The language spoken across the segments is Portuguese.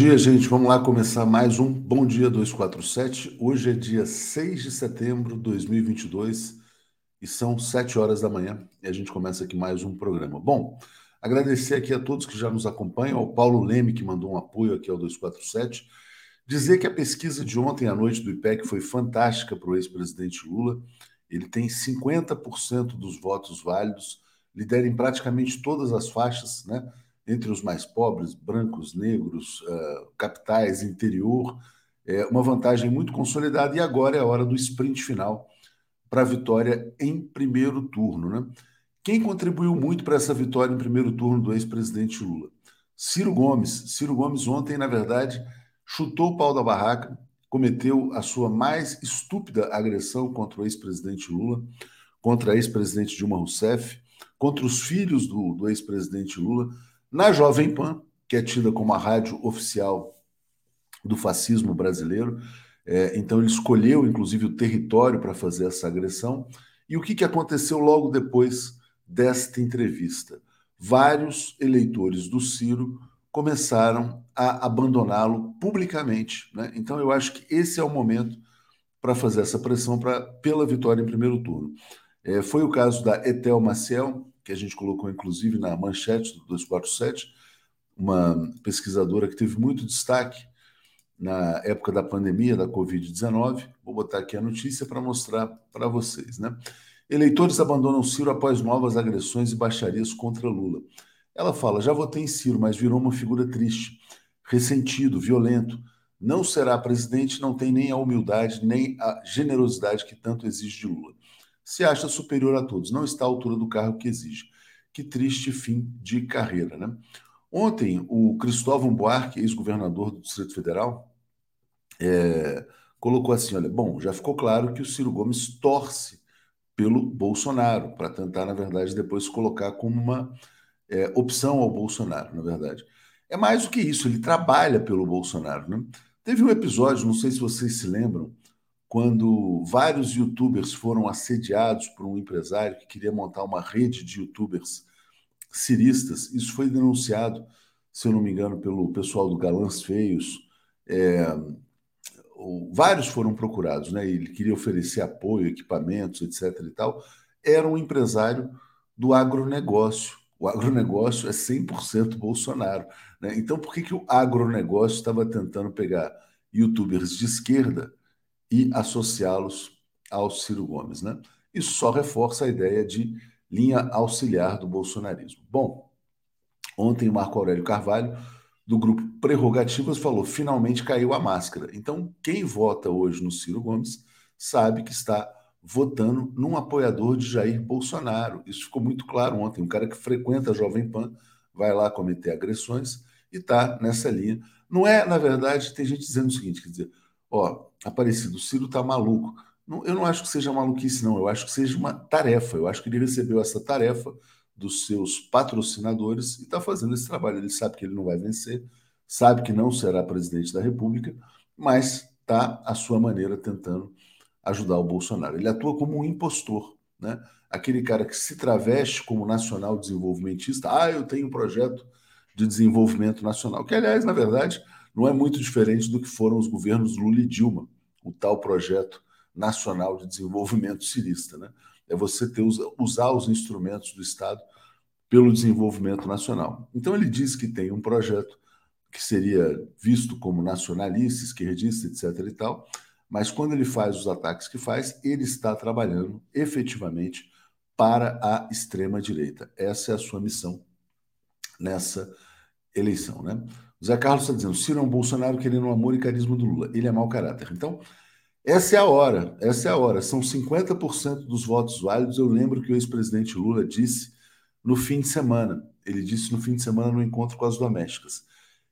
Dia, gente. Vamos lá começar mais um Bom Dia 247. Hoje é dia 6 de setembro de 2022 e são 7 horas da manhã e a gente começa aqui mais um programa. Bom, agradecer aqui a todos que já nos acompanham, ao Paulo Leme, que mandou um apoio aqui ao 247. Dizer que a pesquisa de ontem à noite do IPEC foi fantástica para o ex-presidente Lula. Ele tem 50% dos votos válidos, lidera em praticamente todas as faixas, né? Entre os mais pobres, brancos, negros, capitais, interior, é uma vantagem muito consolidada e agora é a hora do sprint final para a vitória em primeiro turno. Né? Quem contribuiu muito para essa vitória em primeiro turno do ex-presidente Lula? Ciro Gomes. Ciro Gomes ontem, na verdade, chutou o pau da barraca, cometeu a sua mais estúpida agressão contra o ex-presidente Lula, contra a ex-presidente Dilma Rousseff, contra os filhos do, do ex-presidente Lula, na Jovem Pan, que é tida como a rádio oficial do fascismo brasileiro, é, então ele escolheu, inclusive, o território para fazer essa agressão. E o que, que aconteceu logo depois desta entrevista? Vários eleitores do Ciro começaram a abandoná-lo publicamente. Né? Então eu acho que esse é o momento para fazer essa pressão pra, pela vitória em primeiro turno. É, foi o caso da Etel Maciel, que a gente colocou inclusive na manchete do 247, uma pesquisadora que teve muito destaque na época da pandemia da Covid-19. Vou botar aqui a notícia para mostrar para vocês. Né? Eleitores abandonam Ciro após novas agressões e baixarias contra Lula. Ela fala: já votei em Ciro, mas virou uma figura triste, ressentido, violento. Não será presidente, não tem nem a humildade, nem a generosidade que tanto exige de Lula se acha superior a todos, não está à altura do cargo que exige. Que triste fim de carreira, né? Ontem, o Cristóvão Buarque, ex-governador do Distrito Federal, é, colocou assim: olha, bom, já ficou claro que o Ciro Gomes torce pelo Bolsonaro, para tentar, na verdade, depois colocar como uma é, opção ao Bolsonaro, na verdade. É mais do que isso, ele trabalha pelo Bolsonaro. Né? Teve um episódio, não sei se vocês se lembram, quando vários youtubers foram assediados por um empresário que queria montar uma rede de youtubers ciristas. Isso foi denunciado, se eu não me engano, pelo pessoal do Galãs Feios. É, vários foram procurados, né? Ele queria oferecer apoio, equipamentos, etc. e tal. Era um empresário do agronegócio. O agronegócio é 100% Bolsonaro. Né? Então, por que, que o agronegócio estava tentando pegar youtubers de esquerda e associá-los ao Ciro Gomes. Né? Isso só reforça a ideia de linha auxiliar do bolsonarismo. Bom, ontem o Marco Aurélio Carvalho, do grupo Prerrogativas, falou: finalmente caiu a máscara. Então, quem vota hoje no Ciro Gomes sabe que está votando num apoiador de Jair Bolsonaro. Isso ficou muito claro ontem. Um cara que frequenta a Jovem Pan vai lá cometer agressões e está nessa linha. Não é, na verdade, tem gente dizendo o seguinte: quer dizer, ó, Aparecido, o Ciro tá maluco. Não, eu não acho que seja maluquice, não. Eu acho que seja uma tarefa. Eu acho que ele recebeu essa tarefa dos seus patrocinadores e está fazendo esse trabalho. Ele sabe que ele não vai vencer, sabe que não será presidente da República, mas está, à sua maneira, tentando ajudar o Bolsonaro. Ele atua como um impostor, né? Aquele cara que se traveste como nacional desenvolvimentista. Ah, eu tenho um projeto de desenvolvimento nacional, que, aliás, na verdade, não é muito diferente do que foram os governos Lula e Dilma, o tal projeto nacional de desenvolvimento cirista. Né? É você ter, usar os instrumentos do Estado pelo desenvolvimento nacional. Então ele diz que tem um projeto que seria visto como nacionalista, esquerdista, etc. e tal, mas quando ele faz os ataques que faz, ele está trabalhando efetivamente para a extrema direita. Essa é a sua missão nessa eleição, né? Zé Carlos está dizendo: Ciro é um Bolsonaro querendo o amor e carisma do Lula. Ele é mau caráter. Então, essa é a hora, essa é a hora. São 50% dos votos válidos. Eu lembro que o ex-presidente Lula disse no fim de semana, ele disse no fim de semana no encontro com as domésticas,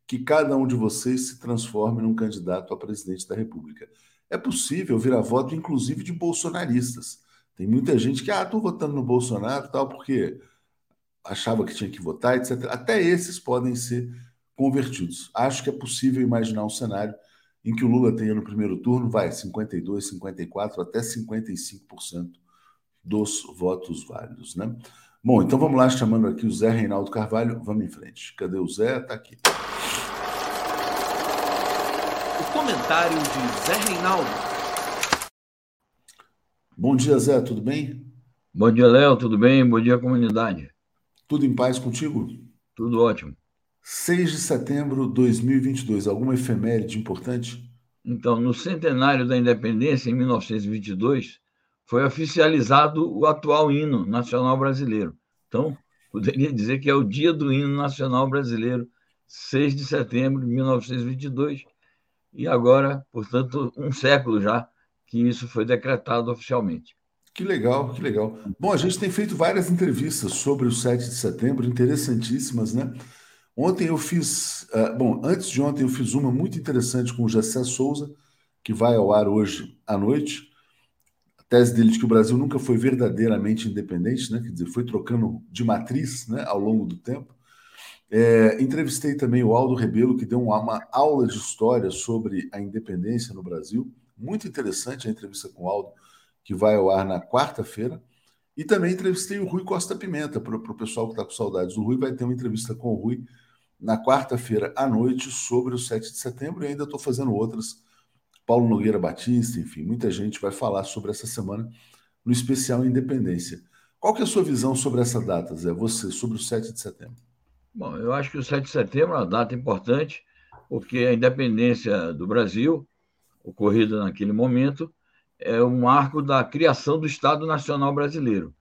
que cada um de vocês se transforme num candidato a presidente da República. É possível virar voto, inclusive, de bolsonaristas. Tem muita gente que, ah, estou votando no Bolsonaro tal, porque achava que tinha que votar, etc. Até esses podem ser convertidos. Acho que é possível imaginar um cenário em que o Lula tenha no primeiro turno, vai, 52, 54, até 55% dos votos válidos, né? Bom, então vamos lá, chamando aqui o Zé Reinaldo Carvalho. Vamos em frente. Cadê o Zé? Está aqui. Comentário de Zé Reinaldo. Bom dia, Zé, tudo bem? Bom dia, Léo, tudo bem? Bom dia, comunidade. Tudo em paz contigo? Tudo ótimo. 6 de setembro de 2022, alguma efeméride importante? Então, no centenário da independência, em 1922, foi oficializado o atual hino nacional brasileiro. Então, poderia dizer que é o dia do hino nacional brasileiro, 6 de setembro de 1922, e agora, portanto, um século já que isso foi decretado oficialmente. Que legal, que legal. Bom, a gente tem feito várias entrevistas sobre o 7 de setembro, interessantíssimas, né? Ontem eu fiz, uh, bom, antes de ontem eu fiz uma muito interessante com o Jessé Souza, que vai ao ar hoje à noite, tese dele de que o Brasil nunca foi verdadeiramente independente, né? quer dizer, foi trocando de matriz né, ao longo do tempo. É, entrevistei também o Aldo Rebelo, que deu uma, aula de história sobre a independência no Brasil. Muito interessante a entrevista com o Aldo, que vai ao ar na quarta-feira. E também entrevistei o Rui Costa Pimenta, para o pessoal que está com saudades do Rui, vai ter uma entrevista com o Rui na quarta-feira à noite sobre o 7 de setembro, e ainda estou fazendo outras Paulo Nogueira Batista, enfim, muita gente vai falar sobre essa semana no especial Independência. Qual que é a sua visão sobre essa data, Zé? Você, sobre o 7 de setembro? Bom, eu acho que o 7 de setembro é uma data importante, porque a independência do Brasil, ocorrida naquele momento, é um marco da criação do Estado Nacional Brasileiro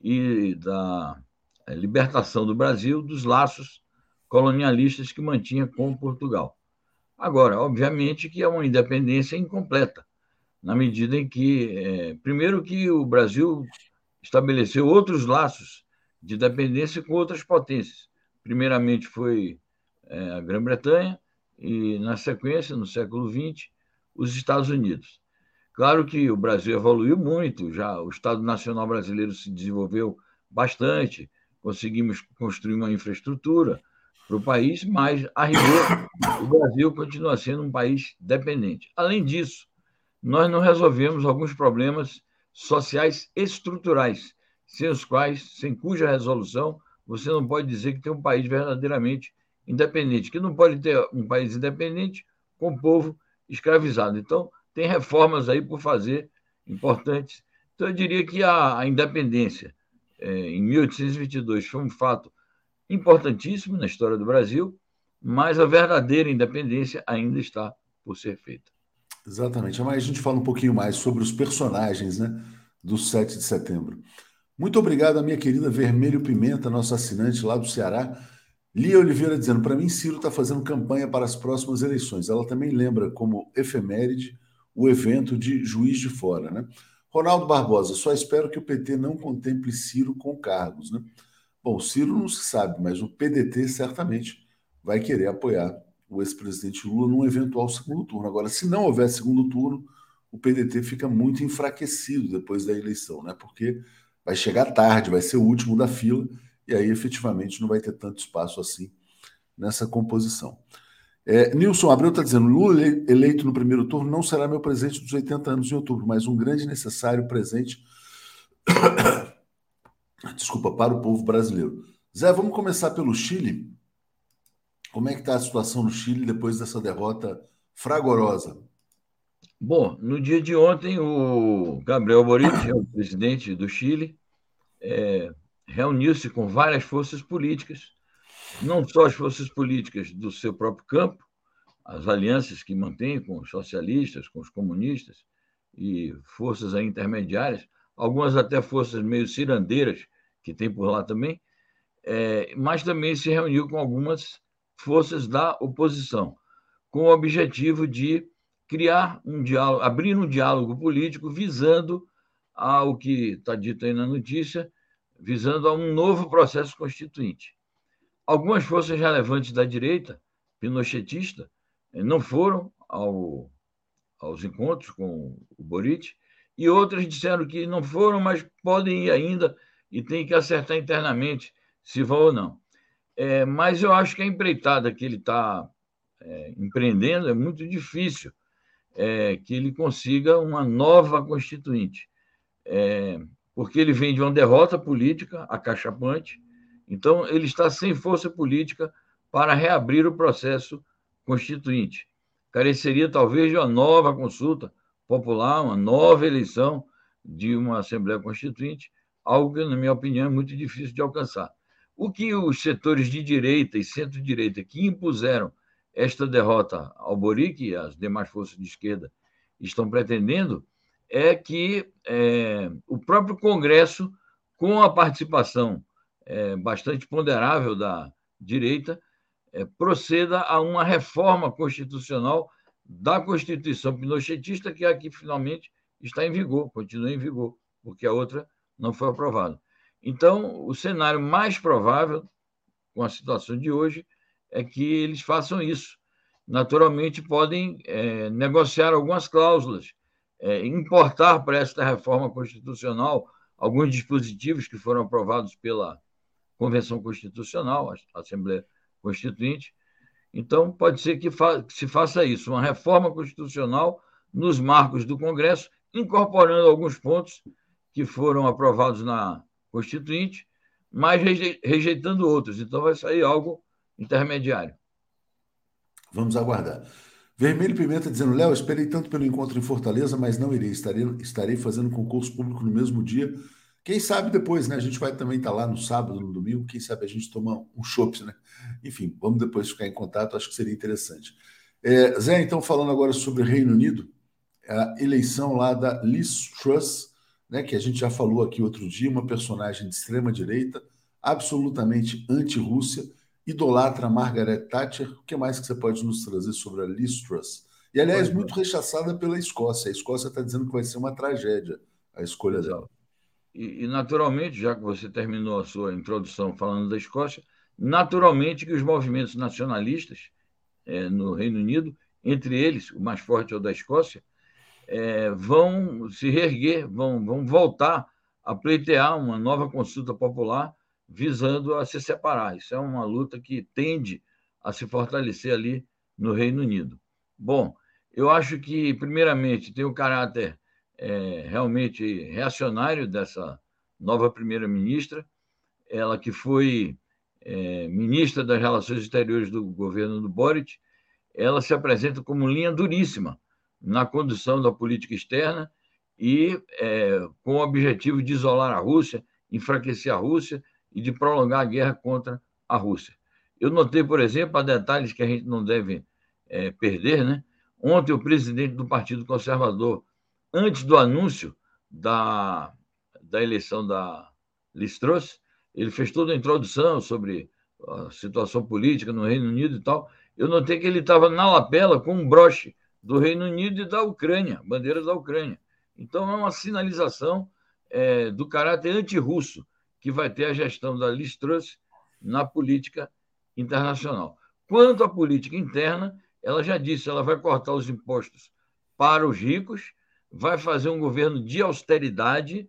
e da libertação do Brasil dos laços colonialistas que mantinha com Portugal. Agora, obviamente que é uma independência incompleta, na medida em que, é, primeiro, que o Brasil estabeleceu outros laços de dependência com outras potências. Primeiramente foi é, a Grã-Bretanha e, na sequência, no século XX, os Estados Unidos. Claro que o Brasil evoluiu muito, já o Estado Nacional Brasileiro se desenvolveu bastante, conseguimos construir uma infraestrutura, para o país, mas a rigor, o Brasil continua sendo um país dependente. Além disso, nós não resolvemos alguns problemas sociais estruturais, sem os quais, sem cuja resolução, você não pode dizer que tem um país verdadeiramente independente, que não pode ter um país independente com o povo escravizado. Então, tem reformas aí por fazer importantes. Então, eu diria que a, a independência é, em 1822 foi um fato importantíssimo na história do Brasil, mas a verdadeira independência ainda está por ser feita. Exatamente. Mas a gente fala um pouquinho mais sobre os personagens né, do 7 de setembro. Muito obrigado à minha querida Vermelho Pimenta, nossa assinante lá do Ceará. Lia Oliveira dizendo: para mim, Ciro está fazendo campanha para as próximas eleições. Ela também lembra como efeméride o evento de Juiz de Fora. Né? Ronaldo Barbosa, só espero que o PT não contemple Ciro com cargos. Né? Bom, Ciro não se sabe, mas o PDT certamente vai querer apoiar o ex-presidente Lula num eventual segundo turno. Agora, se não houver segundo turno, o PDT fica muito enfraquecido depois da eleição, né? Porque vai chegar tarde, vai ser o último da fila, e aí efetivamente não vai ter tanto espaço assim nessa composição. É, Nilson Abreu está dizendo: Lula eleito no primeiro turno não será meu presente dos 80 anos em outubro, mas um grande e necessário presente desculpa, para o povo brasileiro. Zé, vamos começar pelo Chile. Como é que está a situação no Chile depois dessa derrota fragorosa? Bom, no dia de ontem, o Gabriel Boric, é o presidente do Chile, é, reuniu-se com várias forças políticas, não só as forças políticas do seu próprio campo, as alianças que mantém com os socialistas, com os comunistas e forças intermediárias, algumas até forças meio cirandeiras que tem por lá também, é, mas também se reuniu com algumas forças da oposição, com o objetivo de criar um diálogo, abrir um diálogo político visando ao que está dito aí na notícia, visando a um novo processo constituinte. Algumas forças relevantes da direita, pinochetista, não foram ao, aos encontros com o Boric, e outras disseram que não foram, mas podem ir ainda e tem que acertar internamente se vão ou não. É, mas eu acho que a empreitada que ele está é, empreendendo é muito difícil é, que ele consiga uma nova constituinte, é, porque ele vem de uma derrota política acachapante, então ele está sem força política para reabrir o processo constituinte. careceria talvez de uma nova consulta popular, uma nova eleição de uma Assembleia Constituinte, algo que, na minha opinião, é muito difícil de alcançar. O que os setores de direita e centro-direita que impuseram esta derrota ao Boric e as demais forças de esquerda estão pretendendo é que é, o próprio Congresso, com a participação é, bastante ponderável da direita, é, proceda a uma reforma constitucional da Constituição pinochetista, que é aqui finalmente está em vigor, continua em vigor, porque a outra não foi aprovada. Então, o cenário mais provável, com a situação de hoje, é que eles façam isso. Naturalmente, podem é, negociar algumas cláusulas, é, importar para esta reforma constitucional alguns dispositivos que foram aprovados pela Convenção Constitucional, a Assembleia Constituinte. Então, pode ser que, fa que se faça isso, uma reforma constitucional nos marcos do Congresso, incorporando alguns pontos que foram aprovados na Constituinte, mas rejeitando outros. Então, vai sair algo intermediário. Vamos aguardar. Vermelho Pimenta dizendo: Léo, esperei tanto pelo encontro em Fortaleza, mas não irei. Estarei, estarei fazendo concurso público no mesmo dia. Quem sabe depois, né? A gente vai também estar lá no sábado, no domingo. Quem sabe a gente toma um chopp, né? Enfim, vamos depois ficar em contato. Acho que seria interessante. É, Zé, então, falando agora sobre Reino Unido, a eleição lá da Liz Truss, né, que a gente já falou aqui outro dia, uma personagem de extrema direita, absolutamente anti-Rússia, idolatra Margaret Thatcher. O que mais que você pode nos trazer sobre a Liz Truss? E, aliás, é. muito rechaçada pela Escócia. A Escócia está dizendo que vai ser uma tragédia a escolha Exato. dela. E, e, naturalmente, já que você terminou a sua introdução falando da Escócia, naturalmente que os movimentos nacionalistas é, no Reino Unido, entre eles, o mais forte é o da Escócia, é, vão se reerguer, vão, vão voltar a pleitear uma nova consulta popular visando a se separar. Isso é uma luta que tende a se fortalecer ali no Reino Unido. Bom, eu acho que, primeiramente, tem o caráter é, realmente reacionário dessa nova primeira-ministra, ela que foi é, ministra das Relações Exteriores do governo do Boric, ela se apresenta como linha duríssima na condução da política externa e é, com o objetivo de isolar a Rússia, enfraquecer a Rússia e de prolongar a guerra contra a Rússia. Eu notei, por exemplo, há detalhes que a gente não deve é, perder. Né? Ontem, o presidente do Partido Conservador, antes do anúncio da, da eleição da Liz ele fez toda a introdução sobre a situação política no Reino Unido e tal. Eu notei que ele estava na lapela com um broche do Reino Unido e da Ucrânia, bandeira da Ucrânia. Então, é uma sinalização é, do caráter antirrusso que vai ter a gestão da Liz Truss na política internacional. Quanto à política interna, ela já disse, ela vai cortar os impostos para os ricos, vai fazer um governo de austeridade,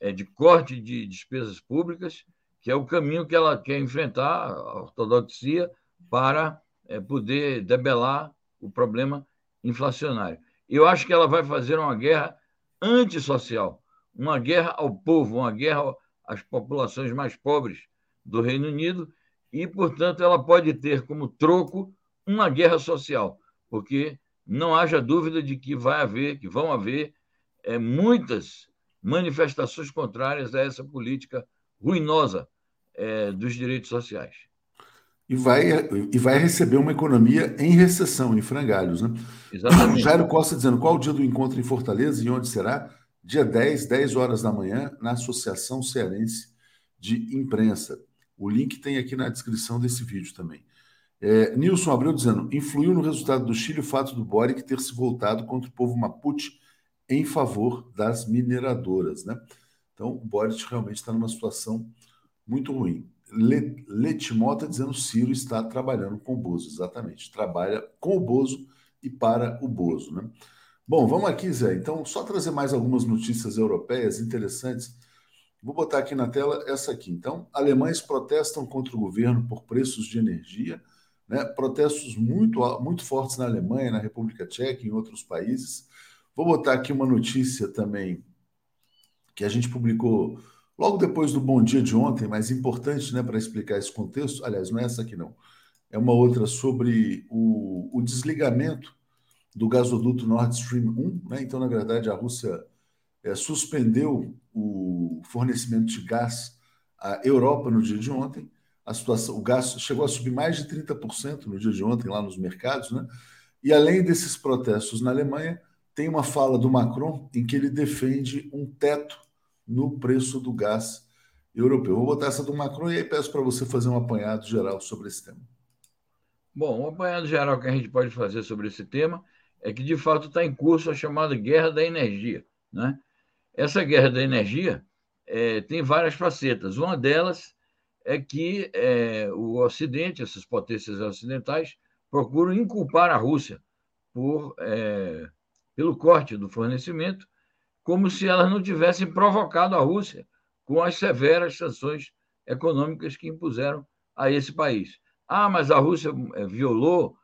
é, de corte de despesas públicas, que é o caminho que ela quer enfrentar, a ortodoxia, para é, poder debelar o problema inflacionário. Eu acho que ela vai fazer uma guerra antissocial, uma guerra ao povo, uma guerra às populações mais pobres do Reino Unido, e, portanto, ela pode ter como troco uma guerra social, porque não haja dúvida de que vai haver, que vão haver é, muitas manifestações contrárias a essa política ruinosa é, dos direitos sociais e vai, e vai receber uma economia em recessão, em frangalhos. Né? Exatamente. Jairo Costa dizendo qual o dia do encontro em Fortaleza e onde será? Dia 10, 10 horas da manhã, na Associação Cearense de Imprensa. O link tem aqui na descrição desse vídeo também. É, Nilson Abreu dizendo: influiu no resultado do Chile o fato do Boric ter se voltado contra o povo Mapuche em favor das mineradoras. Né? Então, o Boric realmente está numa situação muito ruim. Letimó está dizendo Ciro está trabalhando com o Bozo, exatamente. Trabalha com o Bozo e para o Bozo. Né? Bom, vamos aqui, Zé. Então, só trazer mais algumas notícias europeias interessantes. Vou botar aqui na tela essa aqui. Então, alemães protestam contra o governo por preços de energia. Né? Protestos muito, muito fortes na Alemanha, na República Tcheca e em outros países. Vou botar aqui uma notícia também que a gente publicou Logo depois do bom dia de ontem, mais importante né, para explicar esse contexto, aliás, não é essa aqui não, é uma outra sobre o, o desligamento do gasoduto Nord Stream 1. Né? Então, na verdade, a Rússia é, suspendeu o fornecimento de gás à Europa no dia de ontem. A situação, o gás chegou a subir mais de 30% no dia de ontem lá nos mercados, né? E além desses protestos na Alemanha, tem uma fala do Macron em que ele defende um teto no preço do gás europeu. Vou botar essa do Macron e aí peço para você fazer um apanhado geral sobre esse tema. Bom, um apanhado geral que a gente pode fazer sobre esse tema é que, de fato, está em curso a chamada Guerra da Energia. Né? Essa Guerra da Energia é, tem várias facetas. Uma delas é que é, o Ocidente, essas potências ocidentais, procuram inculpar a Rússia por, é, pelo corte do fornecimento, como se elas não tivessem provocado a Rússia com as severas sanções econômicas que impuseram a esse país. Ah, mas a Rússia é, violou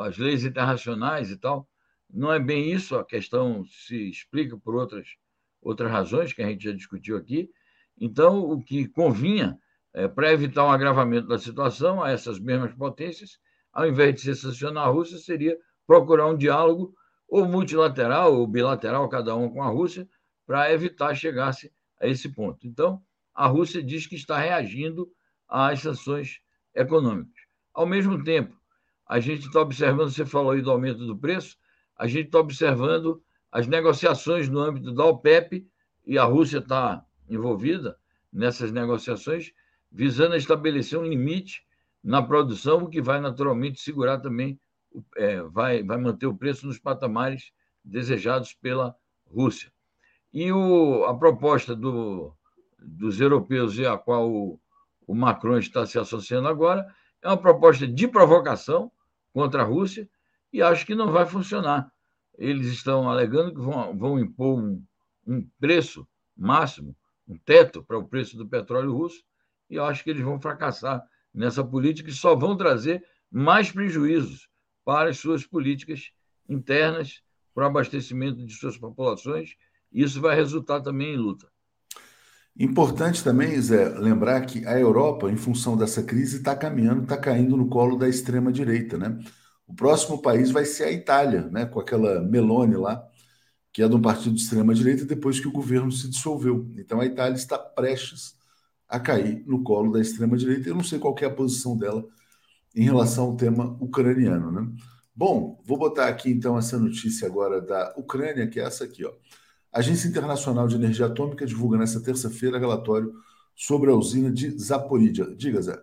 as leis internacionais e tal. Não é bem isso, a questão se explica por outras, outras razões que a gente já discutiu aqui. Então, o que convinha é, para evitar um agravamento da situação a essas mesmas potências, ao invés de se sancionar a Rússia, seria procurar um diálogo ou multilateral ou bilateral, cada um com a Rússia, para evitar chegar-se a esse ponto. Então, a Rússia diz que está reagindo às sanções econômicas. Ao mesmo tempo, a gente está observando, você falou aí do aumento do preço, a gente está observando as negociações no âmbito da OPEP, e a Rússia está envolvida nessas negociações, visando estabelecer um limite na produção, o que vai naturalmente segurar também, é, vai, vai manter o preço nos patamares desejados pela Rússia. E o, a proposta do, dos europeus e a qual o, o Macron está se associando agora é uma proposta de provocação contra a Rússia e acho que não vai funcionar. Eles estão alegando que vão, vão impor um, um preço máximo, um teto para o preço do petróleo russo, e eu acho que eles vão fracassar nessa política e só vão trazer mais prejuízos para as suas políticas internas, para o abastecimento de suas populações. Isso vai resultar também em luta. Importante também, Zé, lembrar que a Europa, em função dessa crise, está caminhando, está caindo no colo da extrema-direita. Né? O próximo país vai ser a Itália, né? com aquela Meloni lá, que é de um partido de extrema-direita, depois que o governo se dissolveu. Então a Itália está prestes a cair no colo da extrema-direita. Eu não sei qual é a posição dela em relação ao tema ucraniano. Né? Bom, vou botar aqui então essa notícia agora da Ucrânia, que é essa aqui. Ó. A Agência Internacional de Energia Atômica divulga nesta terça-feira relatório sobre a usina de Zaporizhia. Diga, Zé.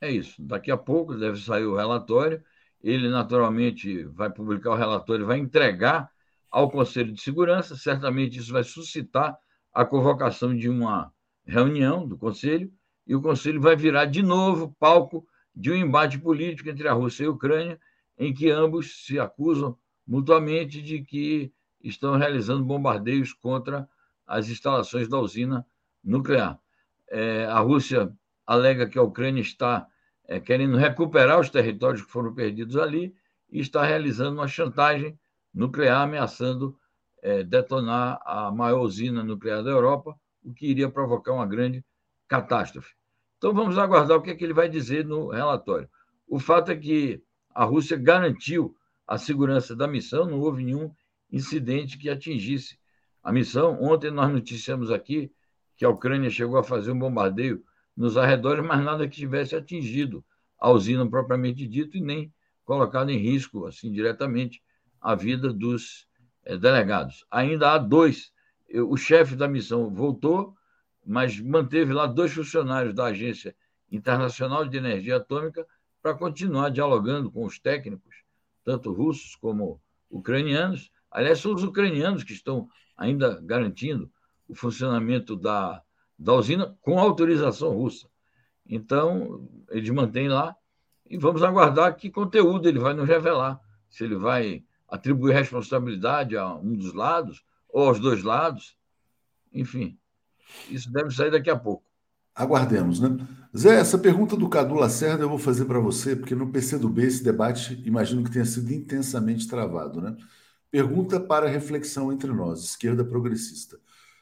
É isso. Daqui a pouco deve sair o relatório. Ele, naturalmente, vai publicar o relatório, vai entregar ao Conselho de Segurança. Certamente isso vai suscitar a convocação de uma reunião do Conselho, e o Conselho vai virar de novo palco de um embate político entre a Rússia e a Ucrânia, em que ambos se acusam mutuamente de que estão realizando bombardeios contra as instalações da usina nuclear. É, a Rússia alega que a Ucrânia está é, querendo recuperar os territórios que foram perdidos ali e está realizando uma chantagem nuclear, ameaçando é, detonar a maior usina nuclear da Europa, o que iria provocar uma grande catástrofe. Então vamos aguardar o que, é que ele vai dizer no relatório. O fato é que a Rússia garantiu a segurança da missão, não houve nenhum incidente que atingisse a missão. Ontem nós noticiamos aqui que a Ucrânia chegou a fazer um bombardeio nos arredores, mas nada que tivesse atingido a usina propriamente dito e nem colocado em risco, assim, diretamente, a vida dos é, delegados. Ainda há dois o chefe da missão voltou, mas manteve lá dois funcionários da Agência Internacional de Energia Atômica para continuar dialogando com os técnicos, tanto russos como ucranianos. Aliás, são os ucranianos que estão ainda garantindo o funcionamento da, da usina com autorização russa. Então, eles mantêm lá e vamos aguardar que conteúdo ele vai nos revelar. Se ele vai atribuir responsabilidade a um dos lados ou aos dois lados. Enfim, isso deve sair daqui a pouco. Aguardemos, né? Zé, essa pergunta do Cadu Lacerda eu vou fazer para você, porque no PCdoB esse debate imagino que tenha sido intensamente travado, né? Pergunta para reflexão entre nós, esquerda progressista.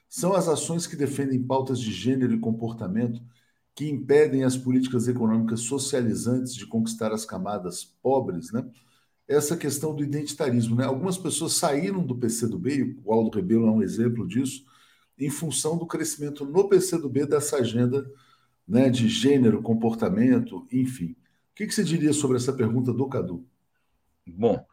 São as ações que defendem pautas de gênero e comportamento que impedem as políticas econômicas socializantes de conquistar as camadas pobres, né? essa questão do identitarismo. Né? Algumas pessoas saíram do PCdoB, o Aldo Rebelo é um exemplo disso, em função do crescimento no PCdoB dessa agenda né, de gênero, comportamento, enfim. O que, que você diria sobre essa pergunta do Cadu? Bom,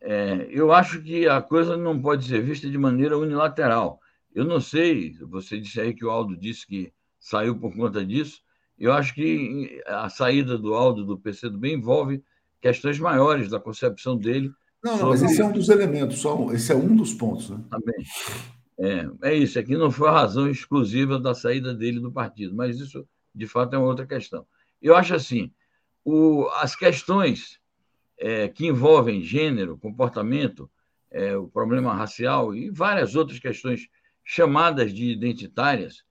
é, eu acho que a coisa não pode ser vista de maneira unilateral. Eu não sei, você disse aí que o Aldo disse que saiu por conta disso. Eu acho que a saída do Aldo do PCdoB envolve questões maiores da concepção dele. Não, não mas esse é um dos elementos, só esse é um dos pontos. Né? Também. É, é isso, aqui não foi a razão exclusiva da saída dele do partido, mas isso, de fato, é uma outra questão. Eu acho assim, o, as questões é, que envolvem gênero, comportamento, é, o problema racial e várias outras questões chamadas de identitárias,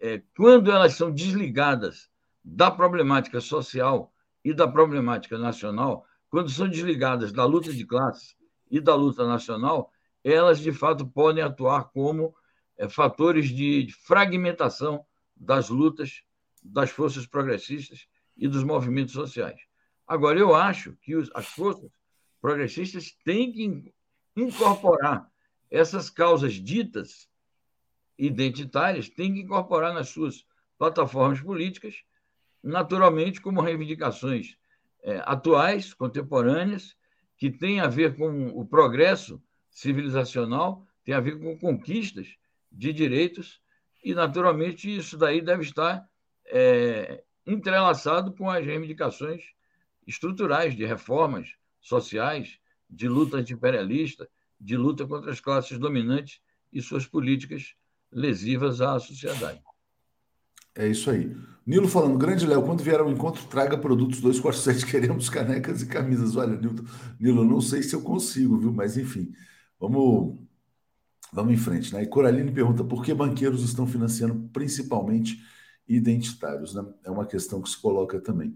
é, quando elas são desligadas da problemática social e da problemática nacional, quando são desligadas da luta de classes e da luta nacional, elas de fato podem atuar como é, fatores de fragmentação das lutas das forças progressistas e dos movimentos sociais. Agora, eu acho que os, as forças progressistas têm que incorporar essas causas ditas identitárias, têm que incorporar nas suas plataformas políticas naturalmente como reivindicações é, atuais, contemporâneas, que têm a ver com o progresso civilizacional, tem a ver com conquistas de direitos, e naturalmente isso daí deve estar é, entrelaçado com as reivindicações estruturais de reformas sociais, de luta anti-imperialista, de luta contra as classes dominantes e suas políticas lesivas à sociedade. É isso aí. Nilo falando, grande Léo, quando vier ao encontro, traga produtos 247, queremos canecas e camisas. Olha, Nilo, Nilo, não sei se eu consigo, viu? Mas enfim, vamos, vamos em frente. Né? E Coraline pergunta, por que banqueiros estão financiando principalmente identitários? Né? É uma questão que se coloca também.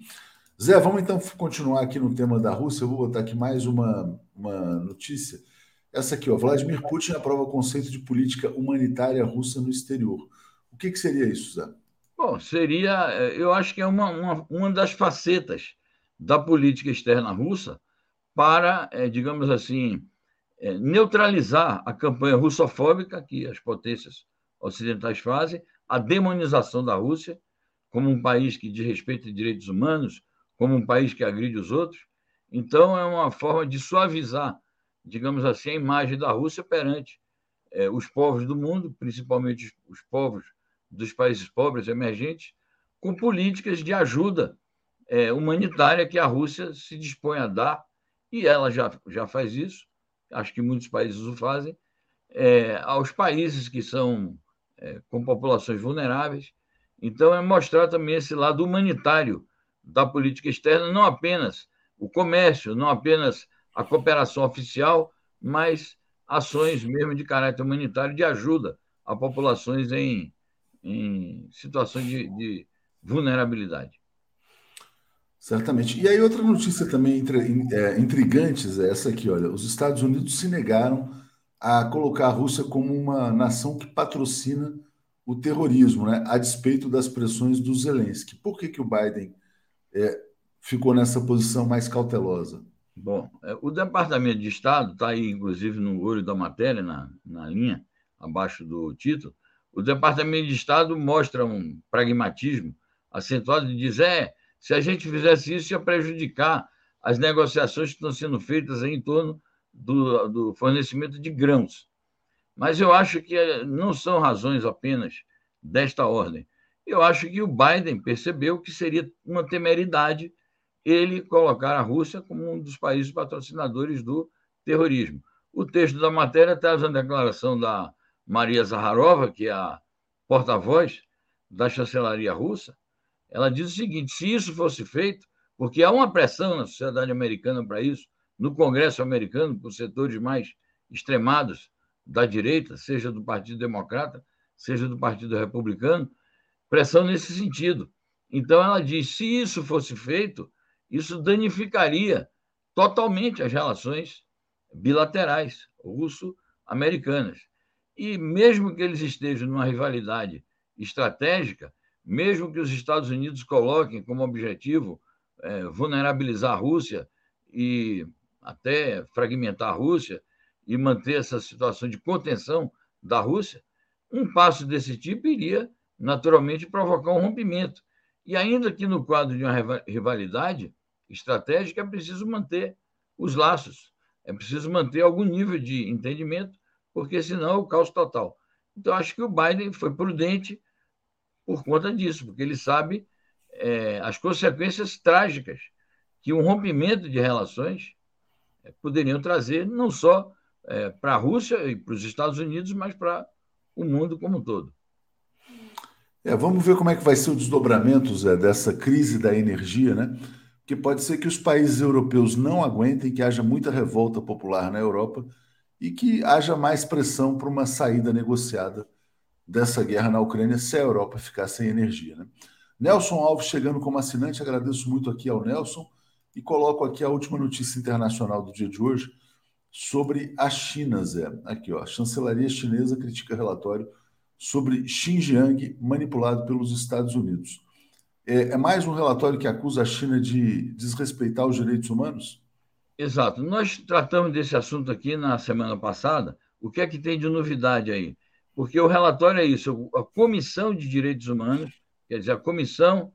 Zé, vamos então continuar aqui no tema da Rússia. Eu vou botar aqui mais uma, uma notícia. Essa aqui, ó, Vladimir Putin aprova conceito de política humanitária russa no exterior. O que, que seria isso, Zé? Bom, seria, eh, eu acho que é uma, uma, uma das facetas da política externa russa para, é, digamos assim, neutralizar a campanha russofóbica que as potências ocidentais fazem, a demonização da Rússia como um país que desrespeita direitos humanos, como um país que agride os outros. Então, é uma forma de suavizar, digamos assim, a imagem da Rússia perante é, os povos do mundo, principalmente os, os povos dos países pobres emergentes, com políticas de ajuda é, humanitária que a Rússia se dispõe a dar, e ela já, já faz isso, acho que muitos países o fazem, é, aos países que são é, com populações vulneráveis. Então, é mostrar também esse lado humanitário da política externa, não apenas o comércio, não apenas a cooperação oficial, mas ações mesmo de caráter humanitário de ajuda a populações em, em situações de, de vulnerabilidade. Certamente. E aí, outra notícia também é, intrigante é essa aqui: olha, os Estados Unidos se negaram a colocar a Rússia como uma nação que patrocina o terrorismo, né, a despeito das pressões do Zelensky. Por que, que o Biden é, ficou nessa posição mais cautelosa? Bom, é, o Departamento de Estado está aí, inclusive, no olho da matéria, na, na linha, abaixo do título, o Departamento de Estado mostra um pragmatismo acentuado e diz: é, se a gente fizesse isso, ia prejudicar as negociações que estão sendo feitas em torno do, do fornecimento de grãos. Mas eu acho que não são razões apenas desta ordem. Eu acho que o Biden percebeu que seria uma temeridade ele colocar a Rússia como um dos países patrocinadores do terrorismo. O texto da matéria traz uma declaração da Maria Zaharova, que é a porta-voz da chancelaria russa, ela diz o seguinte: se isso fosse feito, porque há uma pressão na sociedade americana para isso, no Congresso americano, por setores mais extremados da direita, seja do Partido Democrata, seja do Partido Republicano, pressão nesse sentido. Então, ela diz: se isso fosse feito, isso danificaria totalmente as relações bilaterais russo-americanas. E mesmo que eles estejam numa rivalidade estratégica, mesmo que os Estados Unidos coloquem como objetivo é, vulnerabilizar a Rússia e até fragmentar a Rússia e manter essa situação de contenção da Rússia, um passo desse tipo iria naturalmente provocar um rompimento. E ainda que no quadro de uma rivalidade estratégica, é preciso manter os laços, é preciso manter algum nível de entendimento, porque senão é o caos total. Então, acho que o Biden foi prudente por conta disso, porque ele sabe é, as consequências trágicas que um rompimento de relações é, poderiam trazer, não só é, para a Rússia e para os Estados Unidos, mas para o mundo como um todo. É, vamos ver como é que vai ser o desdobramento, Zé, dessa crise da energia, né? Que pode ser que os países europeus não aguentem, que haja muita revolta popular na Europa e que haja mais pressão para uma saída negociada dessa guerra na Ucrânia se a Europa ficar sem energia. Né? Nelson Alves chegando como assinante, agradeço muito aqui ao Nelson e coloco aqui a última notícia internacional do dia de hoje sobre a China, Zé. Aqui, ó, a chancelaria chinesa critica relatório sobre Xinjiang manipulado pelos Estados Unidos. É, é, mais um relatório que acusa a China de desrespeitar os direitos humanos? Exato. Nós tratamos desse assunto aqui na semana passada. O que é que tem de novidade aí? Porque o relatório é isso: a Comissão de Direitos Humanos, quer dizer, a comissão,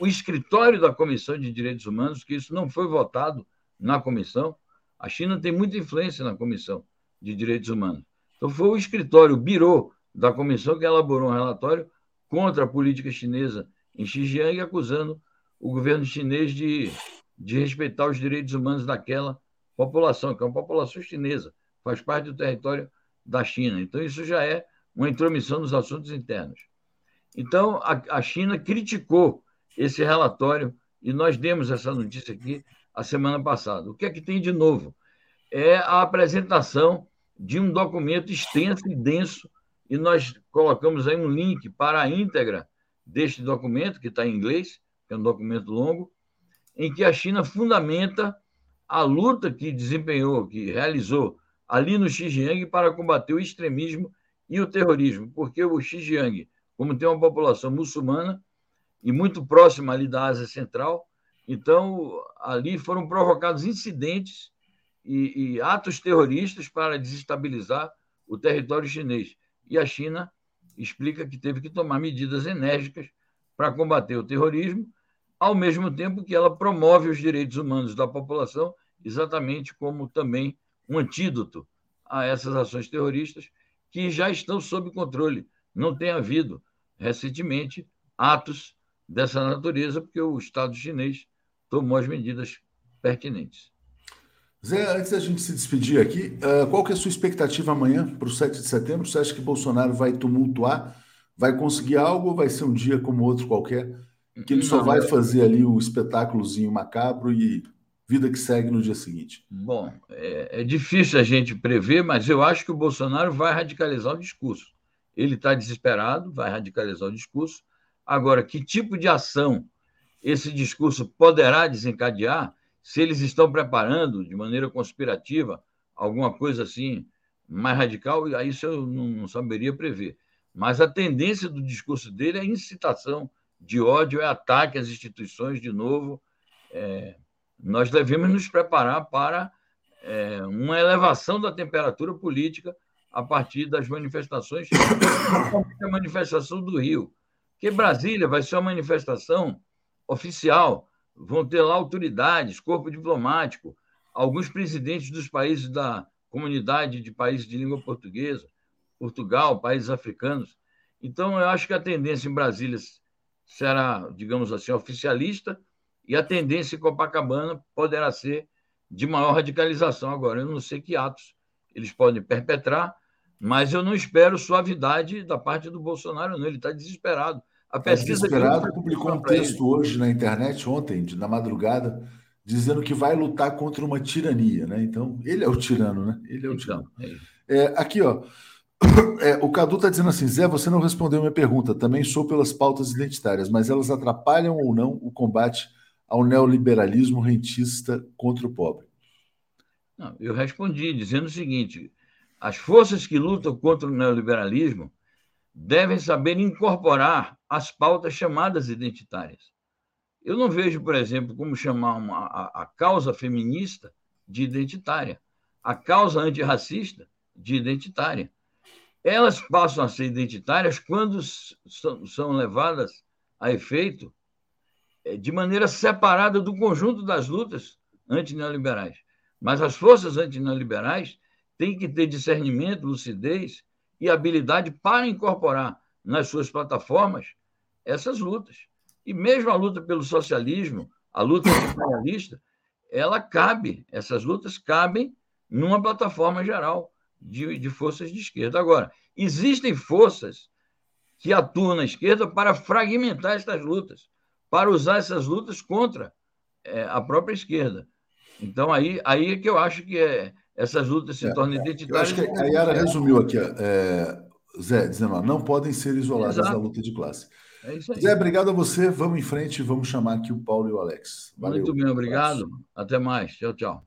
o, escritório da Comissão de Direitos Humanos, que isso não foi votado na comissão. A China tem muita influência na Comissão de Direitos Humanos. Então, foi o escritório, o Biro da comissão que elaborou um relatório contra a política chinesa em Xinjiang, acusando o governo chinês de, de respeitar os direitos humanos daquela população, que é uma população chinesa, faz parte do território da China. Então, isso já é uma intromissão nos assuntos internos. Então, a, a China criticou esse relatório e nós demos essa notícia aqui a semana passada. O que é que tem de novo? É a apresentação de um documento extenso e denso e nós colocamos aí um link para a íntegra deste documento, que está em inglês, que é um documento longo, em que a China fundamenta a luta que desempenhou, que realizou ali no Xinjiang para combater o extremismo e o terrorismo, porque o Xinjiang, como tem uma população muçulmana e muito próxima ali da Ásia Central, então ali foram provocados incidentes e, e atos terroristas para desestabilizar o território chinês. E a China explica que teve que tomar medidas enérgicas para combater o terrorismo, ao mesmo tempo que ela promove os direitos humanos da população, exatamente como também um antídoto a essas ações terroristas que já estão sob controle. Não tem havido, recentemente, atos dessa natureza, porque o Estado chinês tomou as medidas pertinentes. Zé, antes da gente se despedir aqui, uh, qual que é a sua expectativa amanhã para o 7 de setembro? Você acha que Bolsonaro vai tumultuar? Vai conseguir algo ou vai ser um dia como outro qualquer? Que ele só vai fazer ali o espetáculozinho macabro e vida que segue no dia seguinte? Bom, é, é difícil a gente prever, mas eu acho que o Bolsonaro vai radicalizar o discurso. Ele está desesperado, vai radicalizar o discurso. Agora, que tipo de ação esse discurso poderá desencadear? se eles estão preparando de maneira conspirativa alguma coisa assim mais radical, isso eu não saberia prever. Mas a tendência do discurso dele é incitação de ódio, é ataque às instituições de novo. É, nós devemos nos preparar para é, uma elevação da temperatura política a partir das manifestações, a manifestação do Rio. Que Brasília vai ser uma manifestação oficial, vão ter lá autoridades, corpo diplomático, alguns presidentes dos países da comunidade de países de língua portuguesa, Portugal, países africanos. Então, eu acho que a tendência em Brasília será, digamos assim, oficialista, e a tendência em Copacabana poderá ser de maior radicalização. Agora, eu não sei que atos eles podem perpetrar, mas eu não espero suavidade da parte do Bolsonaro, não. Ele está desesperado. A pesquisa Desesperado publicou um texto hoje na internet, ontem, na madrugada, dizendo que vai lutar contra uma tirania, né? Então, ele é o tirano, né? Ele é o então, tirano. É, é aqui, ó. É, o Cadu está dizendo assim, Zé, você não respondeu minha pergunta. Também sou pelas pautas identitárias, mas elas atrapalham ou não o combate ao neoliberalismo rentista contra o pobre? Não, eu respondi dizendo o seguinte: as forças que lutam contra o neoliberalismo devem saber incorporar as pautas chamadas identitárias. Eu não vejo, por exemplo, como chamar uma, a, a causa feminista de identitária. A causa antirracista, de identitária. Elas passam a ser identitárias quando são levadas a efeito de maneira separada do conjunto das lutas antineoliberais. Mas as forças antineoliberais têm que ter discernimento, lucidez e habilidade para incorporar nas suas plataformas essas lutas. E mesmo a luta pelo socialismo, a luta imperialista, ela cabe, essas lutas cabem numa plataforma geral de, de forças de esquerda. Agora, existem forças que atuam na esquerda para fragmentar essas lutas, para usar essas lutas contra é, a própria esquerda. Então, aí, aí é que eu acho que é, essas lutas se é, tornam identitárias. Eu acho que a Yara resumiu aqui, é, Zé, dizendo, ó, não podem ser isoladas Exato. da luta de classe. É isso aí. Zé, obrigado a você. Vamos em frente, vamos chamar aqui o Paulo e o Alex. Valeu. Muito bem, obrigado. Até mais. Tchau, tchau.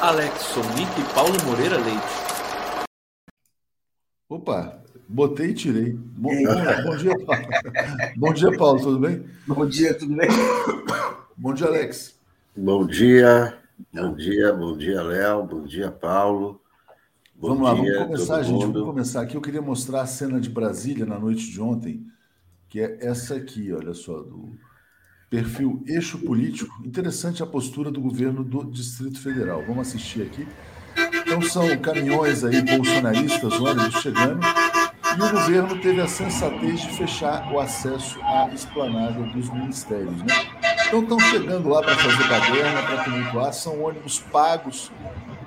Alex Sonic e Paulo Moreira Leite. Opa, botei e tirei. Bom, bom, bom dia, Paulo. bom dia, Paulo, tudo bem? Bom dia, tudo bem? Bom dia, Alex. Bom dia, bom dia, bom dia, Léo, bom dia, Paulo. Bom vamos dia, lá, vamos começar, gente. Vamos começar aqui. Eu queria mostrar a cena de Brasília na noite de ontem, que é essa aqui, olha só, do perfil Eixo Político. Interessante a postura do governo do Distrito Federal. Vamos assistir aqui. Então são caminhões aí bolsonaristas, olha, chegando e o governo teve a sensatez de fechar o acesso à esplanada dos ministérios. Né? Então estão chegando lá para fazer baderna, para tumultuar, são ônibus pagos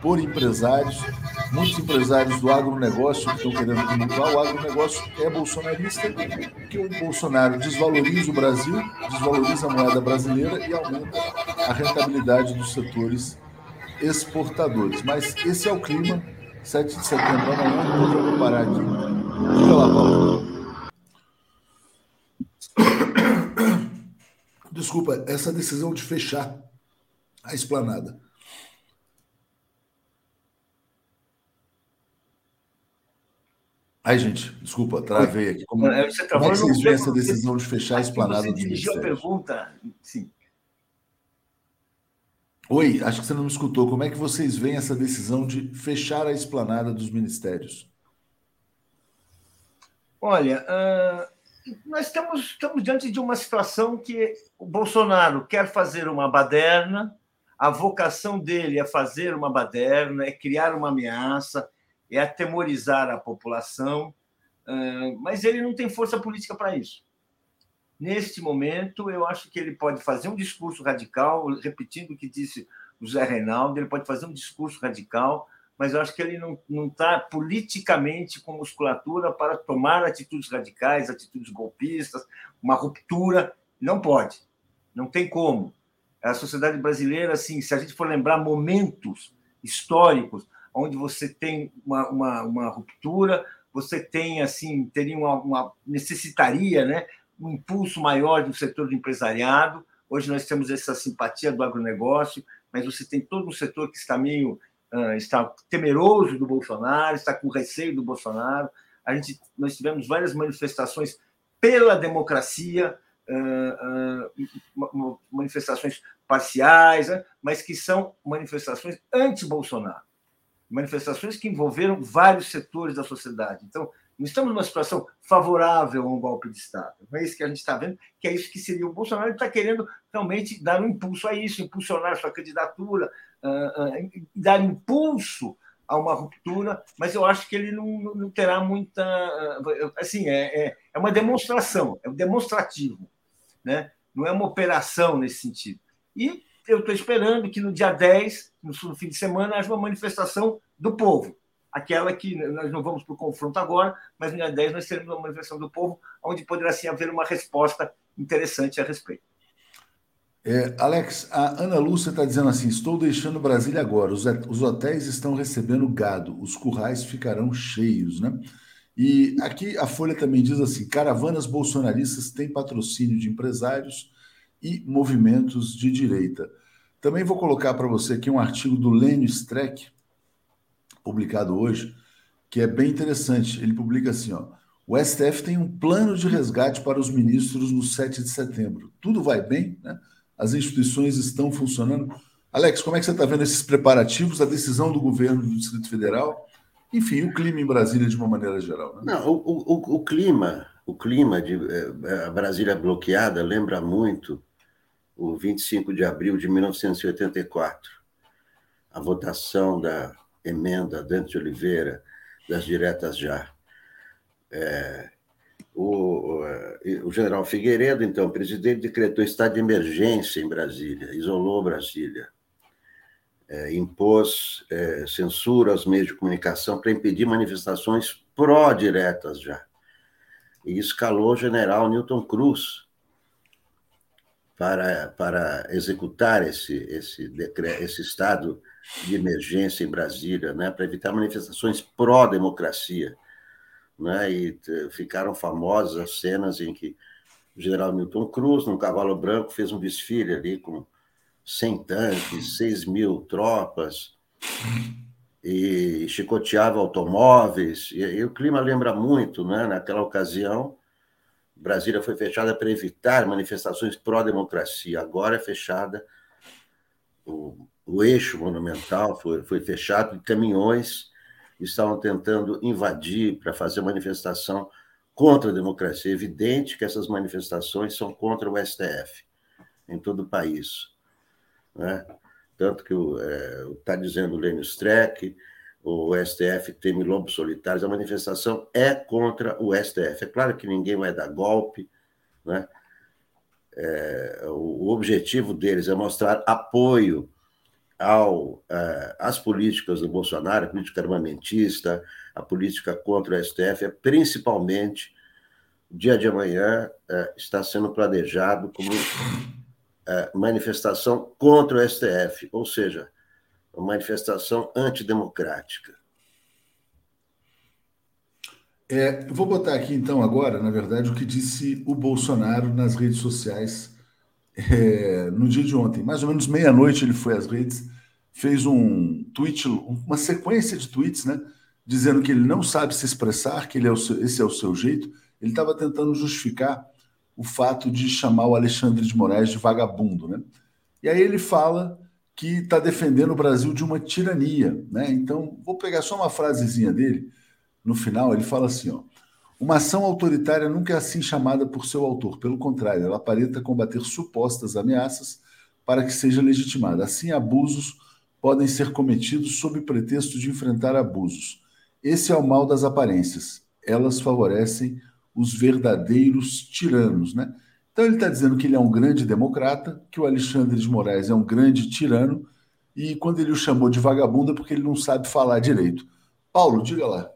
por empresários, muitos empresários do agronegócio que estão querendo tumultuar. O agronegócio é bolsonarista, porque o Bolsonaro desvaloriza o Brasil, desvaloriza a moeda brasileira e aumenta a rentabilidade dos setores exportadores. Mas esse é o clima 7 de setembro amanhã, já vou parar aqui. Diga lá, Paulo. Desculpa, essa decisão de fechar a esplanada. Ai, gente, desculpa, travei aqui. Como, é, Você como é que vocês veem essa decisão de fechar a esplanada você dirigiu a pergunta, sim. Oi, acho que você não me escutou. Como é que vocês veem essa decisão de fechar a esplanada dos ministérios? Olha, uh, nós estamos, estamos diante de uma situação que o Bolsonaro quer fazer uma baderna, a vocação dele é fazer uma baderna, é criar uma ameaça, é atemorizar a população, uh, mas ele não tem força política para isso. Neste momento, eu acho que ele pode fazer um discurso radical, repetindo o que disse o Zé Reinaldo, ele pode fazer um discurso radical, mas eu acho que ele não está politicamente com musculatura para tomar atitudes radicais, atitudes golpistas, uma ruptura. Não pode, não tem como. A sociedade brasileira, assim, se a gente for lembrar momentos históricos onde você tem uma, uma, uma ruptura, você tem assim teria uma, uma necessitaria, né, um impulso maior do setor do empresariado. Hoje nós temos essa simpatia do agronegócio, mas você tem todo um setor que está meio está temeroso do Bolsonaro, está com receio do Bolsonaro. A gente, nós tivemos várias manifestações pela democracia, uh, uh, manifestações parciais, né, mas que são manifestações anti-Bolsonaro, manifestações que envolveram vários setores da sociedade. Então, não estamos numa situação favorável a um golpe de Estado. Não é isso que a gente está vendo, que é isso que seria o Bolsonaro. Ele está querendo realmente dar um impulso a isso, impulsionar sua candidatura, uh, uh, dar impulso a uma ruptura, mas eu acho que ele não, não terá muita. Uh, assim, é, é, é, uma demonstração, é um demonstrativo, né? não é uma operação nesse sentido. E eu estou esperando que no dia 10, no fim de semana, haja uma manifestação do povo aquela que nós não vamos para o confronto agora, mas no dia 10 nós teremos uma manifestação do povo, onde poderá sim haver uma resposta interessante a respeito. É, Alex, a Ana Lúcia está dizendo assim: estou deixando Brasília agora. Os, os hotéis estão recebendo gado, os currais ficarão cheios, né? E aqui a Folha também diz assim: caravanas bolsonaristas têm patrocínio de empresários e movimentos de direita. Também vou colocar para você aqui um artigo do Lênio Streck, publicado hoje, que é bem interessante. Ele publica assim: ó, o STF tem um plano de resgate para os ministros no 7 de setembro. Tudo vai bem, né? As instituições estão funcionando. Alex, como é que você está vendo esses preparativos, a decisão do governo do Distrito Federal, enfim, o clima em Brasília de uma maneira geral? Né? Não, o, o, o, clima, o clima de eh, a Brasília bloqueada lembra muito o 25 de abril de 1984, a votação da emenda Dante Oliveira das diretas já. É, o, o, general Figueiredo, então presidente, decretou estado de emergência em Brasília, isolou Brasília, é, impôs é, censura aos meios de comunicação para impedir manifestações pró-diretas já. E escalou o general Newton Cruz para, para executar esse, esse, decreto, esse estado de emergência em Brasília, né, para evitar manifestações pró-democracia né? E ficaram famosas as cenas em que o general Milton Cruz, num cavalo branco, fez um desfile ali com 100 tanques, 6 mil tropas, e chicoteava automóveis. E, e o clima lembra muito, né? naquela ocasião, Brasília foi fechada para evitar manifestações pró-democracia, agora é fechada, o, o eixo monumental foi, foi fechado, e caminhões estavam tentando invadir para fazer manifestação contra a democracia. É evidente que essas manifestações são contra o STF em todo o país. Né? Tanto que está é, dizendo o Lênio Streck, o STF teme lobos solitários, a manifestação é contra o STF. É claro que ninguém vai dar golpe, né? É, o objetivo deles é mostrar apoio ao, uh, às políticas do Bolsonaro, a política armamentista, a política contra o STF, é principalmente, dia de amanhã uh, está sendo planejado como uh, manifestação contra o STF, ou seja, uma manifestação antidemocrática. É, vou botar aqui então agora, na verdade, o que disse o Bolsonaro nas redes sociais é, no dia de ontem, mais ou menos meia-noite, ele foi às redes, fez um tweet, uma sequência de tweets, né? Dizendo que ele não sabe se expressar, que ele é o seu, esse é o seu jeito. Ele estava tentando justificar o fato de chamar o Alexandre de Moraes de vagabundo, né? E aí ele fala que está defendendo o Brasil de uma tirania, né? Então, vou pegar só uma frasezinha dele. No final, ele fala assim, ó. Uma ação autoritária nunca é assim chamada por seu autor. Pelo contrário, ela aparenta combater supostas ameaças para que seja legitimada. Assim, abusos podem ser cometidos sob pretexto de enfrentar abusos. Esse é o mal das aparências. Elas favorecem os verdadeiros tiranos, né? Então ele está dizendo que ele é um grande democrata, que o Alexandre de Moraes é um grande tirano, e quando ele o chamou de vagabundo é porque ele não sabe falar direito. Paulo, diga lá.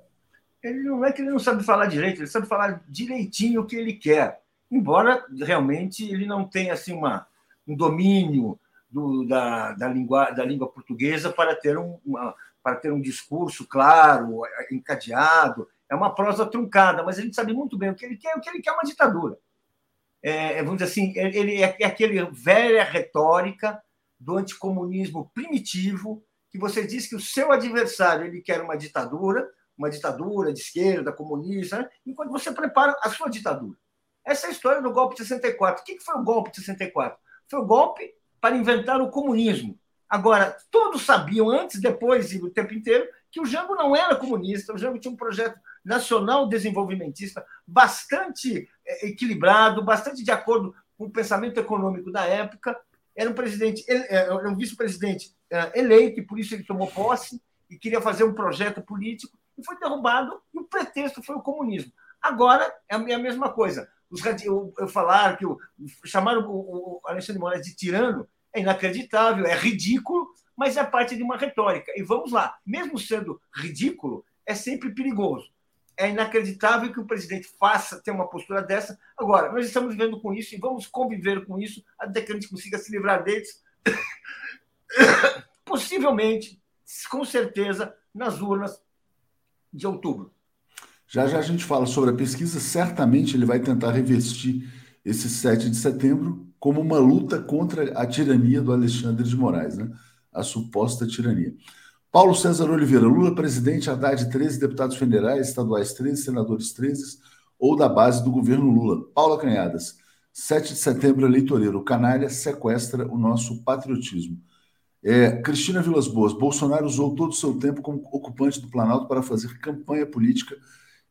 Ele não é que ele não sabe falar direito, ele sabe falar direitinho o que ele quer. Embora realmente ele não tenha assim, uma, um domínio do, da, da, língua, da língua portuguesa para ter, um, uma, para ter um discurso claro, encadeado. É uma prosa truncada, mas gente sabe muito bem o que ele quer. O que ele quer é uma ditadura. É, é vamos dizer assim, ele é, é aquele velha retórica do anticomunismo primitivo que você diz que o seu adversário ele quer uma ditadura uma ditadura de esquerda, comunista, né? enquanto você prepara a sua ditadura. Essa é a história do golpe de 64. O que foi o golpe de 64? Foi o golpe para inventar o comunismo. Agora, todos sabiam, antes, depois e o tempo inteiro, que o Jango não era comunista, o Jango tinha um projeto nacional desenvolvimentista bastante é, equilibrado, bastante de acordo com o pensamento econômico da época. Era um presidente, é, era um vice-presidente é, eleito, e por isso ele tomou posse e queria fazer um projeto político e foi derrubado, e o pretexto foi o comunismo. Agora é a mesma coisa. Os eu, eu falar que o, chamaram o, o Alexandre Moraes de tirano é inacreditável, é ridículo, mas é parte de uma retórica. E vamos lá, mesmo sendo ridículo, é sempre perigoso. É inacreditável que o presidente faça ter uma postura dessa. Agora, nós estamos vivendo com isso e vamos conviver com isso até que a gente consiga se livrar deles. Possivelmente, com certeza, nas urnas de outubro. Já já a gente fala sobre a pesquisa, certamente ele vai tentar revestir esse 7 de setembro como uma luta contra a tirania do Alexandre de Moraes, né? a suposta tirania. Paulo César Oliveira, Lula presidente, Haddad 13 deputados federais, estaduais 13, senadores 13, ou da base do governo Lula. Paula Canhadas, 7 de setembro eleitoreiro, canalha sequestra o nosso patriotismo. É, Cristina Vilas Boas, Bolsonaro usou todo o seu tempo como ocupante do Planalto para fazer campanha política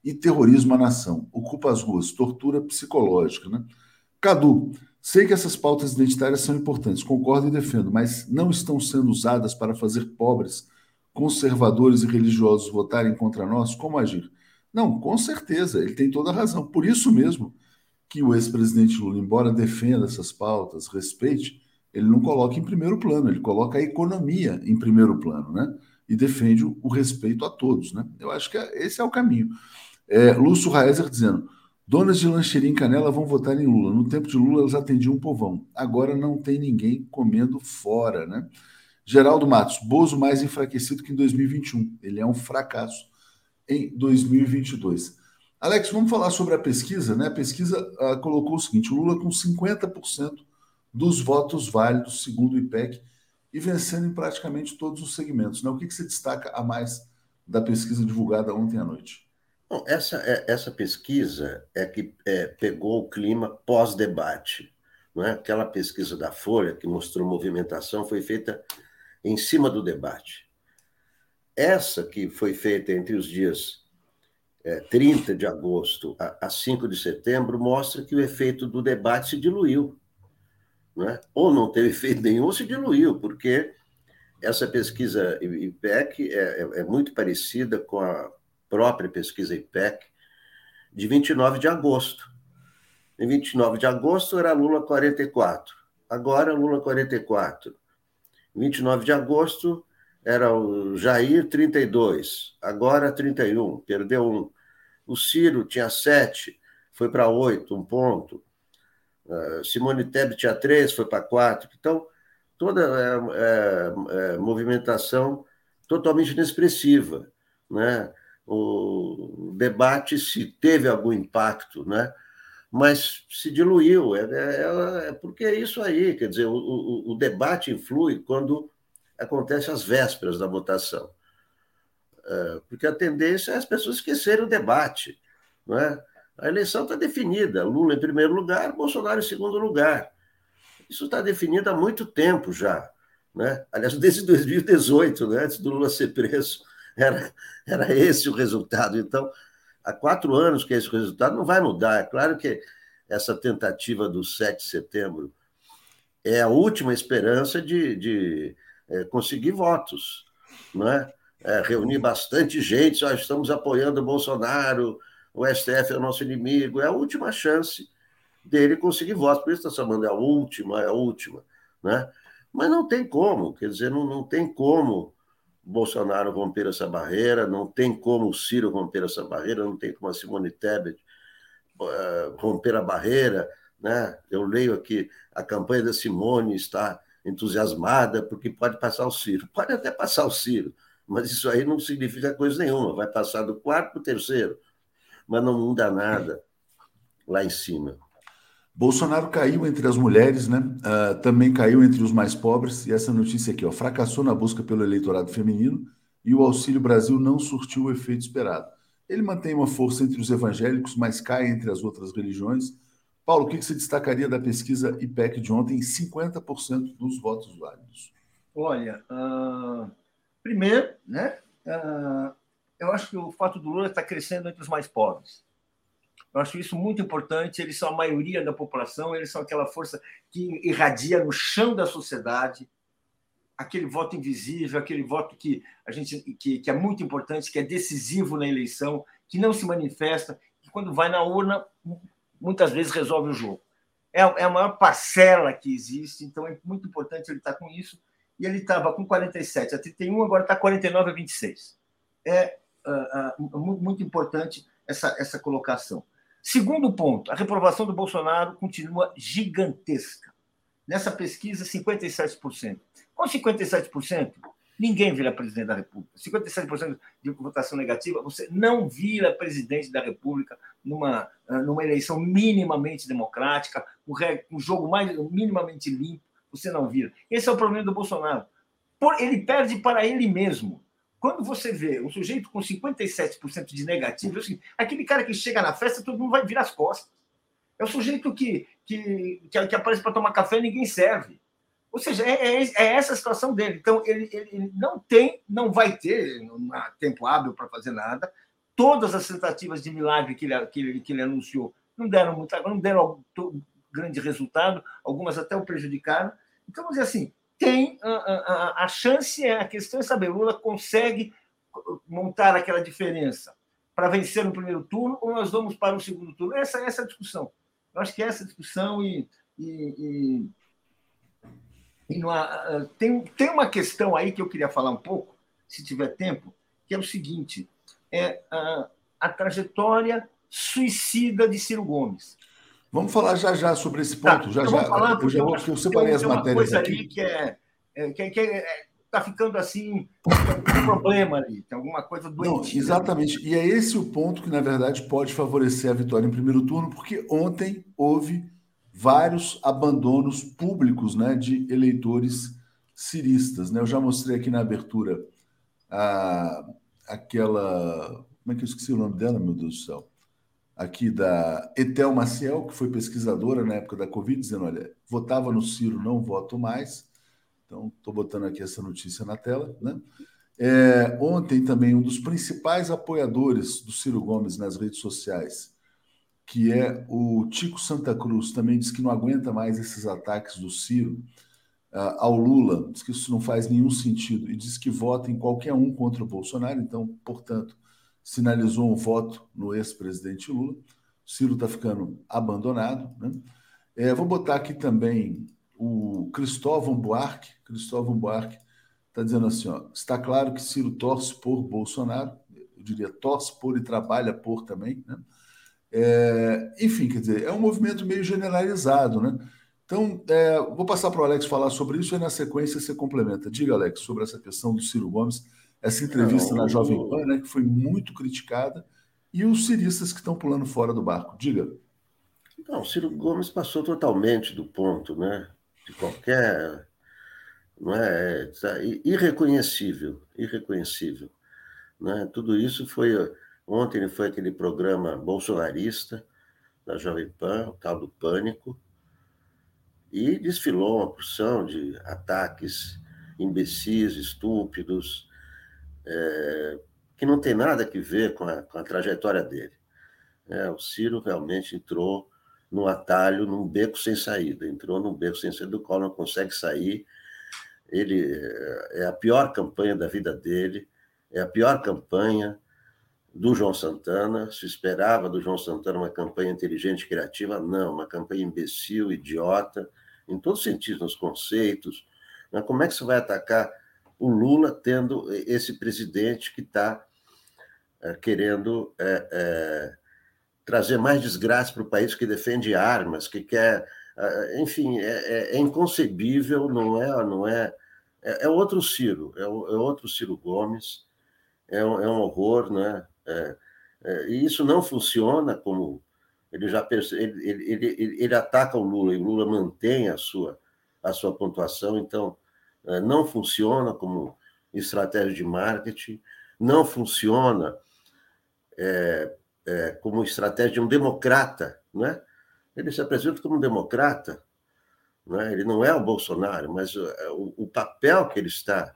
e terrorismo à nação. Ocupa as ruas, tortura psicológica. Né? Cadu, sei que essas pautas identitárias são importantes, concordo e defendo, mas não estão sendo usadas para fazer pobres, conservadores e religiosos votarem contra nós? Como agir? Não, com certeza, ele tem toda a razão. Por isso mesmo que o ex-presidente Lula, embora defenda essas pautas, respeite, ele não coloca em primeiro plano, ele coloca a economia em primeiro plano, né? E defende o respeito a todos, né? Eu acho que é, esse é o caminho. É, Lúcio Raezer dizendo: donas de lancheria em Canela vão votar em Lula. No tempo de Lula, elas atendiam um povão. Agora não tem ninguém comendo fora, né? Geraldo Matos, Bozo mais enfraquecido que em 2021. Ele é um fracasso em 2022. Alex, vamos falar sobre a pesquisa, né? A pesquisa uh, colocou o seguinte: Lula com 50% dos votos válidos, segundo o IPEC, e vencendo em praticamente todos os segmentos. Né? O que, que você destaca a mais da pesquisa divulgada ontem à noite? Bom, essa, é, essa pesquisa é que é, pegou o clima pós-debate. Não é? Aquela pesquisa da Folha, que mostrou movimentação, foi feita em cima do debate. Essa que foi feita entre os dias é, 30 de agosto a, a 5 de setembro mostra que o efeito do debate se diluiu né? ou não teve efeito nenhum, se diluiu, porque essa pesquisa IPEC é, é, é, muito parecida com a própria pesquisa IPEC de 29 de agosto. Em 29 de agosto era Lula 44, agora Lula 44. Em 29 de agosto era o Jair 32, agora 31, perdeu um. O Ciro tinha 7, foi para 8, um ponto. Uh, Simone Tebet tinha três, foi para quatro. Então, toda é, é, é, movimentação totalmente inexpressiva. Né? O debate, se teve algum impacto, né? mas se diluiu. É, é, é porque é isso aí, quer dizer, o, o, o, debate influi quando acontece às vésperas da votação. É, porque a tendência é as pessoas esquecerem o debate. Não é? A eleição está definida. Lula em primeiro lugar, Bolsonaro em segundo lugar. Isso está definido há muito tempo já. Né? Aliás, desde 2018, né? antes do Lula ser preso, era, era esse o resultado. Então, há quatro anos que esse resultado não vai mudar. É claro que essa tentativa do 7 de setembro é a última esperança de, de é, conseguir votos. Né? É, reunir bastante gente, ó, estamos apoiando o Bolsonaro, o STF é o nosso inimigo, é a última chance dele conseguir votos. Por isso está chamando é a última, é a última. Né? Mas não tem como, quer dizer, não, não tem como Bolsonaro romper essa barreira, não tem como o Ciro romper essa barreira, não tem como a Simone Tebet uh, romper a barreira. Né? Eu leio aqui, a campanha da Simone está entusiasmada porque pode passar o Ciro. Pode até passar o Ciro, mas isso aí não significa coisa nenhuma. Vai passar do quarto para o terceiro mas não muda nada lá em cima. Bolsonaro caiu entre as mulheres, né? Uh, também caiu entre os mais pobres. E essa notícia aqui, ó, fracassou na busca pelo eleitorado feminino e o Auxílio Brasil não surtiu o efeito esperado. Ele mantém uma força entre os evangélicos, mas cai entre as outras religiões. Paulo, o que você destacaria da pesquisa IPEC de ontem? 50% dos votos válidos. Olha, uh, primeiro, né? Uh, eu acho que o fato do Lula está crescendo entre os mais pobres. Eu acho isso muito importante. Eles são a maioria da população, eles são aquela força que irradia no chão da sociedade aquele voto invisível, aquele voto que a gente que, que é muito importante, que é decisivo na eleição, que não se manifesta, que quando vai na urna muitas vezes resolve o jogo. É, é a maior parcela que existe, então é muito importante ele estar com isso. E ele estava com 47 a 31, agora está 49 a 26. É muito importante essa, essa colocação. Segundo ponto, a reprovação do Bolsonaro continua gigantesca. Nessa pesquisa, 57%. Com 57%, ninguém vira presidente da República. 57% de votação negativa, você não vira presidente da República numa, numa eleição minimamente democrática, um jogo mais minimamente limpo, você não vira. Esse é o problema do Bolsonaro. Ele perde para ele mesmo. Quando você vê um sujeito com 57% de negativo, assim, aquele cara que chega na festa, todo mundo vai virar as costas. É o sujeito que, que, que, aparece para tomar café e ninguém serve. Ou seja, é, é, é essa a situação dele. Então, ele, ele, não tem, não vai ter tempo hábil para fazer nada. Todas as tentativas de milagre que ele, que ele, que ele anunciou não deram, muita, não deram grande resultado, algumas até o prejudicaram. Então, vamos dizer assim, tem a, a, a chance, é, a questão é saber, Lula consegue montar aquela diferença para vencer no primeiro turno ou nós vamos para o segundo turno? Essa, essa é a discussão. Eu acho que essa discussão e, e, e, e há, tem, tem uma questão aí que eu queria falar um pouco, se tiver tempo, que é o seguinte: é a, a trajetória suicida de Ciro Gomes. Vamos falar já já sobre esse ponto. Tá, já então já. Falar, eu já vou, eu separei as matérias coisa aqui. ali que é, é que, que é, tá ficando assim, tem um problema ali, tem alguma coisa doentia. Não, exatamente. E é esse o ponto que, na verdade, pode favorecer a vitória em primeiro turno, porque ontem houve vários abandonos públicos né, de eleitores ciristas. Né? Eu já mostrei aqui na abertura a, aquela. Como é que eu esqueci o nome dela, meu Deus do céu? Aqui da Etel Maciel, que foi pesquisadora na época da Covid, dizendo: olha, votava no Ciro, não voto mais. Então, estou botando aqui essa notícia na tela. Né? É, ontem também, um dos principais apoiadores do Ciro Gomes nas redes sociais, que é o Tico Santa Cruz, também diz que não aguenta mais esses ataques do Ciro uh, ao Lula, diz que isso não faz nenhum sentido e diz que vota em qualquer um contra o Bolsonaro, então, portanto, sinalizou um voto no ex-presidente Lula. Ciro está ficando abandonado. Né? É, vou botar aqui também o Cristóvão Buarque. Cristóvão Buarque está dizendo assim: ó, está claro que Ciro torce por Bolsonaro, eu diria torce por e trabalha por também, né? É, enfim, quer dizer, é um movimento meio generalizado, né? Então, é, vou passar para o Alex falar sobre isso e na sequência você complementa. Diga, Alex, sobre essa questão do Ciro Gomes, essa entrevista Não, na Jovem Pan, né, que foi muito criticada, e os ciristas que estão pulando fora do barco. Diga. Não, o Ciro Gomes passou totalmente do ponto, né? De qualquer. Não é, é irreconhecível, irreconhecível. Né? Tudo isso foi Ontem foi aquele programa bolsonarista da Jovem Pan, o tal do Pânico, e desfilou uma porção de ataques imbecis, estúpidos, é, que não tem nada a ver com a, com a trajetória dele. É, o Ciro realmente entrou num atalho, num beco sem saída, entrou num beco sem saída do qual não consegue sair. Ele é, é a pior campanha da vida dele, é a pior campanha do João Santana. Se esperava do João Santana uma campanha inteligente e criativa, não, uma campanha imbecil, idiota, em todos os sentidos, nos conceitos. Mas como é que você vai atacar o Lula tendo esse presidente que está é, querendo é, é, trazer mais desgraça para o país, que defende armas, que quer. enfim, é, é, inconcebível, não é, não é, é, outro Ciro, é, outro Ciro Gomes, é um, é um horror, né? É, é, e isso não funciona como ele já percebe, ele, ele, ele, ele, ataca o Lula e o Lula mantém a sua, a sua pontuação, então é, não funciona como estratégia de marketing, não funciona é, é, como estratégia de um democrata, né? Ele se apresenta como um democrata, né? ele não é o Bolsonaro, mas o, o, o papel que ele está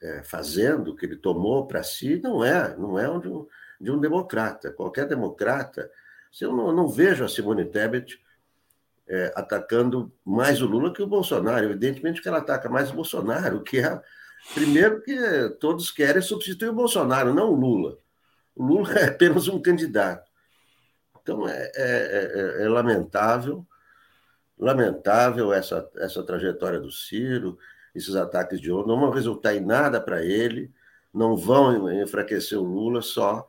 é, fazendo, que ele tomou para si, não é, não é um, de um democrata. Qualquer democrata, eu não, não vejo a Simone Tebet é, atacando mais o Lula que o Bolsonaro. Evidentemente que ela ataca mais o Bolsonaro, que é primeiro que todos querem substituir o Bolsonaro, não o Lula. O Lula é apenas um candidato. Então é, é, é, é lamentável, lamentável essa, essa trajetória do Ciro esses ataques de ontem, não vão resultar em nada para ele, não vão enfraquecer o Lula, só,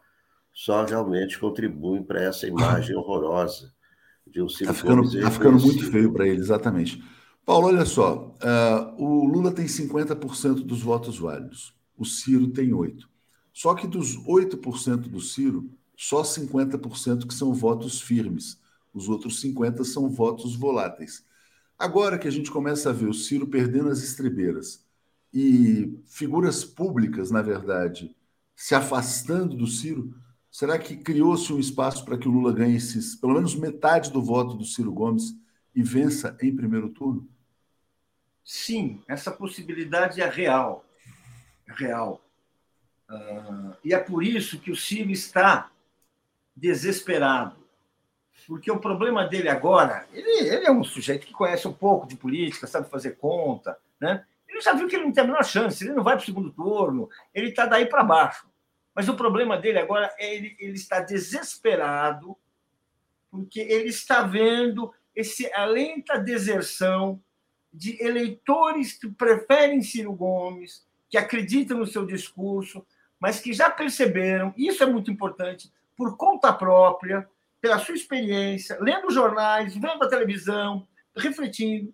só realmente contribuem para essa imagem horrorosa de um Ciro Está ficando, tá ficando muito feio para ele, exatamente. Paulo, olha só, uh, o Lula tem 50% dos votos válidos, o Ciro tem 8%. Só que dos 8% do Ciro, só 50% que são votos firmes. Os outros 50% são votos voláteis. Agora que a gente começa a ver o Ciro perdendo as estrebeiras e figuras públicas, na verdade, se afastando do Ciro, será que criou-se um espaço para que o Lula ganhe esses, pelo menos metade do voto do Ciro Gomes e vença em primeiro turno? sim, essa possibilidade é real. É real. Uh, e é por isso que o Ciro está desesperado. Porque o problema dele agora, ele, ele é um sujeito que conhece um pouco de política, sabe fazer conta, né? Ele já viu que ele não tem a menor chance, ele não vai para o segundo turno, ele está daí para baixo. Mas o problema dele agora é ele, ele está desesperado, porque ele está vendo esse, a lenta deserção de eleitores que preferem Ciro Gomes, que acreditam no seu discurso, mas que já perceberam, isso é muito importante, por conta própria, pela sua experiência, lendo jornais, vendo a televisão, refletindo,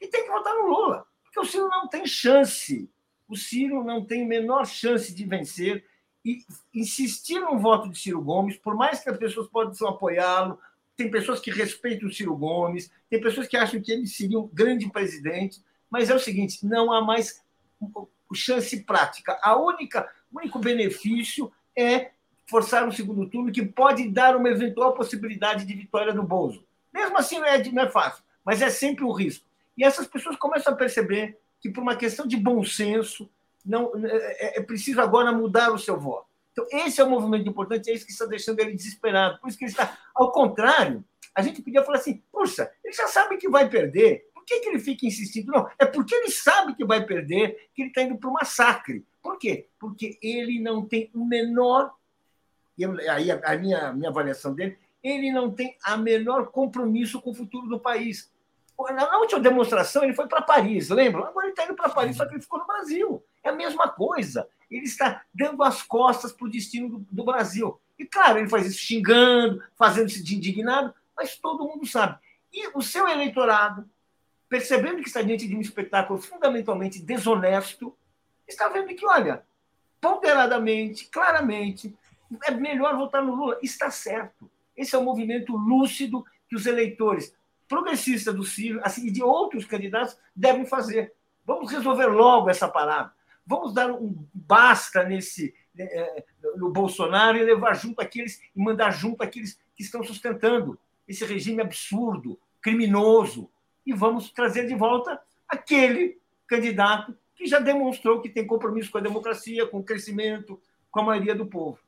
e tem que votar no Lula, porque o Ciro não tem chance. O Ciro não tem menor chance de vencer e insistir no voto de Ciro Gomes, por mais que as pessoas possam apoiá-lo, tem pessoas que respeitam o Ciro Gomes, tem pessoas que acham que ele seria um grande presidente, mas é o seguinte, não há mais chance prática. A única, o único benefício é forçar um segundo turno que pode dar uma eventual possibilidade de vitória do Bolso. Mesmo assim, não é, não é fácil, mas é sempre um risco. E essas pessoas começam a perceber que, por uma questão de bom senso, não é, é preciso agora mudar o seu voto. Então, esse é um movimento importante, é isso que está deixando ele desesperado. Por isso que ele está. Ao contrário, a gente podia falar assim: puxa, ele já sabe que vai perder, por que, que ele fica insistindo? Não, é porque ele sabe que vai perder que ele está indo para o massacre. Por quê? Porque ele não tem o menor. E aí a minha, minha avaliação dele, ele não tem a menor compromisso com o futuro do país. Na última demonstração, ele foi para Paris, lembra? Agora ele está indo para Paris, só que ele ficou no Brasil. É a mesma coisa. Ele está dando as costas para o destino do, do, Brasil. E, claro, ele faz isso xingando, fazendo-se de indignado, mas todo mundo sabe. E o seu eleitorado, percebendo que está diante de um espetáculo fundamentalmente desonesto, está vendo que, olha, ponderadamente, claramente, é melhor votar no Lula. Está certo. Esse é um movimento lúcido que os eleitores progressista do Ciro, assim, e de outros candidatos, devem fazer. Vamos resolver logo essa parada. Vamos dar um basta nesse né, é, no Bolsonaro e levar junto aqueles e mandar junto aqueles que estão sustentando esse regime absurdo, criminoso, e vamos trazer de volta aquele candidato que já demonstrou que tem compromisso com a democracia, com o crescimento, com a maioria do povo.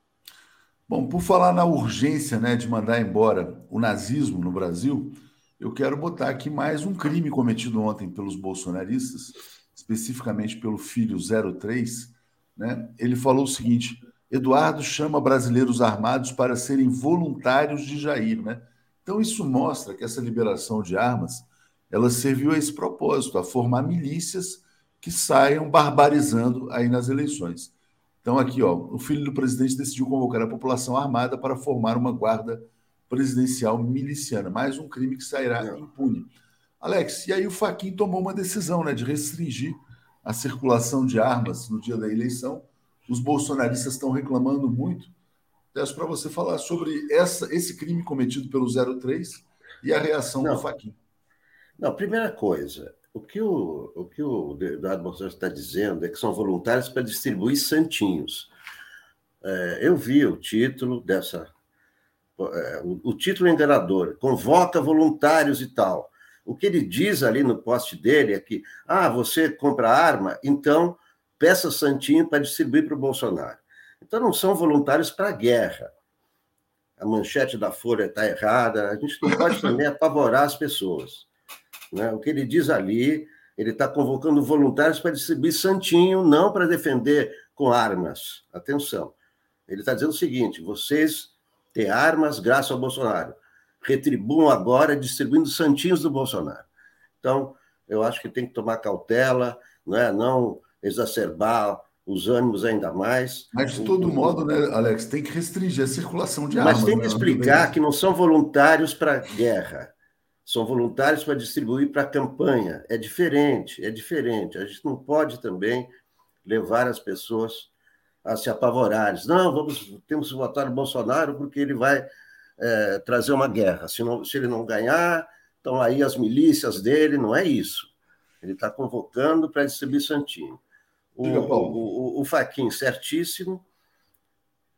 Bom, por falar na urgência né, de mandar embora o nazismo no Brasil, eu quero botar aqui mais um crime cometido ontem pelos bolsonaristas, especificamente pelo filho 03. Né? Ele falou o seguinte: Eduardo chama brasileiros armados para serem voluntários de Jair. Né? Então, isso mostra que essa liberação de armas ela serviu a esse propósito, a formar milícias que saiam barbarizando aí nas eleições. Então, aqui, ó, o filho do presidente decidiu convocar a população armada para formar uma guarda presidencial miliciana. Mais um crime que sairá impune. Alex, e aí o Faquin tomou uma decisão né, de restringir a circulação de armas no dia da eleição. Os bolsonaristas estão reclamando muito. Peço para você falar sobre essa, esse crime cometido pelo 03 e a reação Não. do Faquin. Não, primeira coisa, o que o, o, que o Eduardo Bolsonaro está dizendo é que são voluntários para distribuir santinhos. É, eu vi o título dessa é, o, título é enganador, convoca voluntários e tal. O que ele diz ali no post dele é que, ah, você compra arma, então peça santinho para distribuir para o Bolsonaro. Então não são voluntários para a guerra. A manchete da Folha está errada, a gente não pode também apavorar as pessoas. Né? O que ele diz ali, ele está convocando voluntários para distribuir santinho, não para defender com armas. Atenção. Ele está dizendo o seguinte: vocês ter armas graças ao Bolsonaro. Retribuam agora distribuindo santinhos do Bolsonaro. Então, eu acho que tem que tomar cautela, né? não exacerbar os ânimos ainda mais. Mas, de todo modo, né, Alex, tem que restringir a circulação de armas. Mas tem que né? explicar que não são voluntários para guerra, são voluntários para distribuir para a campanha. É diferente, é diferente. A gente não pode também levar as pessoas a se apavorar. não, vamos, temos que votar no Bolsonaro porque ele vai é, trazer uma guerra. Se, não, se ele não ganhar, então aí as milícias dele, não é isso. Ele está convocando para distribuir Santinho. O, o, o, o Faquin, certíssimo,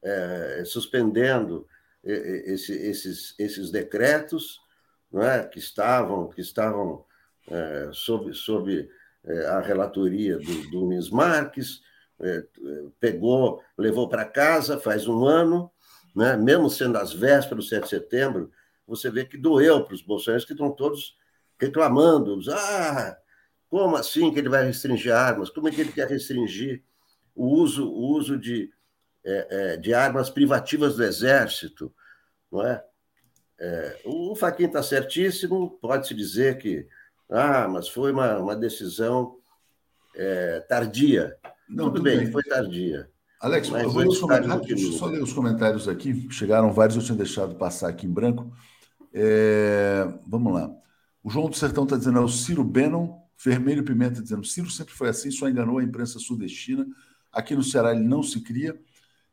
é, suspendendo esse, esses, esses decretos não é, que estavam, que estavam é, sob, sob é, a relatoria do, do Nunes Marques, é, pegou, levou para casa faz um ano, né? mesmo sendo as vésperas do 7 de setembro, você vê que doeu para os bolsonaristas que estão todos reclamando. Ah, como assim que ele vai restringir armas? Como é que ele quer restringir o uso, o uso de, é, é, de armas privativas do Exército? Não é? é o Faquin está certíssimo, pode-se dizer que ah, mas foi uma, uma decisão é, tardia. Não, tudo, tudo bem, bem, foi tardia. Alex, eu vou ler os comentários, deixa eu só ler os comentários aqui. Chegaram vários, eu tinha deixado passar aqui em branco. É, vamos lá. O João do Sertão está dizendo, é o Ciro Bannon, Vermelho Pimenta dizendo, Ciro sempre foi assim, só enganou a imprensa sudestina. Aqui no Ceará ele não se cria.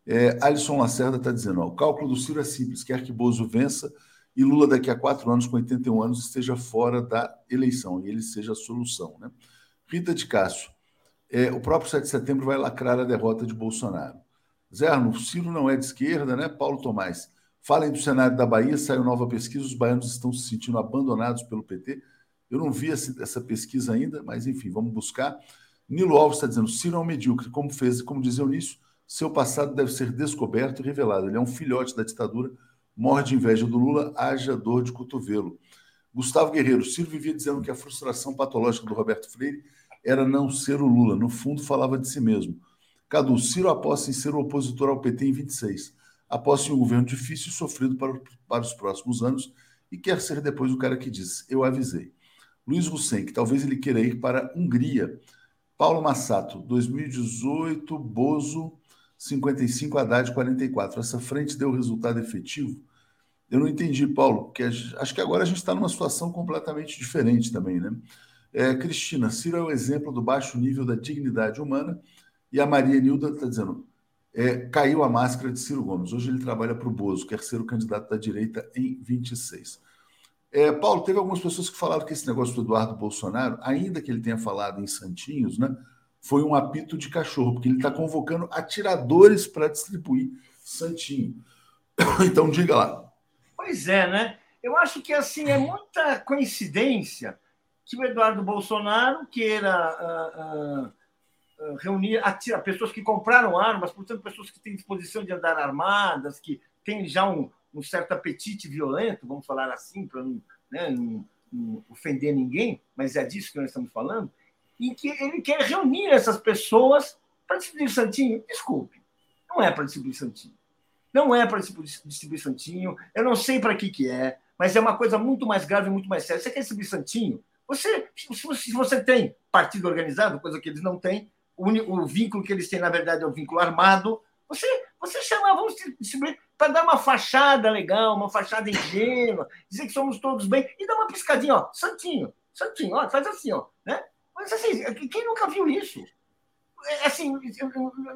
É, Alisson Lacerda está dizendo, ó, o cálculo do Ciro é simples, quer que Bozo vença e Lula daqui a quatro anos, com 81 anos, esteja fora da eleição e ele seja a solução. Né? Rita de Cássio, é, o próprio 7 de setembro vai lacrar a derrota de Bolsonaro. Zé Arno, Ciro não é de esquerda, né? Paulo Tomás, falem do cenário da Bahia, saiu nova pesquisa, os baianos estão se sentindo abandonados pelo PT. Eu não vi essa, pesquisa ainda, mas enfim, vamos buscar. Nilo Alves está dizendo, Ciro é um medíocre, como fez, como dizia o Nício, seu passado deve ser descoberto e revelado. Ele é um filhote da ditadura morre de inveja do Lula, haja dor de cotovelo. Gustavo Guerreiro, Ciro vivia dizendo que a frustração patológica do Roberto Freire era não ser o Lula. No fundo, falava de si mesmo. Cadu, Ciro aposta em ser o opositor ao PT em 26. Aposta em um governo difícil e sofrido para, para os próximos anos e quer ser depois o cara que disse, eu avisei. Luiz Hussein, que talvez ele queira ir para a Hungria. Paulo Massato, 2018, Bozo 55, Haddad 44. Essa frente deu resultado efetivo? Eu não entendi, Paulo, porque acho que agora a gente está numa situação completamente diferente também, né? É, Cristina, Ciro é o exemplo do baixo nível da dignidade humana e a Maria Nilda está dizendo, é, caiu a máscara de Ciro Gomes. Hoje ele trabalha para o Bozo, quer ser o candidato da direita em 26. É, Paulo, teve algumas pessoas que falaram que esse negócio do Eduardo Bolsonaro, ainda que ele tenha falado em Santinhos, né? foi um apito de cachorro, porque ele está convocando atiradores para distribuir Santinho. Então, diga lá. Pois é, né? Eu acho que assim é muita coincidência que o Eduardo Bolsonaro queira uh, uh, reunir atira, pessoas que compraram armas, portanto, pessoas que têm disposição de andar armadas, que têm já um, um certo apetite violento, vamos falar assim, para não, né, não, não ofender ninguém, mas é disso que nós estamos falando em que ele quer reunir essas pessoas para distribuir Santinho. Desculpe, não é para distribuir Santinho. Não é para distribuir Santinho. Eu não sei para que, que é, mas é uma coisa muito mais grave, muito mais séria. Você quer distribuir Santinho? Você, se você tem partido organizado, coisa que eles não têm, o, o vínculo que eles têm, na verdade, é o vínculo armado, você, você chama, vamos distribuir para dar uma fachada legal, uma fachada ingênua, dizer que somos todos bem, e dar uma piscadinha, ó, Santinho, Santinho, ó, faz assim, ó, né? Mas assim, quem nunca viu isso? É, assim,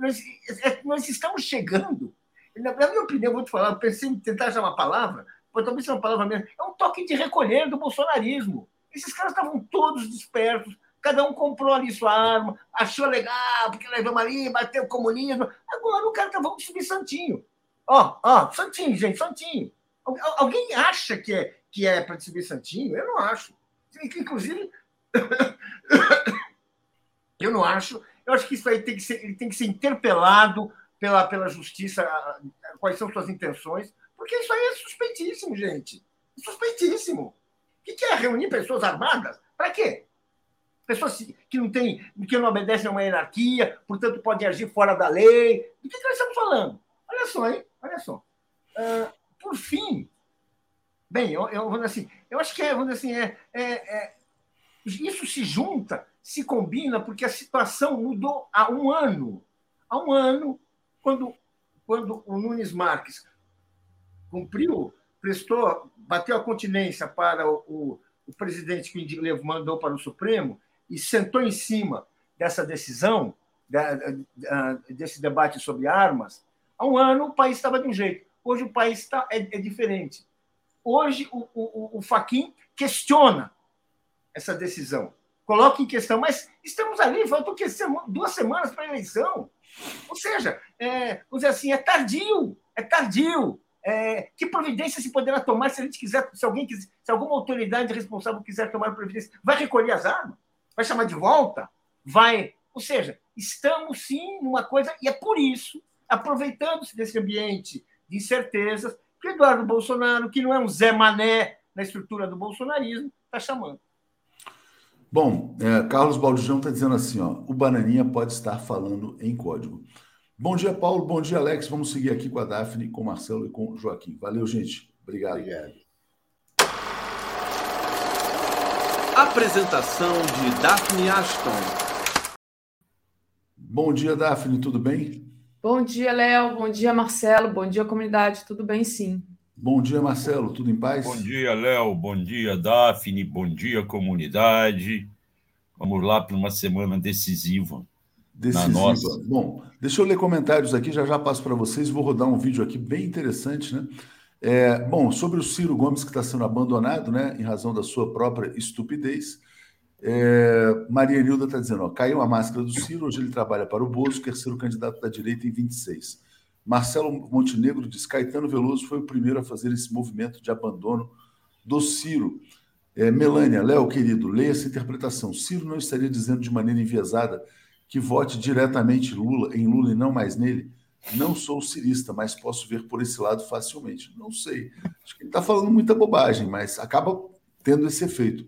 nós, é, nós estamos chegando. Na minha opinião, vou te falar, pensei em tentar achar uma palavra, pode talvez seja uma palavra mesmo, é um toque de recolher do bolsonarismo. Esses caras estavam todos despertos, cada um comprou ali sua arma, achou legal, porque levamos ali, bateu o comunismo. Agora o cara tá, vamos subir Santinho. Ó, ó, Santinho, gente, Santinho. Alguém acha que é, que é para subir Santinho? Eu não acho. Inclusive, eu não acho. Eu acho que isso aí tem que ser, ele tem que ser interpelado pela, pela justiça, quais são suas intenções, porque isso aí é suspeitíssimo, gente. suspeitíssimo. O que é reunir pessoas armadas? Para quê? Pessoas que não têm, que não obedecem a uma hierarquia, portanto podem agir fora da lei. Do que, que nós estamos falando? Olha só, hein? Olha só. Uh, por fim, bem, eu, eu, assim, eu acho que é, assim, é, é, é isso se junta, se combina, porque a situação mudou há um ano. Há um ano, quando, quando o Nunes Marques cumpriu, prestou, bateu a continência para o, o, o presidente que mandou para o Supremo e sentou em cima dessa decisão, desse debate sobre armas, há um ano o país estava de um jeito. Hoje o país está, é, é diferente. Hoje o, o, o Faquin questiona essa decisão. Coloque em questão, mas estamos ali, faltam que, duas semanas para a eleição. Ou seja, é, vamos dizer assim, é tardio, é tardio. É, que providência se poderá tomar se a gente quiser, se alguém quiser, se alguma autoridade responsável quiser tomar providência, vai recolher as armas? Vai chamar de volta? Vai. Ou seja, estamos sim numa coisa, e é por isso, aproveitando-se desse ambiente de incertezas, que Eduardo Bolsonaro, que não é um Zé Mané na estrutura do bolsonarismo, está chamando. Bom, é, Carlos Baldijão está dizendo assim: ó, o Bananinha pode estar falando em código. Bom dia, Paulo. Bom dia, Alex. Vamos seguir aqui com a Daphne, com o Marcelo e com o Joaquim. Valeu, gente. Obrigado. Obrigado. Apresentação de Daphne Ashton. Bom dia, Daphne. Tudo bem? Bom dia, Léo. Bom dia, Marcelo. Bom dia, comunidade. Tudo bem, sim. Bom dia, Marcelo. Tudo em paz? Bom dia, Léo. Bom dia, Daphne. Bom dia, comunidade. Vamos lá para uma semana decisiva. Decisiva. Bom, deixa eu ler comentários aqui, já já passo para vocês. Vou rodar um vídeo aqui bem interessante, né? É, bom, sobre o Ciro Gomes que está sendo abandonado, né, em razão da sua própria estupidez. É, Maria Nilda está dizendo: ó, caiu a máscara do Ciro, hoje ele trabalha para o Bozo, quer ser o candidato da direita em 26. Marcelo Montenegro diz: Caetano Veloso foi o primeiro a fazer esse movimento de abandono do Ciro. É, Melânia, Léo, querido, leia essa interpretação. Ciro não estaria dizendo de maneira enviesada que vote diretamente Lula em Lula e não mais nele? Não sou cirista, mas posso ver por esse lado facilmente. Não sei. Acho que ele está falando muita bobagem, mas acaba tendo esse efeito.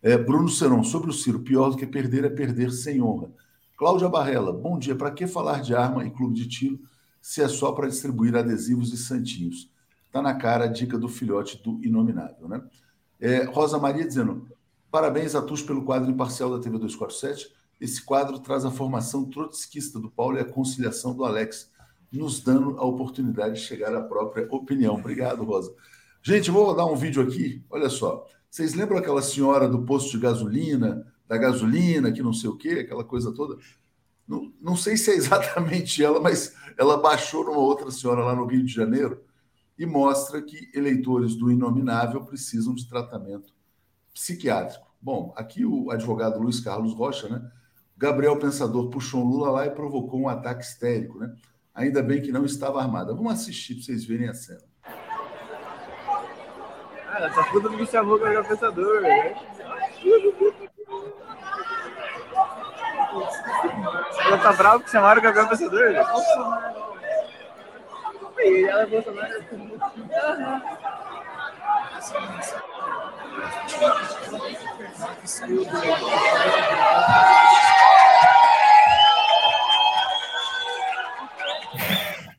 É, Bruno Seron, sobre o Ciro, pior do que perder é perder sem honra. Cláudia Barrela, bom dia. Para que falar de arma em clube de tiro se é só para distribuir adesivos e santinhos? Está na cara a dica do filhote do Inominável, né? É, Rosa Maria dizendo: parabéns a todos pelo quadro imparcial da TV 247. Esse quadro traz a formação trotskista do Paulo e a conciliação do Alex nos dando a oportunidade de chegar à própria opinião. Obrigado, Rosa. Gente, vou dar um vídeo aqui. Olha só. Vocês lembram aquela senhora do posto de gasolina, da gasolina, que não sei o quê, aquela coisa toda? Não, não sei se é exatamente ela, mas ela baixou numa outra senhora lá no Rio de Janeiro e mostra que eleitores do inominável precisam de tratamento psiquiátrico. Bom, aqui o advogado Luiz Carlos Rocha, né? Gabriel Pensador puxou um Lula lá e provocou um ataque histérico, né? Ainda bem que não estava armada. Vamos assistir para vocês verem a cena. Ah, essa puta me chamou para pensador, né? Ela tá brava que chamaram o Gabriel Pensador? Né? E ela é Bolsonaro.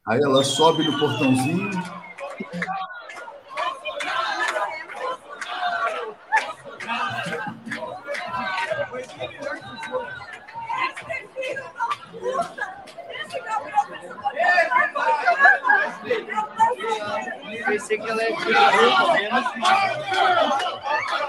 Aí ela sobe no portãozinho. Pensei que ela é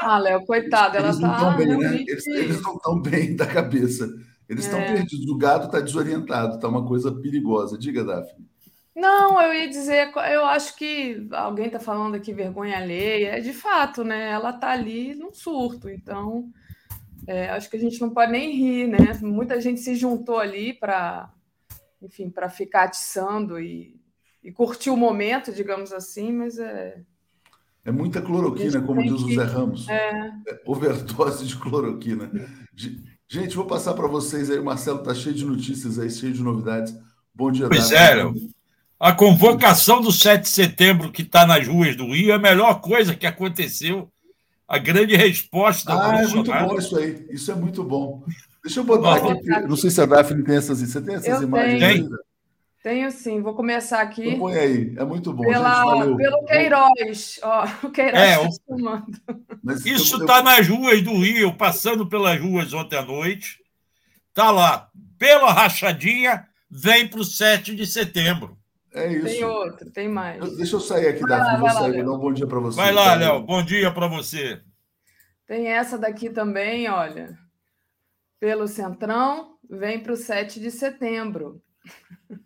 Ah, Léo, coitado, ela está. Tá bem, né? eles, eles, não estão bem da cabeça. Eles estão é. perdidos. O gado está desorientado, está uma coisa perigosa. Diga, Daphne. Não, eu ia dizer, eu acho que alguém está falando aqui vergonha alheia, é de fato, né? Ela está ali num surto, então é, acho que a gente não pode nem rir, né? Muita gente se juntou ali para, enfim, para ficar atiçando e, e curtir o momento, digamos assim, mas é. É muita cloroquina, como diz o Zé Ramos. É. é. Overdose de cloroquina. Gente, vou passar para vocês aí. O Marcelo está cheio de notícias aí, cheio de novidades. Bom dia, Pois é, a convocação do 7 de setembro que está nas ruas do Rio é a melhor coisa que aconteceu. A grande resposta. Ah, é muito bom isso aí. Isso é muito bom. Deixa eu botar aqui. Não sei se a Daphne tem essas. Você tem essas eu imagens? Tenho. Tenho sim, vou começar aqui. Então põe aí, é muito bom. Pela, gente, pelo Queiroz. Ó, o Queiroz é, tá Isso está nas ruas do Rio, passando pelas ruas ontem à noite. Está lá, pela rachadinha, vem para o 7 de setembro. É isso. Tem outro, tem mais. Deixa eu sair aqui, Davi. Vou sair, vou dar um bom dia para você. Vai lá, Léo. Bom dia para você. Tem essa daqui também, olha. pelo Centrão, vem para o 7 de setembro.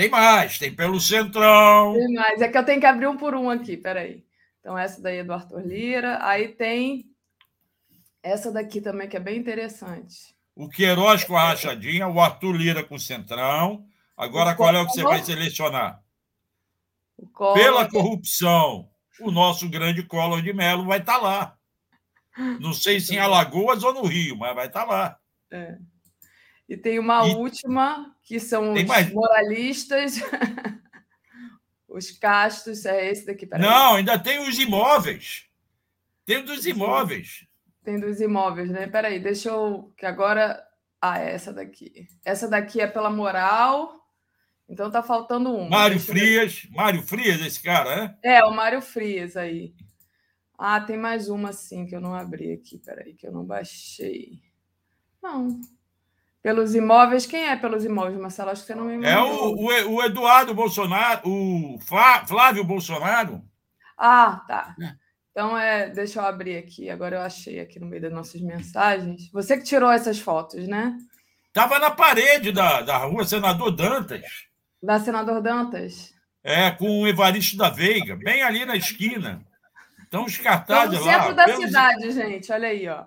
Tem mais, tem pelo Centrão. Tem mais, é que eu tenho que abrir um por um aqui, peraí. Então, essa daí é do Arthur Lira. Aí tem essa daqui também, que é bem interessante. O Queiroz com a rachadinha, o Arthur Lira com o Centrão. Agora, qual é o que você vai selecionar? Pela corrupção, o nosso grande Collor de Mello vai estar tá lá. Não sei se em Alagoas ou no Rio, mas vai estar tá lá. É. E tem uma e... última, que são os mais... moralistas. os castos, é esse daqui. Peraí. Não, ainda tem os imóveis. Tem dos imóveis. Tem dos imóveis, né? Peraí, deixa eu. Que agora. Ah, é essa daqui. Essa daqui é pela moral. Então tá faltando um. Mário Frias. Eu... Mário Frias, esse cara, né? É, o Mário Frias aí. Ah, tem mais uma sim que eu não abri aqui. Peraí, que eu não baixei. Não. Pelos imóveis, quem é pelos imóveis, Marcelo? Acho que você não me É o, o, o Eduardo Bolsonaro, o Flávio Bolsonaro. Ah, tá. É. Então, é, deixa eu abrir aqui. Agora eu achei aqui no meio das nossas mensagens. Você que tirou essas fotos, né? Estava na parede da, da rua Senador Dantas. Da Senador Dantas. É, com o Evaristo da Veiga, bem ali na esquina. Então, os cartazes lá. No centro da cidade, gente, olha aí, ó.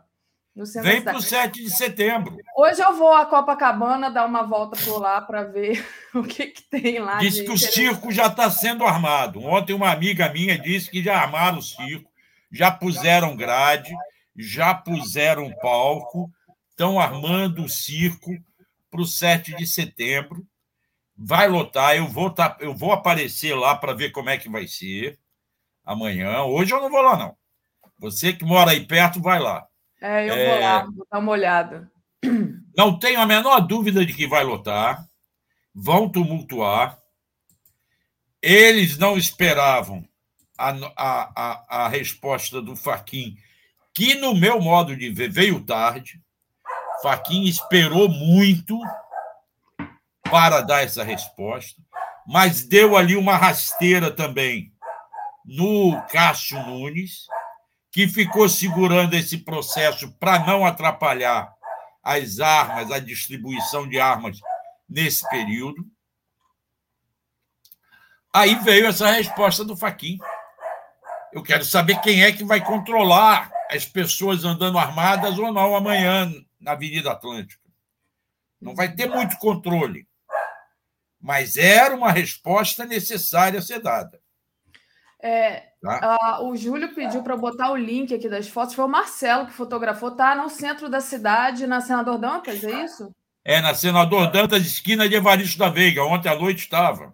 Vem para o 7 de setembro. Hoje eu vou a Copacabana dar uma volta por lá para ver o que, que tem lá. Disse que o circo já está sendo armado. Ontem uma amiga minha disse que já armaram o circo, já puseram grade, já puseram palco, estão armando o circo para o 7 de setembro vai lotar, eu vou, tá, eu vou aparecer lá para ver como é que vai ser amanhã. Hoje eu não vou lá, não. Você que mora aí perto, vai lá. É, eu é... vou lá, vou dar uma olhada. Não tenho a menor dúvida de que vai lotar, vão tumultuar. Eles não esperavam a, a, a, a resposta do Faquin, que, no meu modo de ver, veio tarde. Faquin esperou muito para dar essa resposta, mas deu ali uma rasteira também no Cássio Nunes, que ficou segurando esse processo para não atrapalhar as armas, a distribuição de armas nesse período. Aí veio essa resposta do Faquin. Eu quero saber quem é que vai controlar as pessoas andando armadas ou não amanhã na Avenida Atlântica. Não vai ter muito controle mas era uma resposta necessária a ser dada. É, tá? uh, o Júlio pediu para botar o link aqui das fotos. Foi o Marcelo que fotografou. Tá no centro da cidade, na Senador Dantas, é isso? É, na Senador Dantas, esquina de Evaristo da Veiga. Ontem à noite estava.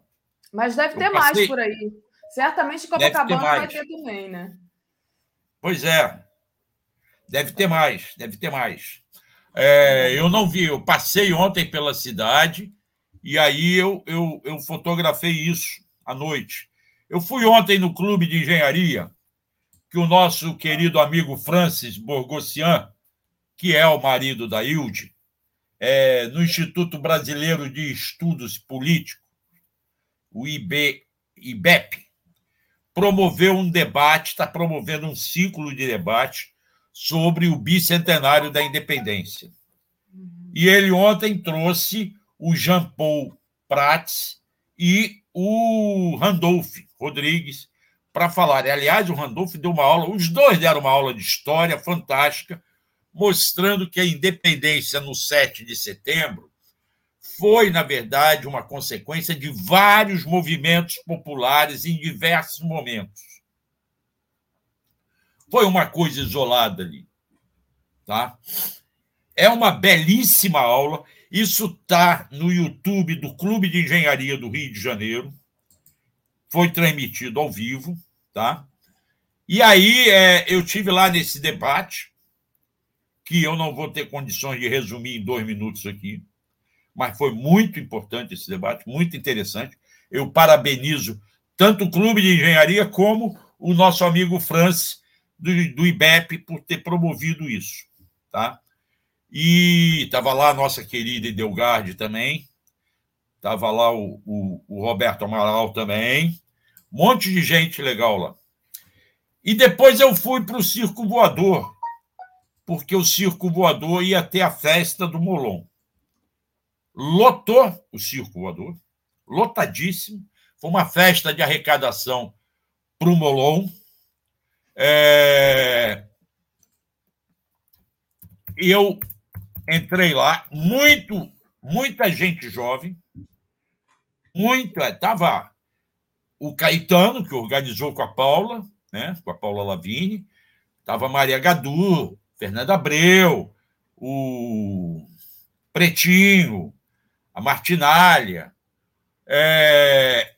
Mas deve ter mais por aí. Certamente Copacabana vai ter também, né? Pois é. Deve ter mais, deve ter mais. É, eu não vi, eu passei ontem pela cidade e aí eu, eu, eu fotografei isso à noite. Eu fui ontem no clube de engenharia, que o nosso querido amigo Francis Borgossian, que é o marido da Hilde, é, no Instituto Brasileiro de Estudos Políticos, o IB, IBEP, promoveu um debate, está promovendo um ciclo de debate sobre o bicentenário da independência. E ele ontem trouxe o Jean Paul Prats e o Randolph Rodrigues para falar. Aliás, o Randolph deu uma aula, os dois deram uma aula de história fantástica, mostrando que a independência no 7 de setembro foi, na verdade, uma consequência de vários movimentos populares em diversos momentos. Foi uma coisa isolada ali. Tá? É uma belíssima aula. Isso está no YouTube do Clube de Engenharia do Rio de Janeiro. Foi transmitido ao vivo, tá? E aí é, eu tive lá nesse debate, que eu não vou ter condições de resumir em dois minutos aqui, mas foi muito importante esse debate, muito interessante. Eu parabenizo tanto o Clube de Engenharia como o nosso amigo Francis do, do IBEP por ter promovido isso, tá? E estava lá a nossa querida Idelgarde também. Estava lá o, o, o, Roberto Amaral também. Um monte de gente legal lá. E depois eu fui para o Circo Voador porque o circo voador ia ter a festa do Molon. Lotou o circo voador, lotadíssimo. Foi uma festa de arrecadação para o Molon. É... Eu entrei lá, muito, muita gente jovem, muito, estava o Caetano, que organizou com a Paula, né, com a Paula Lavigne, estava Maria Gadu, Fernanda Abreu, o Pretinho, a Martinalha. É...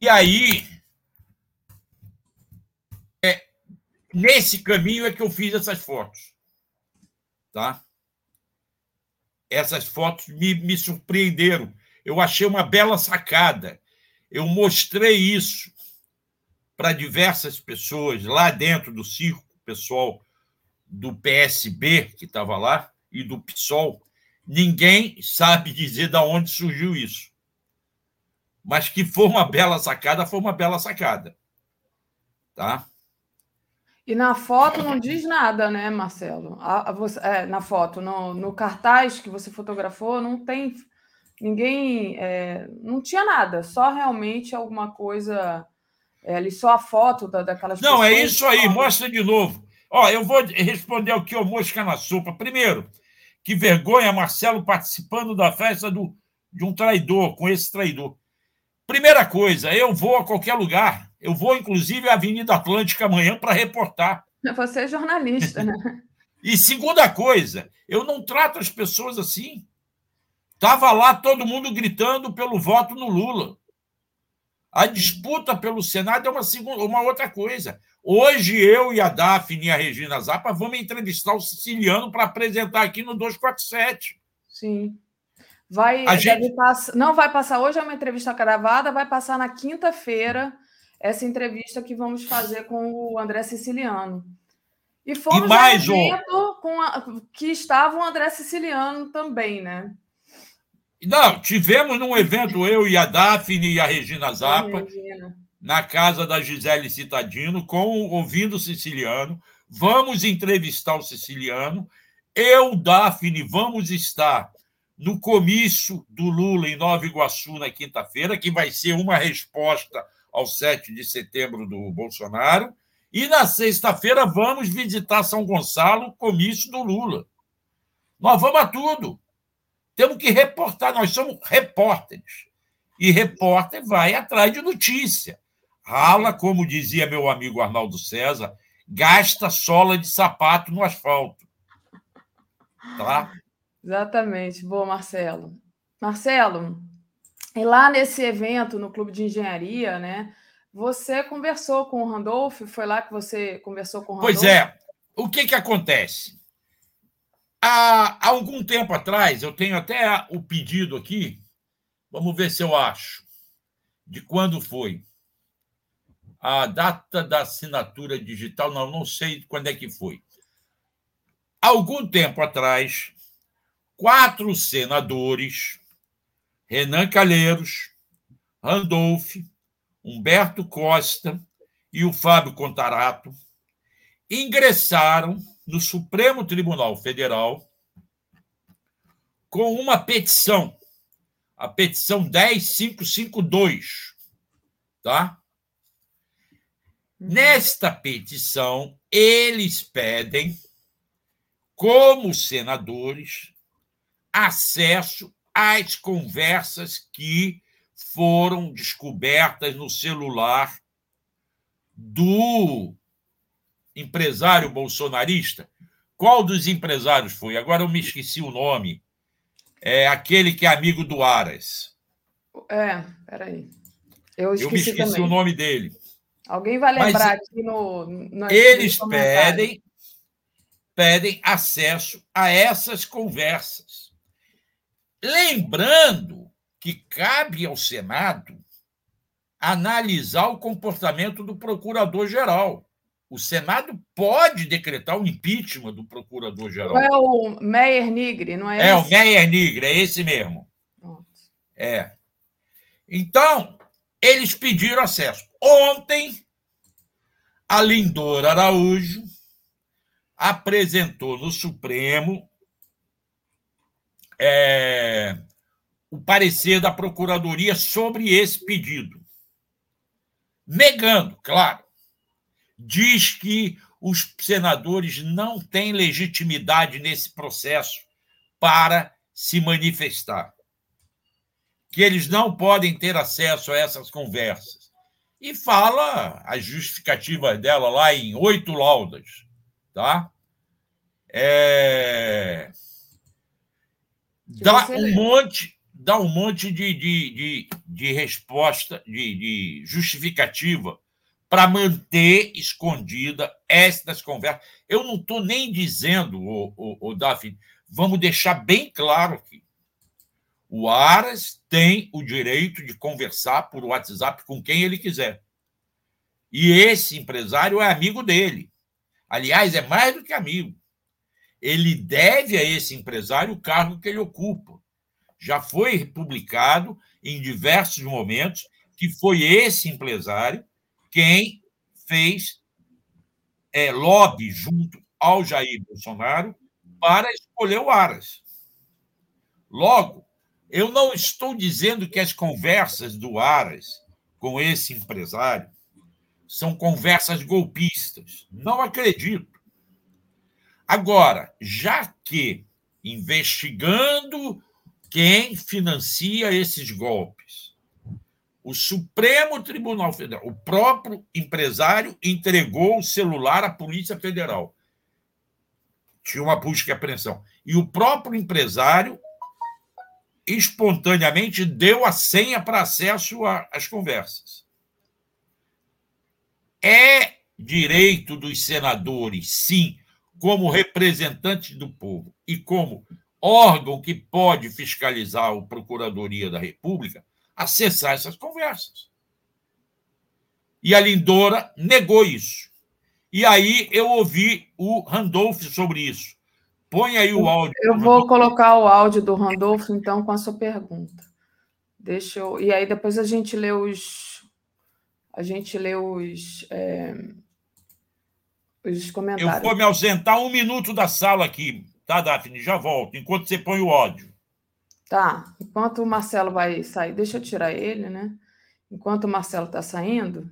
E aí, é... nesse caminho é que eu fiz essas fotos. Tá? Essas fotos me, me surpreenderam. Eu achei uma bela sacada. Eu mostrei isso para diversas pessoas lá dentro do circo, pessoal do PSB que estava lá e do PSOL, ninguém sabe dizer de onde surgiu isso. Mas que foi uma bela sacada, foi uma bela sacada. Tá? E na foto não diz nada, né, Marcelo? A, a você, é, na foto, no, no, cartaz que você fotografou, não tem. Ninguém. É, não tinha nada, só realmente alguma coisa. É, ali, só a foto da, daquelas Não, é isso aí, mostra de novo. Ó, eu vou responder o que o mosca na sopa. Primeiro, que vergonha Marcelo participando da festa do, de um traidor, com esse traidor. Primeira coisa, eu vou a qualquer lugar. Eu vou, inclusive, à Avenida Atlântica amanhã para reportar. Você é jornalista, né? e segunda coisa, eu não trato as pessoas assim. Estava lá todo mundo gritando pelo voto no Lula. A disputa pelo Senado é uma, segunda, uma outra coisa. Hoje eu e a Daphne e a Regina Zappa vamos entrevistar o siciliano para apresentar aqui no 247. Sim. Vai, gente... Não vai passar hoje, é uma entrevista gravada, vai passar na quinta-feira essa entrevista que vamos fazer com o André Siciliano. E fomos e mais um evento com a, que estava o André Siciliano também, né? Não, tivemos num evento eu e a Daphne e a Regina Zappa. Regina na casa da Gisele Citadino, com ouvindo o siciliano. Vamos entrevistar o siciliano. Eu, Daphne, vamos estar no comício do Lula em Nova Iguaçu na quinta-feira, que vai ser uma resposta ao 7 de setembro do Bolsonaro. E na sexta-feira vamos visitar São Gonçalo, comício do Lula. Nós vamos a tudo. Temos que reportar, nós somos repórteres. E repórter vai atrás de notícia. Rala, como dizia meu amigo Arnaldo César, gasta sola de sapato no asfalto. Tá? Exatamente. Boa, Marcelo. Marcelo, e lá nesse evento no Clube de Engenharia, né? Você conversou com o Randolph? Foi lá que você conversou com o Randolph? Pois é. O que, que acontece? Há, algum tempo atrás, eu tenho até o pedido aqui, vamos ver se eu acho, de quando foi a data da assinatura digital, não, não sei quando é que foi. Algum tempo atrás, quatro senadores, Renan Calheiros, Randolph, Humberto Costa e o Fábio Contarato, ingressaram no Supremo Tribunal Federal com uma petição, a petição 10552, tá? Nesta petição, eles pedem, como senadores, acesso às conversas que foram descobertas no celular do empresário bolsonarista. Qual dos empresários foi? Agora eu me esqueci o nome. É aquele que é amigo do Aras. É, peraí. Eu, eu me esqueci também. o nome dele. Alguém vai lembrar Mas, aqui no. no eles pedem, pedem acesso a essas conversas. Lembrando que cabe ao Senado analisar o comportamento do procurador-geral. O Senado pode decretar o impeachment do procurador-geral. É o Meyer Nigre, não é? É esse? o Meyer Nigre, é esse mesmo. É. Então, eles pediram acesso. Ontem, a Lindora Araújo apresentou no Supremo é, o parecer da Procuradoria sobre esse pedido. Negando, claro. Diz que os senadores não têm legitimidade nesse processo para se manifestar. Que eles não podem ter acesso a essas conversas. E fala as justificativas dela lá em oito laudas. Tá? É... Dá um monte, dá um monte de, de, de, de resposta, de, de justificativa para manter escondida estas conversas. Eu não estou nem dizendo, o, o, o Daphne, vamos deixar bem claro aqui. O Aras tem o direito de conversar por WhatsApp com quem ele quiser. E esse empresário é amigo dele. Aliás, é mais do que amigo. Ele deve a esse empresário o cargo que ele ocupa. Já foi publicado em diversos momentos que foi esse empresário quem fez é, lobby junto ao Jair Bolsonaro para escolher o Aras. Logo, eu não estou dizendo que as conversas do Aras com esse empresário são conversas golpistas. Não acredito. Agora, já que investigando quem financia esses golpes, o Supremo Tribunal Federal, o próprio empresário entregou o celular à Polícia Federal. Tinha uma busca e apreensão. E o próprio empresário espontaneamente deu a senha para acesso às conversas. É direito dos senadores, sim, como representantes do povo e como órgão que pode fiscalizar a Procuradoria da República, acessar essas conversas. E a Lindora negou isso. E aí eu ouvi o Randolph sobre isso. Põe aí o áudio. Eu vou colocar o áudio do Randolph, então, com a sua pergunta. Deixa eu. E aí depois a gente lê os a gente lê os, é, os comentários. Eu vou me ausentar um minuto da sala aqui, tá, Daphne? Já volto, enquanto você põe o ódio. Tá, enquanto o Marcelo vai sair, deixa eu tirar ele, né? Enquanto o Marcelo está saindo,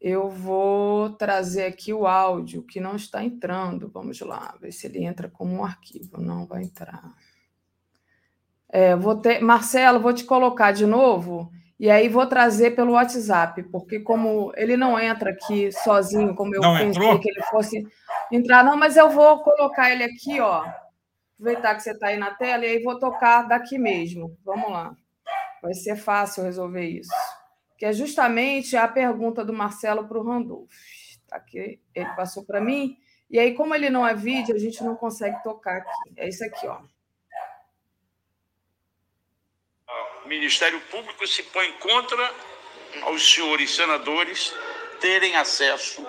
eu vou trazer aqui o áudio que não está entrando. Vamos lá, ver se ele entra como um arquivo. Não vai entrar. É, vou ter... Marcelo, vou te colocar de novo e aí vou trazer pelo WhatsApp, porque como ele não entra aqui sozinho, como eu não pensei entrou? que ele fosse entrar, não, mas eu vou colocar ele aqui, ó. Aproveitar que você está aí na tela, e aí vou tocar daqui mesmo. Vamos lá. Vai ser fácil resolver isso. Que é justamente a pergunta do Marcelo para o Randolph. Tá aqui, ele passou para mim. E aí, como ele não é vídeo, a gente não consegue tocar aqui. É isso aqui, ó. o Ministério Público se põe contra aos senhores senadores terem acesso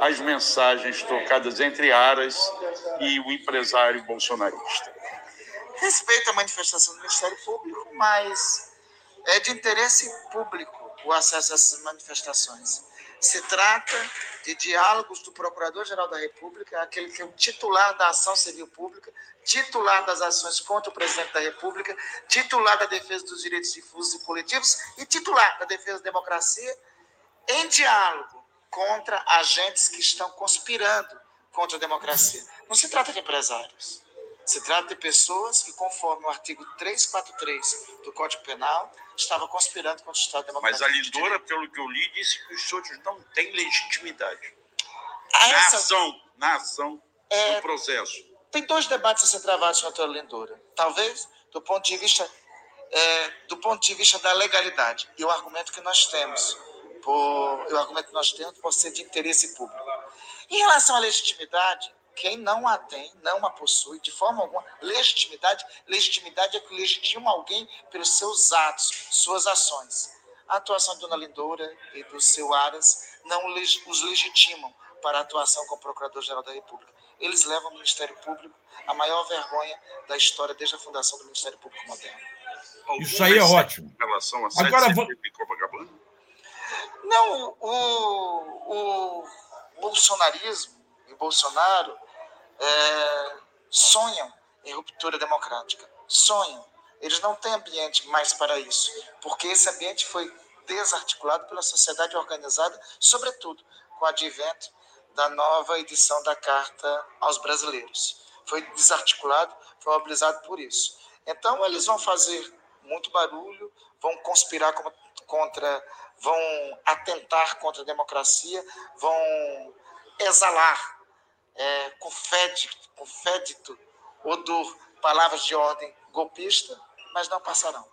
às mensagens trocadas entre Aras e o empresário bolsonarista. Respeito a manifestação do Ministério Público, mas é de interesse público o acesso a essas manifestações. Se trata de diálogos do Procurador-Geral da República, aquele que é o titular da ação civil pública, titular das ações contra o presidente da República, titular da defesa dos direitos difusos e coletivos e titular da defesa da democracia, em diálogo contra agentes que estão conspirando contra a democracia. Não se trata de empresários. Se trata de pessoas que, conforme o artigo 343 do Código Penal, estavam conspirando contra o Estado Mas Democrático. a de Lindora, pelo que eu li, disse que os senhores não têm legitimidade A na essa- ação, na ação É, do processo. tem dois debates a ser travados contra a Lindora. Talvez do ponto de vista é, do ponto de vista da legalidade e o argumento que nós temos por o argumento que nós temos por ser de interesse público. Em relação à legitimidade, quem não a tem, não a possui de forma alguma. Legitimidade, legitimidade é que legitima alguém pelos seus atos, suas ações. A atuação de Dona Lindora e do seu Aras não os legitimam para a atuação como Procurador-Geral da República. Eles levam ao Ministério Público a maior vergonha da história desde a fundação do Ministério Público moderno. Isso aí é ótimo. Em relação a Agora 7 vou- de Copacabana? Não, o, o bolsonarismo e Bolsonaro é, sonham em ruptura democrática. Sonham. Eles não têm ambiente mais para isso, porque esse ambiente foi desarticulado pela sociedade organizada, sobretudo com o advento da nova edição da Carta aos Brasileiros. Foi desarticulado, foi mobilizado por isso. Então, eles vão fazer muito barulho, vão conspirar contra, vão atentar contra a democracia, vão exalar é, com, fédito, com fédito odor palavras de ordem golpista, mas não passarão.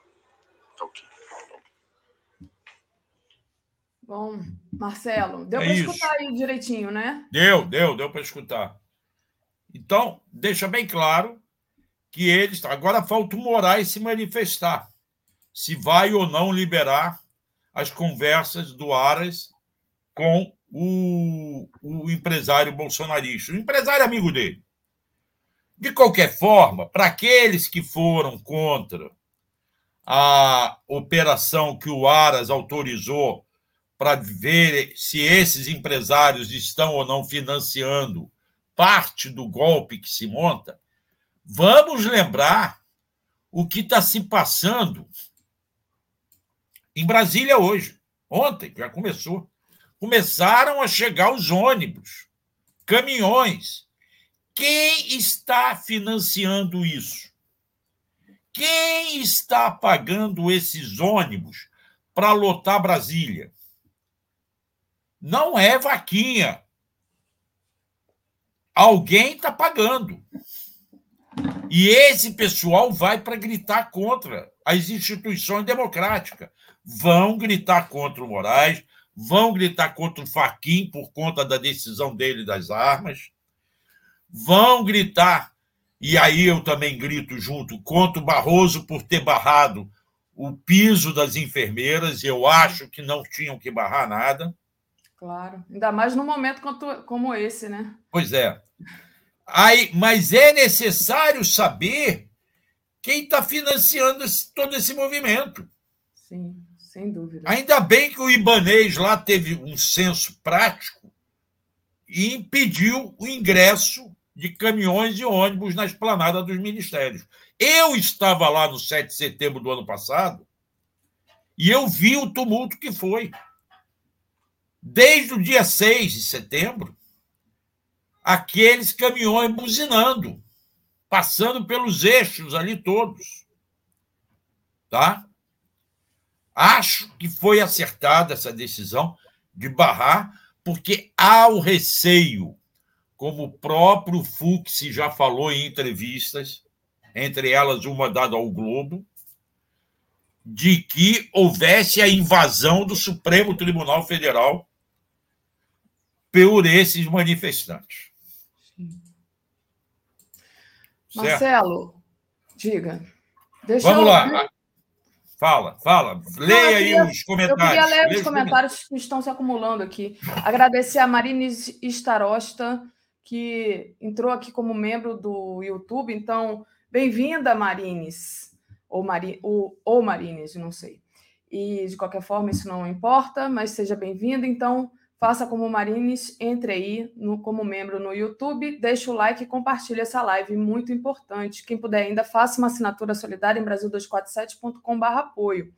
Ok. Bom, Marcelo, deu é para escutar aí direitinho, né? Deu, deu, deu para escutar. Então, deixa bem claro que eles. Agora falta o Moraes se manifestar. Se vai ou não liberar as conversas do Aras com o, o empresário bolsonarista, o empresário amigo dele. De qualquer forma, para aqueles que foram contra a operação que o Aras autorizou para ver se esses empresários estão ou não financiando parte do golpe que se monta, vamos lembrar o que está se passando em Brasília hoje. Ontem já começou. Começaram a chegar os ônibus, caminhões. Quem está financiando isso? Quem está pagando esses ônibus para lotar Brasília? Não é vaquinha. Alguém está pagando. E esse pessoal vai para gritar contra as instituições democráticas. Vão gritar contra o Moraes, vão gritar contra o Faquim por conta da decisão dele das armas, vão gritar, e aí eu também grito junto, contra o Barroso por ter barrado o piso das enfermeiras, eu acho que não tinham que barrar nada. Claro, ainda mais num momento como esse, né? Pois é. Aí, mas é necessário saber quem está financiando esse, todo esse movimento. Sim, sem dúvida. Ainda bem que o Ibanês lá teve um senso prático e impediu o ingresso de caminhões e ônibus na esplanada dos ministérios. Eu estava lá no 7 de setembro do ano passado e eu vi o tumulto que foi. Desde o dia 6 de setembro, aqueles caminhões buzinando, passando pelos eixos ali todos. Tá? Acho que foi acertada essa decisão de barrar, porque há o receio, como o próprio Fux já falou em entrevistas, entre elas uma dada ao Globo, de que houvesse a invasão do Supremo Tribunal Federal por esses manifestantes. Marcelo, diga. Deixa Vamos eu... lá. Fala, fala. Leia aí os comentários. Eu queria ler Leia os comentários que estão se acumulando aqui. Agradecer a Marines Starosta, que entrou aqui como membro do YouTube. Então, bem-vinda, Marines. Ou, Mari... ou, ou Marines, não sei. E, de qualquer forma, isso não importa, mas seja bem-vinda. Então, Faça como Marines, entre aí no, como membro no YouTube, deixe o like e compartilhe essa live, muito importante. Quem puder ainda, faça uma assinatura solidária em brasil247.com.br apoio.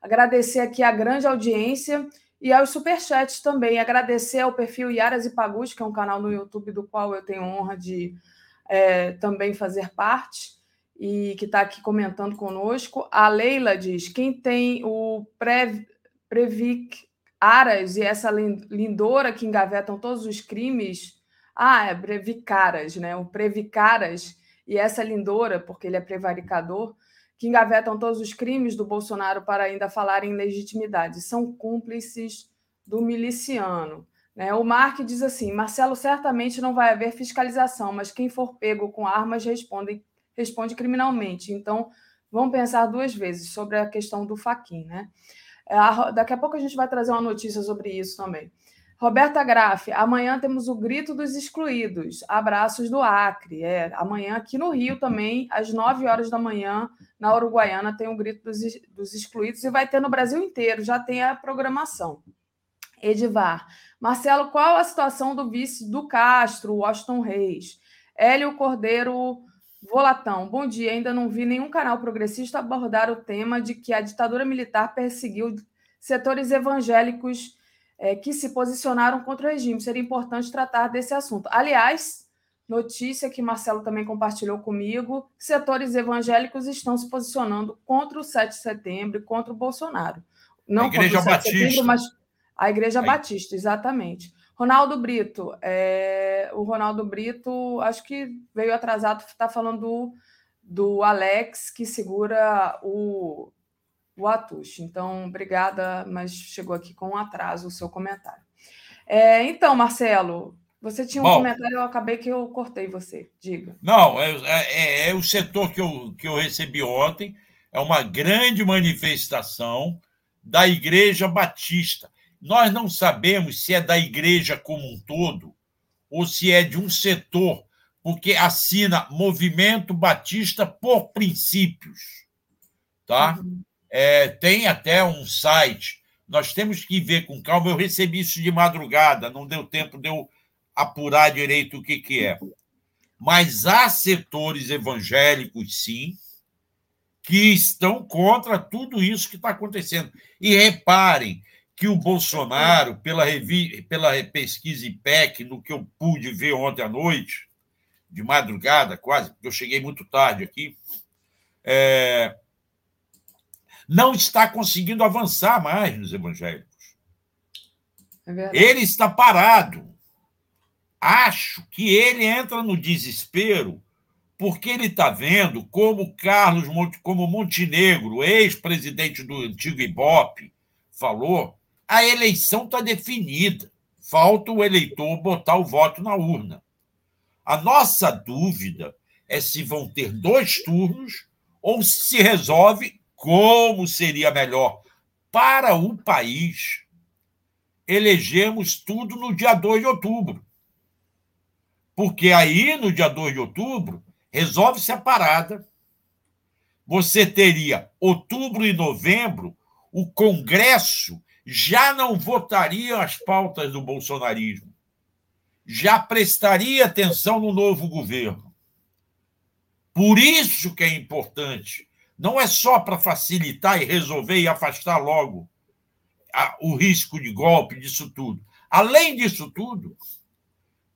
Agradecer aqui a grande audiência e aos superchats também. Agradecer ao perfil Iaras e Pagus, que é um canal no YouTube do qual eu tenho honra de é, também fazer parte e que está aqui comentando conosco. A Leila diz: quem tem o Previc Aras e essa lindora que engavetam todos os crimes. Ah, é Brevicaras, né? O Previcaras e essa lindora, porque ele é prevaricador, que engavetam todos os crimes do Bolsonaro para ainda falar em legitimidade. São cúmplices do miliciano. Né? O Mark diz assim: Marcelo, certamente não vai haver fiscalização, mas quem for pego com armas responde, responde criminalmente. Então, vamos pensar duas vezes sobre a questão do Faquin. Né? É, daqui a pouco a gente vai trazer uma notícia sobre isso também. Roberta Graff, amanhã temos o Grito dos Excluídos, Abraços do Acre. É, amanhã aqui no Rio também, às 9 horas da manhã, na Uruguaiana, tem o Grito dos, dos Excluídos e vai ter no Brasil inteiro, já tem a programação. Edivar, Marcelo, qual a situação do vice do Castro, Washington Reis? Hélio Cordeiro Volatão, bom dia. Ainda não vi nenhum canal progressista abordar o tema de que a ditadura militar perseguiu setores evangélicos é, que se posicionaram contra o regime. Seria importante tratar desse assunto. Aliás, notícia que Marcelo também compartilhou comigo: setores evangélicos estão se posicionando contra o 7 de setembro e contra o Bolsonaro. Não a Igreja contra o 7 Batista. de setembro, mas a Igreja Aí. Batista, exatamente. Ronaldo Brito, é, o Ronaldo Brito, acho que veio atrasado, está falando do, do Alex, que segura o, o Atush. Então, obrigada, mas chegou aqui com um atraso o seu comentário. É, então, Marcelo, você tinha um Bom. comentário, eu acabei que eu cortei você. Diga. Não, é, é- é o setor que eu, que eu recebi ontem, é uma grande manifestação da Igreja Batista. Nós não sabemos se é da igreja como um todo ou se é de um setor, porque assina Movimento Batista por Princípios. Tá? É, tem até um site. Nós temos que ver com calma. Eu recebi isso de madrugada, não deu tempo de eu apurar direito o que, que é. Mas há setores evangélicos, sim, que estão contra tudo isso que está acontecendo. E reparem que o Bolsonaro, pela, revi... pela pesquisa IPEC, no que eu pude ver ontem à noite, de madrugada quase, porque eu cheguei muito tarde aqui, é, não está conseguindo avançar mais nos evangélicos. É. Ele está parado. Acho que ele entra no desespero porque ele está vendo como Carlos como Montenegro, ex-presidente do antigo Ibope, falou, a eleição está definida. Falta o eleitor botar o voto na urna. A nossa dúvida é se vão ter dois turnos ou se resolve como seria melhor para o país elegemos tudo no dia 2 de outubro. Porque aí, no dia 2 de outubro, resolve-se a parada. Você teria outubro e novembro, o Congresso já não votaria as pautas do bolsonarismo, já prestaria atenção no novo governo. Por isso que é importante. Não é só para facilitar e resolver e afastar logo a- o risco de golpe, disso tudo. Além disso tudo,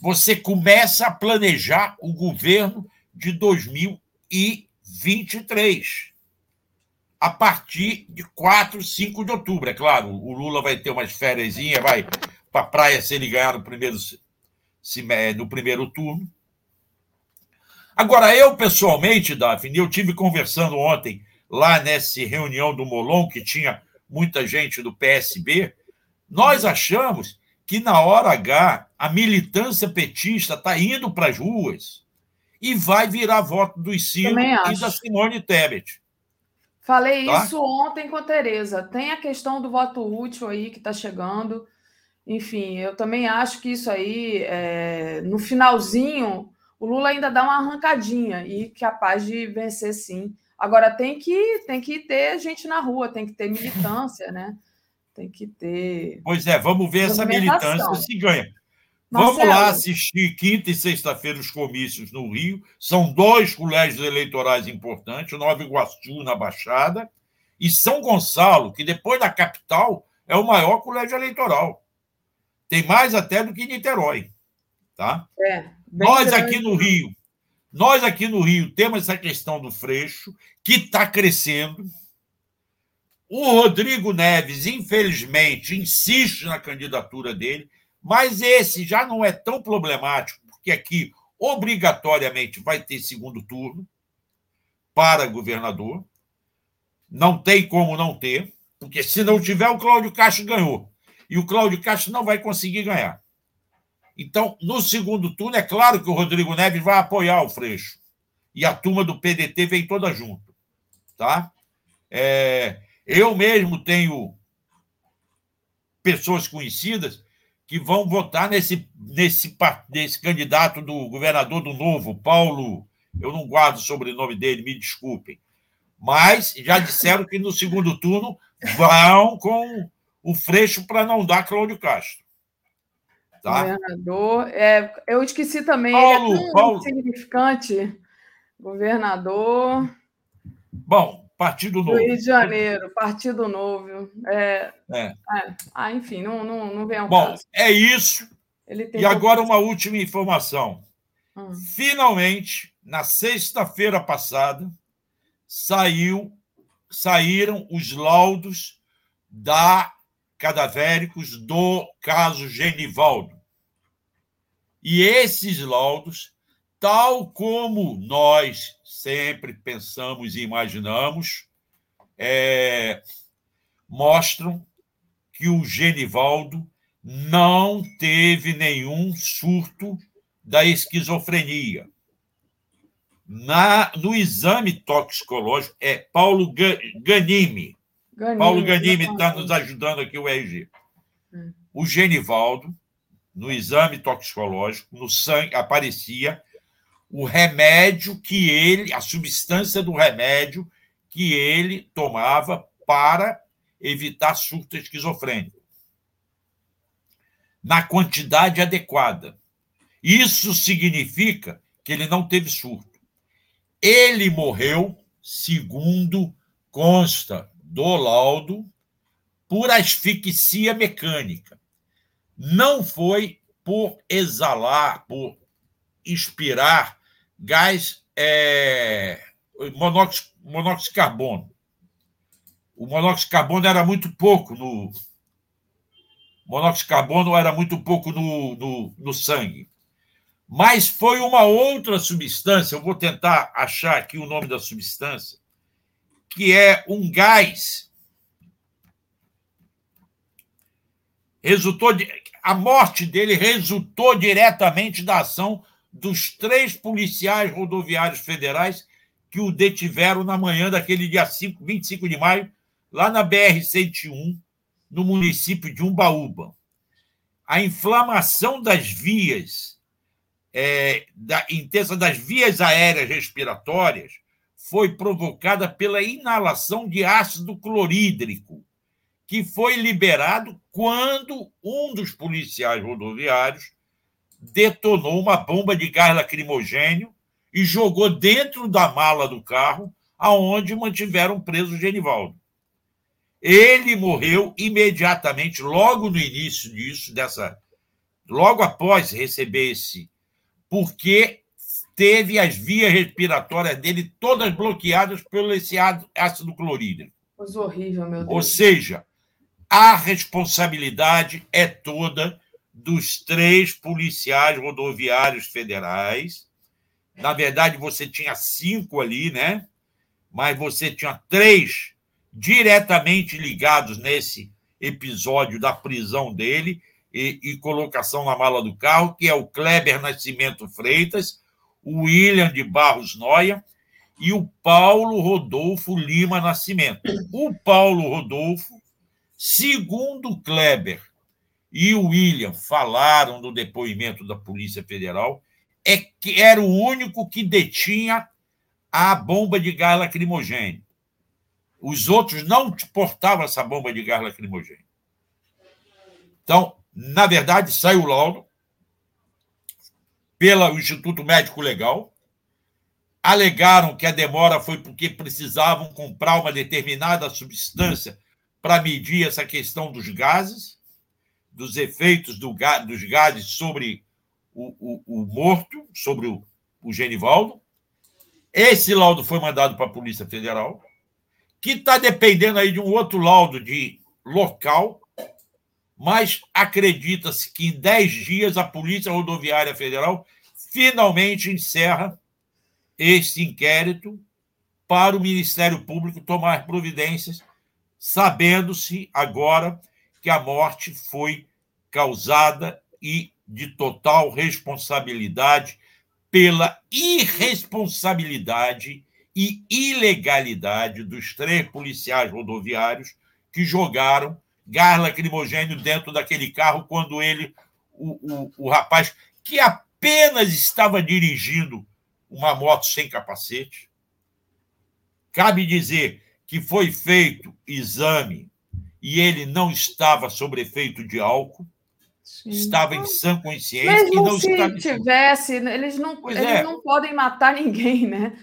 você começa a planejar o governo de 2023. A partir de 4, 5 de outubro. É claro, o Lula vai ter umas férias, vai para a praia se ele ganhar no primeiro, se- no primeiro turno. Agora, eu pessoalmente, Daphne, eu tive conversando ontem lá nessa reunião do Molon, que tinha muita gente do PSB, nós achamos que na hora H a militância petista está indo para as ruas e vai virar voto do Ciro e da Simone Tebet. Falei Tá? isso ontem com a Tereza. Tem a questão do voto útil aí que está chegando. Enfim, eu também acho que isso aí, é, no finalzinho, o Lula ainda dá uma arrancadinha e capaz de vencer sim. Agora tem que tem que ter gente na rua, tem que ter militância, né? Tem que ter. Pois é, vamos ver essa militância se ganha. Vamos Marcelo. lá assistir quinta e sexta-feira os comícios no Rio. São dois colégios eleitorais importantes, o Nova Iguaçu na Baixada e São Gonçalo, que depois da capital é o maior colégio eleitoral. Tem mais até do que Niterói, tá? É, Nós aqui no Rio, nós aqui no Rio temos essa questão do Freixo, que está crescendo. O Rodrigo Neves, infelizmente, insiste na candidatura dele, mas esse já não é tão problemático, porque aqui, obrigatoriamente, vai ter segundo turno para governador. Não tem como não ter, porque se não tiver, o Cláudio Castro ganhou. E o Cláudio Castro não vai conseguir ganhar. Então, no segundo turno, é claro que o Rodrigo Neves vai apoiar o Freixo. E a turma do PDT vem toda junto. Tá? É, eu mesmo tenho pessoas conhecidas que vão votar nesse, nesse, nesse candidato do governador do Novo, Paulo. Eu não guardo o sobrenome dele, me desculpem. Mas já disseram que no segundo turno vão com o Freixo para não dar Cláudio Castro. Tá? Governador. É, eu esqueci também. Paulo, ele é Paulo. significante. Governador Bom, Partido do Novo. Rio de Janeiro, Partido Novo. É, É. é. Ah, enfim, não, não, não vem ao Bom, caso. é isso. Ele tem E agora uma última informação. Hum. Finalmente, na sexta-feira passada, saiu, saíram os laudos da cadavéricos do caso Genivaldo. E esses laudos, tal como nós sempre pensamos e imaginamos, é, mostram que o Genivaldo não teve nenhum surto da esquizofrenia. Na, no exame toxicológico, é Paulo. Ganime, Paulo Ganimi está nos ajudando aqui, o RG. Hum. O Genivaldo, no exame toxicológico, no sangue, aparecia o remédio que ele, a substância do remédio que ele tomava para evitar surto esquizofrênico. Na quantidade adequada. Isso significa que ele não teve surto. Ele morreu, segundo consta do laudo, por asfixia mecânica. Não foi por exalar, por expirar gás é, monóxido, monóxido de carbono. O monóxido de carbono era muito pouco no. Monóxido de carbono era muito pouco no, no, no sangue. Mas foi uma outra substância, eu vou tentar achar aqui o nome da substância, que é um gás. Resultou de, a morte dele resultou diretamente da ação dos três policiais rodoviários federais que o detiveram na manhã daquele dia 5, 25 de maio, lá na BR-101, no município de Umbaúba. A inflamação das vias é, da, intensa das vias aéreas respiratórias foi provocada pela inalação de ácido clorídrico, que foi liberado quando um dos policiais rodoviários detonou uma bomba de gás lacrimogênio e jogou dentro da mala do carro, aonde mantiveram preso o Genivaldo. Ele morreu imediatamente, logo no início disso, dessa, logo após receber esse, porque teve as vias respiratórias dele todas bloqueadas pelo esse ácido clorídrico. Coisa horrível, meu Deus. Ou seja, a responsabilidade é toda dos três policiais rodoviários federais. Na verdade, você tinha cinco ali, né? Mas você tinha três diretamente ligados nesse episódio da prisão dele e, e, colocação na mala do carro, que é o Kleber Nascimento Freitas, o William de Barros Noia e o Paulo Rodolfo Lima Nascimento. O Paulo Rodolfo, segundo Kleber e o William falaram no depoimento da Polícia Federal, é que era o único que detinha a bomba de gás lacrimogêneo. Os outros não portavam essa bomba de gás lacrimogêneo. Então, na verdade, saiu o laudo pelo Instituto Médico Legal. Alegaram que a demora foi porque precisavam comprar uma determinada substância para medir essa questão dos gases, dos efeitos do, dos gases sobre o, o, o morto, sobre o, o Genivaldo. Esse laudo foi mandado para a Polícia Federal, que está dependendo aí de um outro laudo de local, mas acredita-se que em 10 dias a Polícia Rodoviária Federal finalmente encerra este inquérito para o Ministério Público tomar providências, sabendo-se agora que a morte foi causada e de total responsabilidade pela irresponsabilidade e ilegalidade dos três policiais rodoviários que jogaram gás lacrimogênio dentro daquele carro quando ele, o, o, o rapaz que apenas estava dirigindo uma moto sem capacete. Cabe dizer que foi feito exame e ele não estava sob efeito de álcool. Sim. estava em sã consciência Mesmo e não se estava... tivesse, eles não, eles é. não podem matar ninguém, né?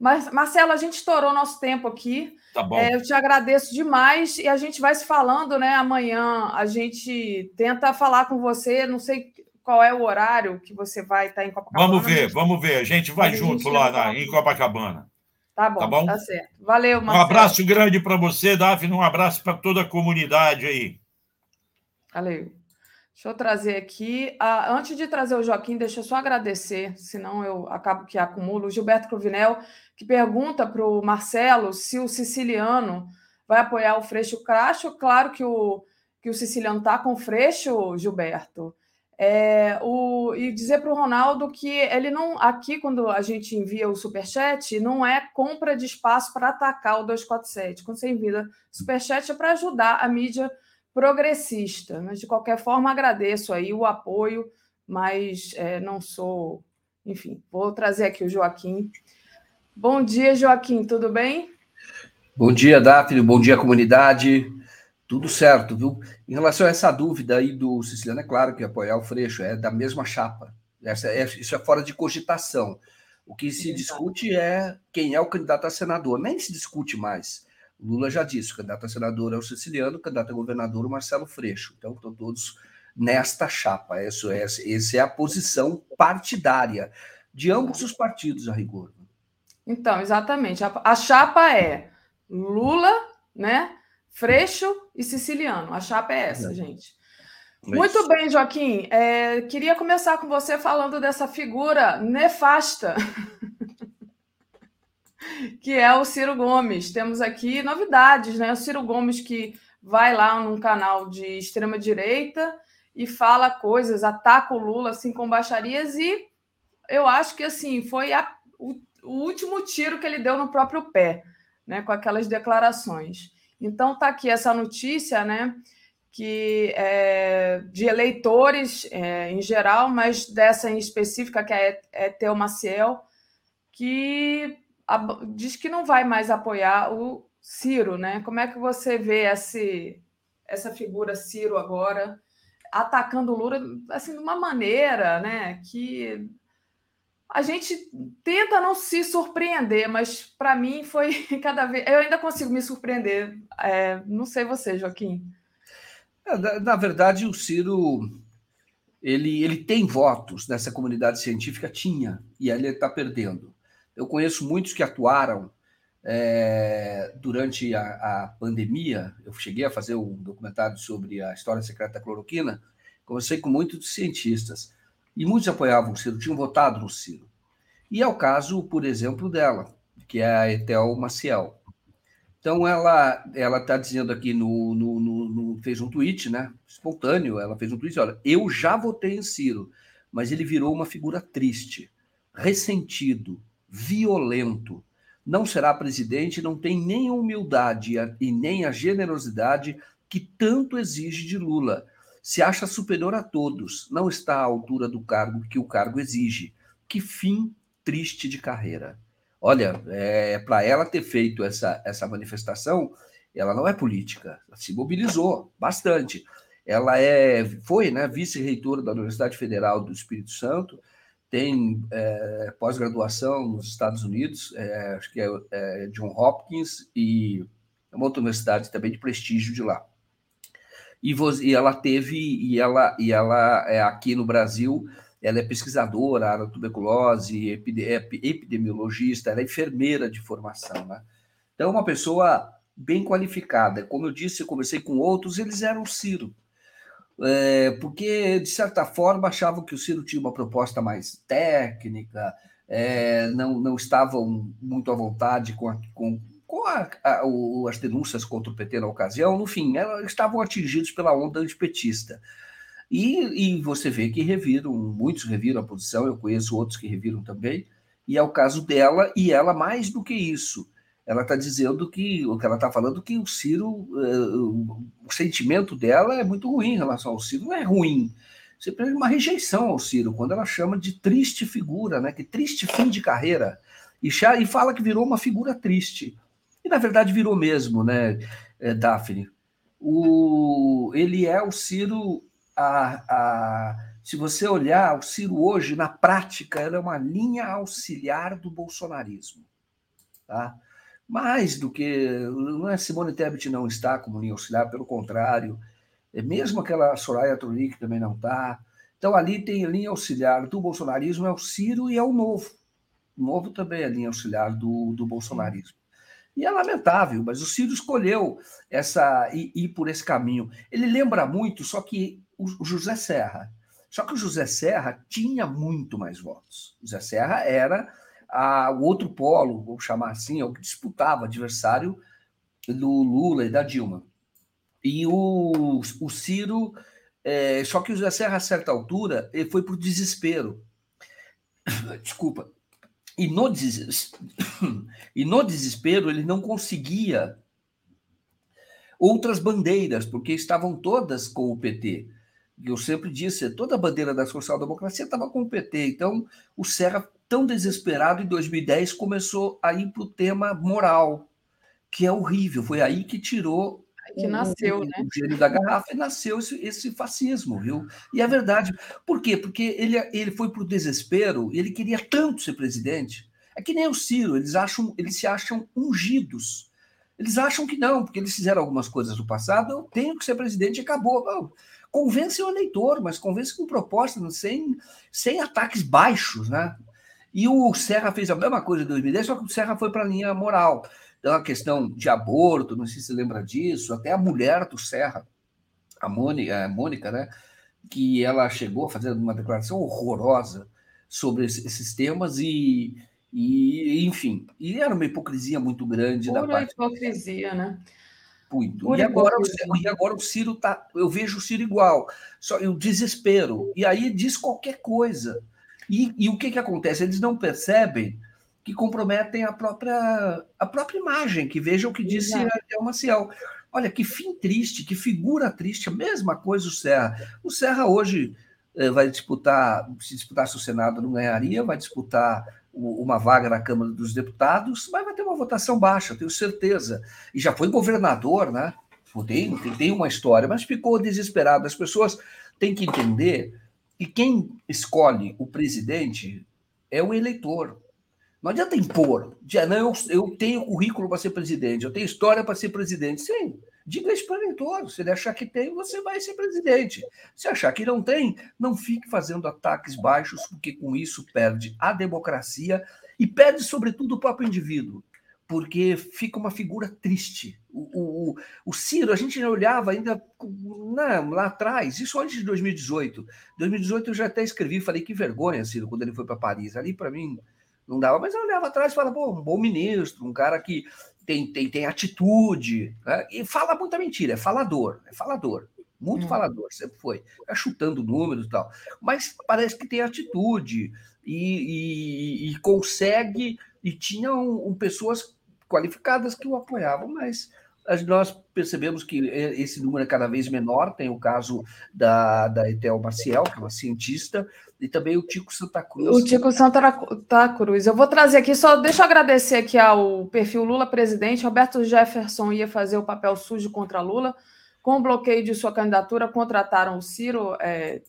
Mas, Marcelo, a gente estourou nosso tempo aqui. Tá bom. É, eu te agradeço demais e a gente vai se falando, né? Amanhã a gente tenta falar com você. Não sei qual é o horário que você vai estar em Copacabana. Vamos ver, vamos ver. A gente vai junto gente lá na, em Copacabana. Tá bom, tá bom, tá certo. Valeu, Marcelo. Um abraço grande para você, Daphne. Um abraço para toda a comunidade aí. Valeu. Deixa eu trazer aqui. Ah, antes de trazer o Joaquim, deixa eu só agradecer, senão eu acabo que acumulo. O Gilberto Cruvinel, que pergunta para o Marcelo se o siciliano vai apoiar o Freixo Cracho. Claro que o, que o siciliano está com o Freixo, Gilberto. É, o, e dizer para o Ronaldo que ele não. Aqui, quando a gente envia o superchat, não é compra de espaço para atacar o 247. Quando você envia superchat é para ajudar a mídia progressista. Mas, de qualquer forma, agradeço aí o apoio, mas é, não sou. Enfim, vou trazer aqui o Joaquim. Bom dia, Joaquim, tudo bem? Bom dia, Daphne, bom dia, comunidade. Tudo certo, viu? Em relação a essa dúvida aí do Siciliano, é claro que apoiar o Freixo é da mesma chapa. Essa é, isso é fora de cogitação. O que se discute é quem é o candidato a senador. Nem se discute mais. Lula já disse: o candidato a senador é o Siciliano, o candidato a governador é o Marcelo Freixo. Então, estão todos nesta chapa. Isso é, essa é a posição partidária de ambos os partidos, a rigor. Então, exatamente. A, a chapa é Lula, né? Freixo e Siciliano. A chapa é essa, gente. Muito bem, Joaquim. É, queria começar com você falando dessa figura nefasta que é o Ciro Gomes. Temos aqui novidades, né? O Ciro Gomes que vai lá num canal de extrema direita e fala coisas, ataca o Lula assim com baixarias e eu acho que assim foi a, o, o último tiro que ele deu no próprio pé, né? Com aquelas declarações. Então tá aqui essa notícia, né? Que é, de eleitores é, em geral, mas dessa em específica que é, é Theo Maciel, que diz que não vai mais apoiar o Ciro, né? Como é que você vê esse, essa figura Ciro agora atacando o Lula assim de uma maneira, né, que a gente tenta não se surpreender, mas para mim foi cada vez. Eu ainda consigo me surpreender. É, não sei você, Joaquim. É, na, na, verdade, o Ciro ele, ele tem votos nessa comunidade científica, tinha, e ele está perdendo. Eu conheço muitos que atuaram é, durante a, a, pandemia. Eu cheguei a fazer um documentário sobre a história secreta da cloroquina. Conversei com muitos cientistas e muitos apoiavam o Ciro, tinham votado no Ciro. E é o caso, por exemplo, dela, que é a Etel Maciel. Então, ela ela está dizendo aqui no, no, no, no, fez um tweet, né? Espontâneo, ela fez um tweet, olha, eu já votei em Ciro, mas ele virou uma figura triste, ressentido, violento. Não será presidente, não tem nem a humildade e nem a generosidade que tanto exige de Lula. Se acha superior a todos, não está à altura do cargo que o cargo exige. Que fim triste de carreira. Olha, é, para ela ter feito essa, essa manifestação, ela não é política, ela se mobilizou bastante. Ela é, foi né, vice-reitora da Universidade Federal do Espírito Santo, tem é, pós-graduação nos Estados Unidos, é, acho que é, é John Hopkins, e é uma outra universidade também de prestígio de lá. E, e ela teve, e ela, e ela é aqui no Brasil, ela é pesquisadora, área tuberculose, epidemiologista, ela é enfermeira de formação, né? Então, é uma pessoa bem qualificada. Como eu disse, eu conversei com outros, eles eram Ciro é, porque, de certa forma, achavam que o Ciro tinha uma proposta mais técnica, é, não, não estavam muito à vontade com, a, com, com a, a, o, as denúncias contra o PT na ocasião, no fim, estavam atingidos pela onda antipetista. E, e você vê que reviram, muitos reviram a posição, eu conheço outros que reviram também, e é o caso dela, e ela mais do que isso ela está dizendo que o que ela está falando que o Ciro, uh, o sentimento dela é muito ruim em relação ao Ciro, não é ruim. É uma rejeição ao Ciro, quando ela chama de triste figura, né? Que triste fim de carreira. E, e fala que virou uma figura triste. E na verdade virou mesmo, né, é, Daphne? O, ele é o Ciro a, a, se você olhar, o Ciro hoje, na prática, ela é uma linha auxiliar do bolsonarismo. Tá? Mais do que. Não é Simone Tebet não está como linha auxiliar, pelo contrário. É mesmo aquela Soraya Tronic também não está. Então, ali tem a linha auxiliar do bolsonarismo, é o Ciro e é o Novo. O Novo também é a linha auxiliar do, do bolsonarismo. E é lamentável, mas o Ciro escolheu essa ir, ir por esse caminho. Ele lembra muito, só que o José Serra. Só que o José Serra tinha muito mais votos. O José Serra era a, o outro polo, vou chamar assim, é o que disputava adversário do Lula e da Dilma. E o, o Ciro, é, só que o José Serra, a certa altura, ele foi para o desespero. Desculpa. E no, des... e no desespero, ele não conseguia outras bandeiras, porque estavam todas com o PT. Eu sempre disse, toda a bandeira da social-democracia estava com o PT. Então, o Serra, tão desesperado, em 2010, começou a ir para o tema moral, que é horrível. Foi aí que tirou que nasceu, o, né? o gênio da garrafa e nasceu esse, esse, fascismo, viu? E é verdade. Por quê? Porque ele, ele foi para o desespero e ele queria tanto ser presidente. É que nem o Ciro, eles acham, eles se acham ungidos. Eles acham que não, porque eles fizeram algumas coisas no passado, eu tenho que ser presidente e acabou. Não, convence o eleitor, mas convence com proposta, sem, sem ataques baixos, né? E o Serra fez a mesma coisa em 2010, só que o Serra foi para a linha moral. Então, a questão de aborto, não sei se você lembra disso, até a mulher do Serra, a Mônica, a Mônica né, que ela chegou a fazer uma declaração horrorosa sobre esses temas e, e enfim, e era uma hipocrisia muito grande Pura da parte. hipocrisia, né? Muito. E agora, e agora o Ciro tá. Eu vejo o Ciro igual. Só o desespero. E aí diz qualquer coisa. E, e o que, que acontece? Eles não percebem que comprometem a própria, a própria imagem, que vejam o que disse Del Maciel. Olha, que fim triste, que figura triste, a mesma coisa o Serra. O Serra hoje eh, vai disputar, se disputasse o Senado não ganharia, vai disputar o, uma vaga na Câmara dos Deputados, mas vai ter uma votação baixa, tenho certeza. E já foi governador, né? Tem, tem uma história, mas ficou desesperado. As pessoas têm que entender que quem escolhe o presidente é o eleitor. Não adianta impor. Dizer, não, eu, eu tenho currículo para ser presidente, eu tenho história para ser presidente. Sim, diga isso para eleitor. Se ele achar que tem, você vai ser presidente. Se achar que não tem, não fique fazendo ataques baixos, porque com isso perde a democracia e perde, sobretudo, o próprio indivíduo. Porque fica uma figura triste. O, o, o Ciro, a gente olhava ainda não, lá atrás, isso antes de 2018. 2018 eu já até escrevi, falei que vergonha, Ciro, quando ele foi para Paris. Ali, para mim, não dava, mas eu olhava atrás e falava, pô, um bom ministro, um cara que tem, tem, tem atitude, né? e fala muita mentira, é falador, é falador, muito hum. falador, sempre foi, é chutando números e tal, mas parece que tem atitude e, e, e consegue, e tinham um, pessoas qualificadas que o apoiavam, mas nós percebemos que esse número é cada vez menor. Tem o caso da, da Etel Maciel, que é uma cientista, e também o Tico Santa Cruz. O Tico Santa Cruz. Eu vou trazer aqui, só deixa eu agradecer aqui ao perfil Lula Presidente. Roberto Jefferson ia fazer o papel sujo contra Lula. Com o bloqueio de sua candidatura, contrataram o Ciro, é,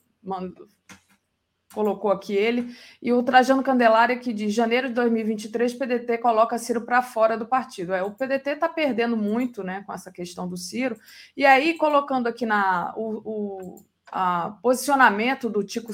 colocou aqui ele, e o Trajano Candelária, que de janeiro de 2023, o PDT coloca Ciro para fora do partido. É, o PDT está perdendo muito né, com essa questão do Ciro, e aí, colocando aqui na, o, o a, posicionamento do Tico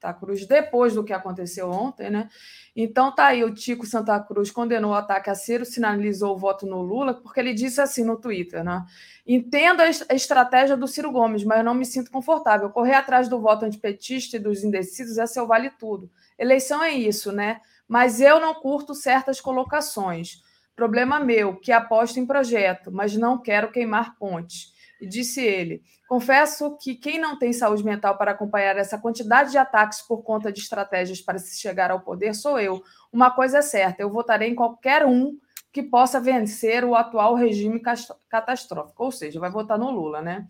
Santa Cruz depois do que aconteceu ontem, né? Então tá aí, o Tico Santa Cruz condenou o ataque a Ciro, sinalizou o voto no Lula, porque ele disse assim no Twitter, né? Entendo a estratégia do Ciro Gomes, mas eu não me sinto confortável. Correr atrás do voto antipetista e dos indecisos é seu vale tudo. Eleição é isso, né? Mas eu não curto certas colocações. Problema meu, que aposto em projeto, mas não quero queimar pontes. E disse ele: Confesso que quem não tem saúde mental para acompanhar essa quantidade de ataques por conta de estratégias para se chegar ao poder sou eu. Uma coisa é certa: eu votarei em qualquer um que possa vencer o atual regime catastrófico, ou seja, vai votar no Lula, né?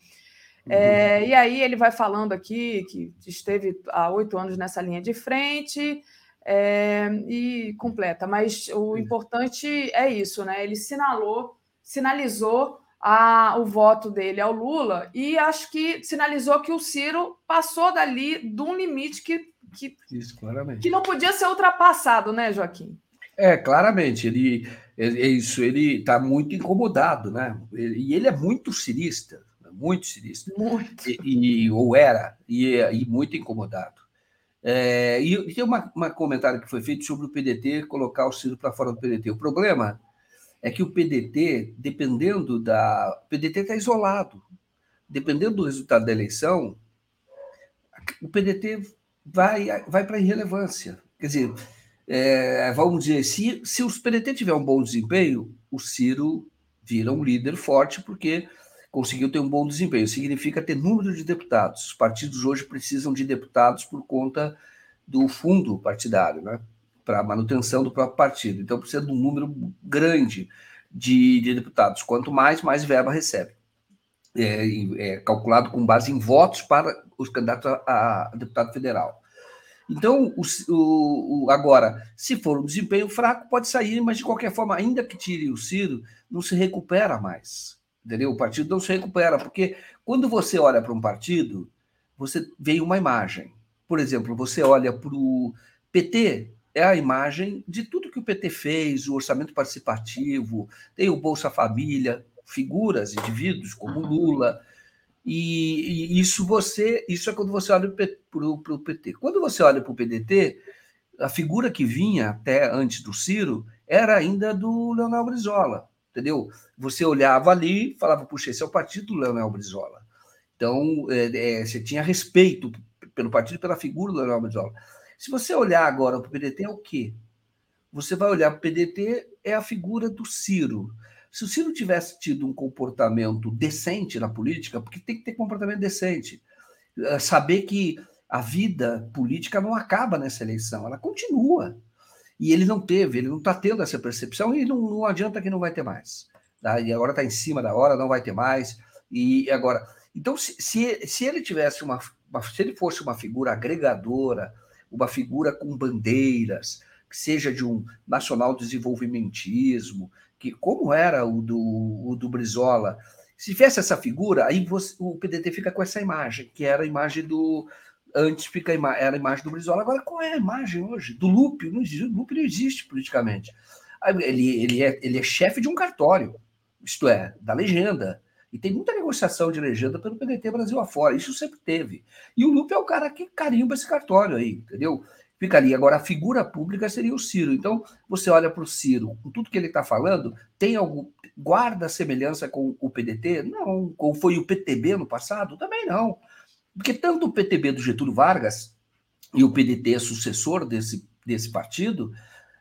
Uhum. É, e aí ele vai falando aqui que esteve há oito anos nessa linha de frente é, e completa, mas o importante é isso, né? Ele sinalou, sinalizou a, o voto dele ao Lula e acho que sinalizou que o Ciro passou dali de um limite que, que, Isso, que não podia ser ultrapassado, né, Joaquim? É, claramente, ele é, é isso, ele está muito incomodado, né? E ele é muito cirista, muito cirista. Muito. E, e- ou era, e, e muito incomodado. É, e e tem uma, uma comentário que foi feito sobre o PDT colocar o Ciro para fora do PDT. O problema é que o PDT, dependendo da. O PDT está isolado. Dependendo do resultado da eleição, o PDT vai, vai para a irrelevância. Quer dizer, é, vamos dizer, se, se o PDT tiver um bom desempenho, o Ciro vira um líder forte, porque conseguiu ter um bom desempenho. Significa ter número de deputados. Os partidos hoje precisam de deputados por conta do fundo partidário, né? Para manutenção do próprio partido. Então precisa de um número grande de, de deputados. Quanto mais, mais verba recebe. É, é calculado com base em votos para os candidatos a, a deputado federal. Então, o- o- agora, se for um desempenho fraco, pode sair, mas de qualquer forma, ainda que tire o Ciro, não se recupera mais. Entendeu? O partido não se recupera, porque quando você olha para um partido, você vê uma imagem. Por exemplo, você olha para o PT, é a imagem de tudo que o PT fez, o orçamento participativo, tem o Bolsa Família, figuras, indivíduos como Lula, e, e isso você, isso é quando você olha para o PT. Quando você olha para o PDT, a figura que vinha até antes do Ciro era ainda do Leonel Brizola, entendeu? Você olhava ali e falava, puxa, esse é o partido do Leonel Brizola. Então, é, é, você tinha respeito pelo partido pela figura do Leonel Brizola. Se você olhar agora para o PDT, é o quê? Você vai olhar para o PDT, é a figura do Ciro. Se o Ciro tivesse tido um comportamento decente na política, porque tem que ter comportamento decente, eh, saber que a vida política não acaba nessa eleição, ela continua. E ele não teve, ele não está tendo essa percepção e não, não adianta que não vai ter mais. Tá? E agora está em cima da hora, não vai ter mais. E agora, então, se, se, se ele tivesse uma, se ele fosse uma figura agregadora, uma figura com bandeiras, que seja de um nacional desenvolvimentismo, que como era o do, o do Brizola, se tivesse essa figura, aí você- o PDT fica com essa imagem, que era a imagem do. Antes fica era a imagem do Brizola. Agora, qual é a imagem hoje? Do Lupe? O Lupe não existe politicamente. Ele, ele, é, ele é chefe de um cartório, isto é, da legenda. E tem muita negociação de legenda pelo PDT Brasil afora. Isso sempre teve. E o Lupe é o cara que carimba esse cartório aí, entendeu? Fica ali. Agora, a figura pública seria o Ciro. Então, você olha para o Ciro, com tudo que ele está falando, tem algum. Guarda semelhança com o PDT? Não. Como foi o PTB no passado? Também não. Porque tanto o PTB do Getúlio Vargas e o PDT é sucessor desse, desse partido,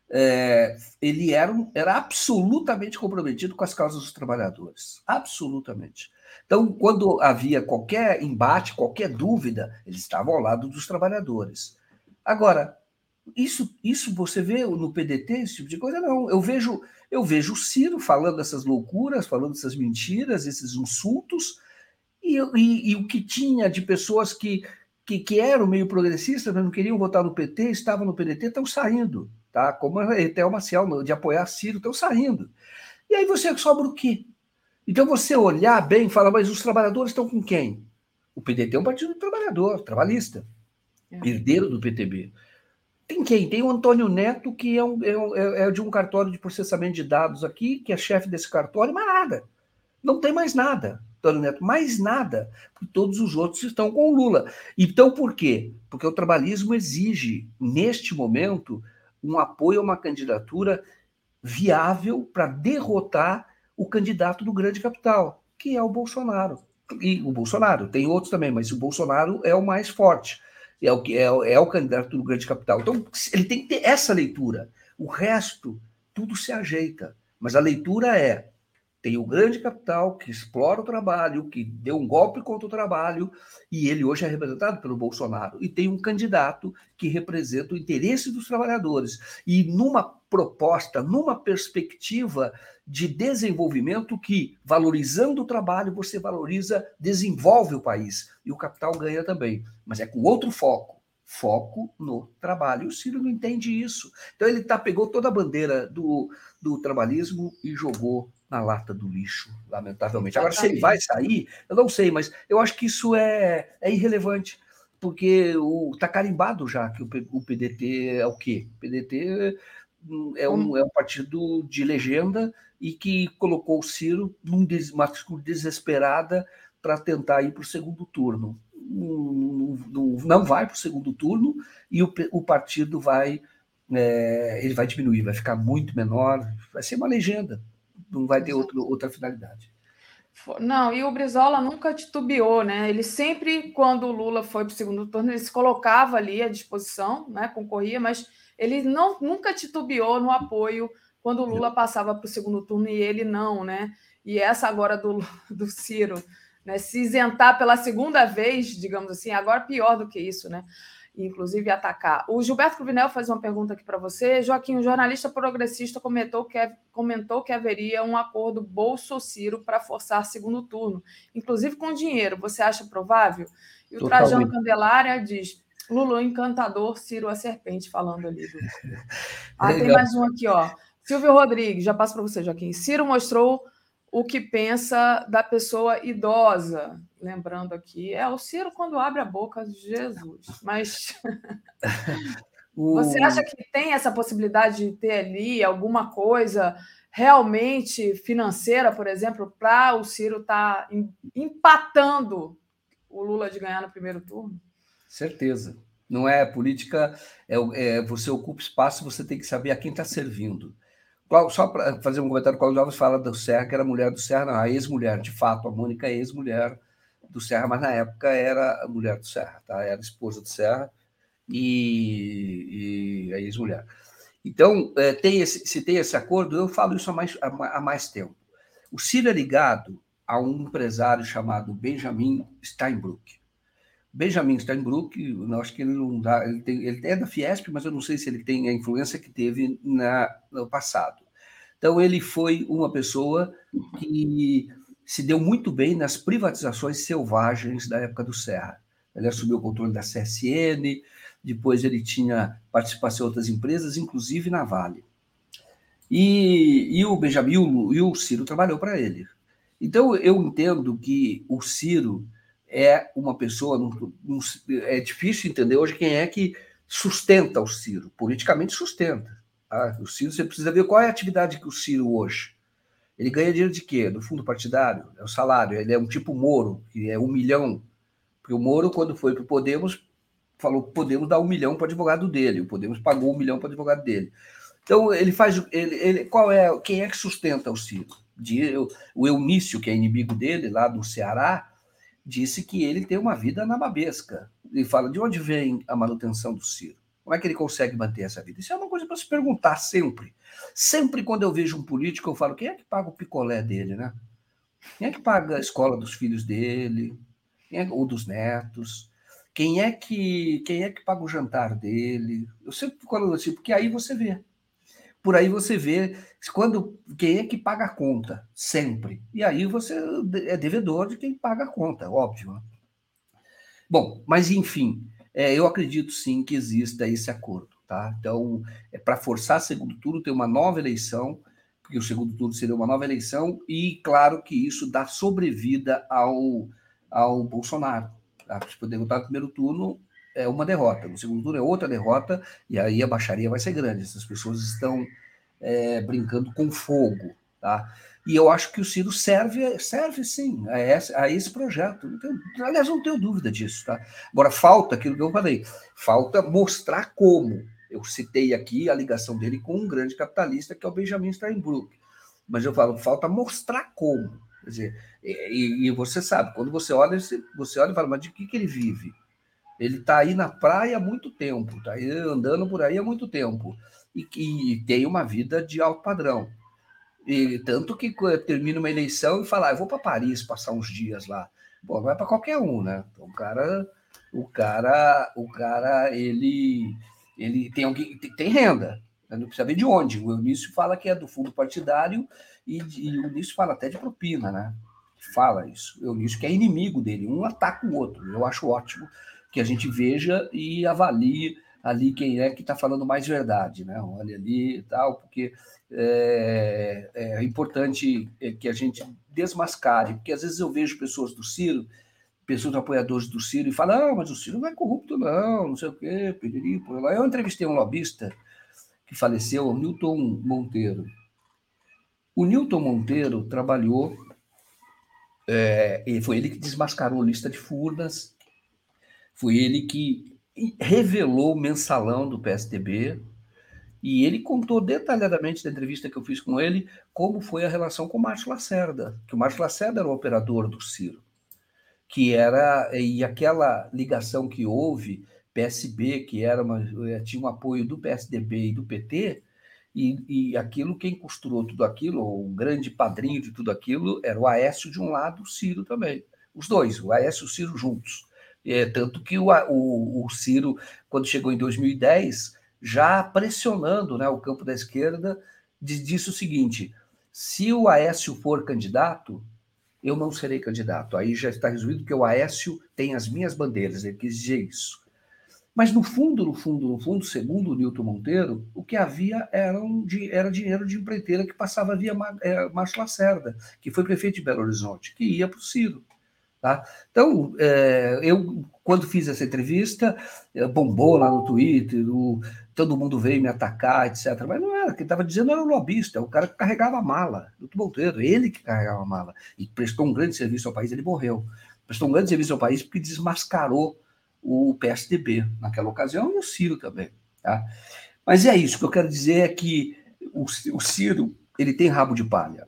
é, ele era, era absolutamente comprometido com as causas dos trabalhadores. Absolutamente. Então, quando havia qualquer embate, qualquer dúvida, eles estavam ao lado dos trabalhadores. Agora, isso, isso você vê no PDT, esse tipo de coisa? Não. Eu vejo, eu vejo o Ciro falando essas loucuras, falando essas mentiras, esses insultos, e, e- e o que tinha de pessoas que, que, que eram meio progressistas, mas não queriam votar no PT, estavam no PDT, estão saindo, tá? Como a Etel Maciel, de apoiar Ciro, estão saindo. E aí você sobra o quê? Então você olhar bem e falar, mas os trabalhadores estão com quem? O PDT é um partido do trabalhador, trabalhista, herdeiro do PTB. Tem quem? Tem o Antônio Neto, que é, um- é um- é- é de um cartório de processamento de dados aqui, que é chefe desse cartório, mas nada. Não tem mais nada, Antônio Neto, mais nada. Porque todos os outros estão com o Lula. Então, por quê? Porque o trabalhismo exige, neste momento, um apoio a uma candidatura viável para derrotar o candidato do grande capital, que é o Bolsonaro. E o Bolsonaro, tem outros também, mas o Bolsonaro é o mais forte. É o, é, é o candidato do grande capital. Então, ele tem que ter essa leitura. O resto, tudo se ajeita. Mas a leitura é: tem o grande capital que explora o trabalho, que deu um golpe contra o trabalho, e ele hoje é representado pelo Bolsonaro. E tem um candidato que representa o interesse dos trabalhadores. E numa proposta, numa perspectiva de desenvolvimento que, valorizando o trabalho, você valoriza, desenvolve o país. E o capital ganha também. Mas é com outro foco. Foco no trabalho. E o Ciro não entende isso. Então ele tá, pegou toda a bandeira do, do trabalhismo e jogou na lata do lixo, lamentavelmente. Agora, se ele vai sair, eu não sei, mas eu acho que isso é, é irrelevante, porque está carimbado já que o, o PDT é o quê? O PDT hum, é um, é um partido de legenda e que colocou o Ciro num des, uma desesperada para tentar ir para o segundo turno. Não, não, não vai para o segundo turno e o, o partido vai é, ele vai diminuir, vai ficar muito menor, vai ser uma legenda, não vai ter outro, outra finalidade. Não, e o Brizola nunca titubeou, né? Ele sempre, quando o Lula foi para o segundo turno, ele se colocava ali à disposição, né? Concorria, mas ele não, nunca titubeou no apoio quando o Lula passava para o segundo turno e ele não, né? E essa agora do, do Ciro, né? Se isentar pela segunda vez, digamos assim, agora pior do que isso, né? Inclusive atacar. O Gilberto Cruvinel faz uma pergunta aqui para você. Joaquim, o jornalista progressista comentou que, comentou que haveria um acordo Bolso-Ciro para forçar segundo turno, inclusive com dinheiro. Você acha provável? E o Totalmente. Trajano Candelária diz: Lula encantador, Ciro a serpente, falando ali. Do... Ah, tem mais um aqui, ó. Silvio Rodrigues, já passo para você, Joaquim. Ciro mostrou o que pensa da pessoa idosa. Lembrando aqui, é o Ciro quando abre a boca de Jesus. Mas você acha que tem essa possibilidade de ter ali alguma coisa realmente financeira, por exemplo, para o Ciro estar tá empatando o Lula de ganhar no primeiro turno? Certeza. Não é política, é, é você ocupa espaço, você tem que saber a quem está servindo. Só para fazer um comentário, Cláudio Alves fala do Serra, que era mulher do Serra, não, a ex-mulher, de fato, a Mônica é ex-mulher do Serra, mas na época era a mulher do Serra, tá? era esposa do Serra e, e a ex-mulher. Então, é, tem esse, se tem esse acordo, eu falo isso há mais, há mais tempo. O Ciro é ligado a um empresário chamado Benjamin Steinbrück. Benjamin Steinbrück, eu acho que ele não dá, ele, tem, ele é da Fiesp, mas eu não sei se ele tem a influência que teve na, no passado. Então, ele foi uma pessoa que se deu muito bem nas privatizações selvagens da época do Serra. Ele assumiu o controle da CSN, depois ele tinha participação em outras empresas, inclusive na Vale. E, e o Benjamin e o Ciro trabalhou para ele. Então, eu entendo que o Ciro é uma pessoa. Não, não, é difícil entender hoje quem é que sustenta o Ciro. Politicamente sustenta. Tá? O Ciro, você precisa ver qual é a atividade que o Ciro hoje. Ele ganha dinheiro de quê? Do fundo partidário? É o salário. Ele é um tipo Moro, que é um milhão. Porque o Moro, quando foi para o Podemos, falou que Podemos dar um milhão para o advogado dele. O Podemos pagou um milhão para o advogado dele. Então, ele faz. Ele, ele, qual é, quem é que sustenta o Ciro? O Eunício, que é inimigo dele, lá do Ceará, disse que ele tem uma vida nababesca. Ele fala de onde vem a manutenção do Ciro? Como é que ele consegue manter essa vida? Isso é uma coisa para se perguntar sempre. Sempre quando eu vejo um político, eu falo: quem é que paga o picolé dele, né? Quem é que paga a escola dos filhos dele? É, ou dos netos? Quem é que quem é que paga o jantar dele? Eu sempre fico falando assim, porque aí você vê. Por aí você vê quando quem é que paga a conta, sempre. E aí você é devedor de quem paga a conta, óbvio. Né? Bom, mas enfim, é, eu acredito sim que exista esse acordo. Tá? Então, é para forçar segundo turno, ter uma nova eleição, porque o segundo turno seria uma nova eleição, e claro que isso dá sobrevida ao, ao Bolsonaro. Tá? Se poder votar no primeiro turno, é uma derrota, no segundo turno é outra derrota, e aí a baixaria vai ser grande. Essas pessoas estão é, brincando com fogo. Tá? E eu acho que o Ciro serve, serve sim a esse, a esse projeto. Não tenho, aliás, não tenho dúvida disso. Tá? Agora, falta aquilo que eu falei, falta mostrar como. Eu citei aqui a ligação dele com um grande capitalista, que é o Benjamin Steinbrück. Mas eu falo, falta mostrar como. Quer dizer, e, e você sabe, quando você olha, você olha e fala, mas de que, que ele vive? Ele está aí na praia há muito tempo, está aí andando por aí há muito tempo. E, e tem uma vida de alto padrão. E tanto que termina uma eleição e fala, ah, eu vou para Paris passar uns dias lá. Bom, vai para qualquer um, né? Então, o cara, o cara, o cara, ele, ele tem alguém, tem, tem renda. Não precisa ver de onde. O Eunício fala que é do fundo partidário e, e o Eunício fala até de propina, né? Fala isso. O Eunício que é inimigo dele, um ataca o outro. Eu acho ótimo que a gente veja e avalie ali quem é que está falando mais verdade, né? Olha ali e tal, porque é, é importante que a gente desmascare, porque às vezes eu vejo pessoas do Ciro, pessoas apoiadores do Ciro, e falam, ah, mas o Ciro não é corrupto, não, não sei o quê, pediria por lá. Eu entrevistei um lobista que faleceu, o Newton Monteiro. O Newton Monteiro trabalhou, é, foi ele que desmascarou a lista de furnas, foi ele que revelou o mensalão do PSDB, e ele contou detalhadamente na entrevista que eu fiz com ele como foi a relação com o Márcio Lacerda, que o Márcio Lacerda era o operador do Ciro, que era e aquela ligação que houve PSB, que era uma, eh, tinha um apoio do PSDB e do PT, e, e aquilo quem costurou tudo aquilo, o grande padrinho de tudo aquilo era o Aécio de um lado, o Ciro também. Os dois, o Aécio e o Ciro juntos. É, tanto que o, o, o Ciro, quando chegou em 2010, já pressionando né, o campo da esquerda, disse o seguinte: se o Aécio for candidato, eu não serei candidato. Aí já está resolvido que o Aécio tem as minhas bandeiras, ele quis dizer isso. Mas no fundo, no fundo, no fundo, segundo o Nilton Monteiro, o que havia era, um, era dinheiro de empreiteira que passava via é, Márcio Lacerda, que foi prefeito de Belo Horizonte, que ia para o Ciro. Tá? Então, é, eu, quando fiz essa entrevista, é, bombou lá no Twitter, o, todo mundo veio me atacar, etc. Mas não era, quem estava dizendo era o lobista, o cara que carregava a mala, do Monteiro, ele que carregava a mala, e prestou um grande serviço ao país, ele morreu. Prestou um grande serviço ao país porque desmascarou o PSDB naquela ocasião e o Ciro também. Tá? Mas é isso, o que eu quero dizer é que o, o Ciro ele tem rabo de palha.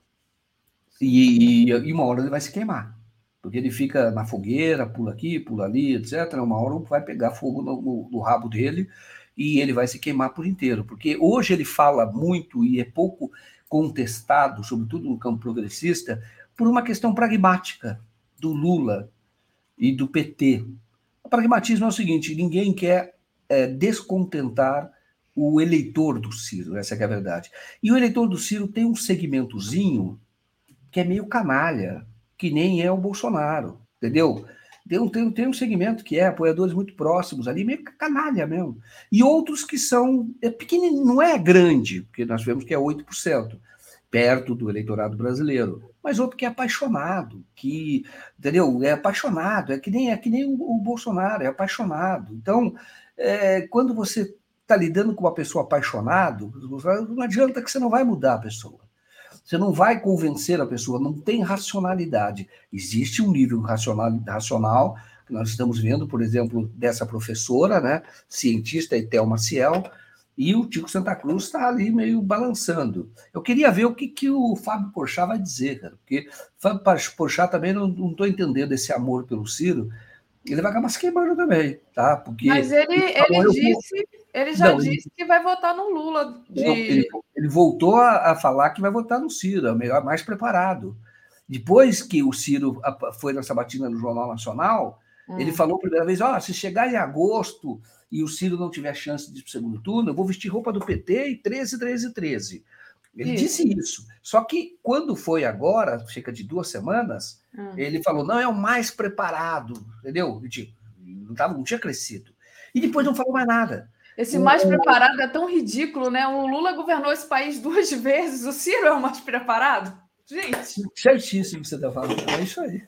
E, e, uma hora ele vai se queimar porque ele fica na fogueira, pula aqui, pula ali, etc. Uma hora vai pegar fogo no, no, rabo dele e ele vai se queimar por inteiro, porque hoje ele fala muito e é pouco contestado, sobretudo no campo progressista, por uma questão pragmática do Lula e do PT. O pragmatismo é o seguinte: ninguém quer é, descontentar o eleitor do Ciro, essa é a verdade. E o eleitor do Ciro tem um segmentozinho que é meio canalha, que nem é o Bolsonaro, entendeu? Tem um, tem, tem um segmento que é apoiadores muito próximos ali, meio canalha mesmo. E outros que são é não é grande, porque nós vemos que é 8%, perto do eleitorado brasileiro. Mas outro que é apaixonado, que, entendeu? É apaixonado, é que nem, é que nem o, o Bolsonaro, é apaixonado. Então, é, quando você está lidando com uma pessoa apaixonado, não adianta que você não vai mudar a pessoa. Você não vai convencer a pessoa, não tem racionalidade. Existe um nível racional, racional que nós estamos vendo, por exemplo, dessa professora, né, cientista Etel Maciel, e o Tico Santa Cruz está ali meio balançando. Eu queria ver o que, que o Fábio Porchat vai dizer, cara, porque Fábio Porchat também não estou entendendo esse amor pelo Ciro, ele vai acabar se queimando também, tá? Porque Mas ele, ele disse, ele já não, disse ele... que vai votar no Lula. De... Não, ele, ele, voltou a, a, falar que vai votar no Ciro, é o melhor, mais preparado. Depois que o Ciro foi na sabatina no Jornal Nacional, hum. ele falou a primeira vez: ó, oh, se chegar em agosto e o Ciro não tiver chance de ir para o segundo turno, eu vou vestir roupa do PT e 13, 13, 13. Ele isso. disse isso. Só que quando foi agora, cerca de duas semanas, hum. ele falou: não, é o mais preparado, entendeu? Não, tava, não tinha crescido. E depois não falou mais nada. Esse mais preparado é tão ridículo, né? O Lula governou esse país duas vezes, o Ciro é o mais preparado? Gente. Certíssimo que você está falando. É isso aí.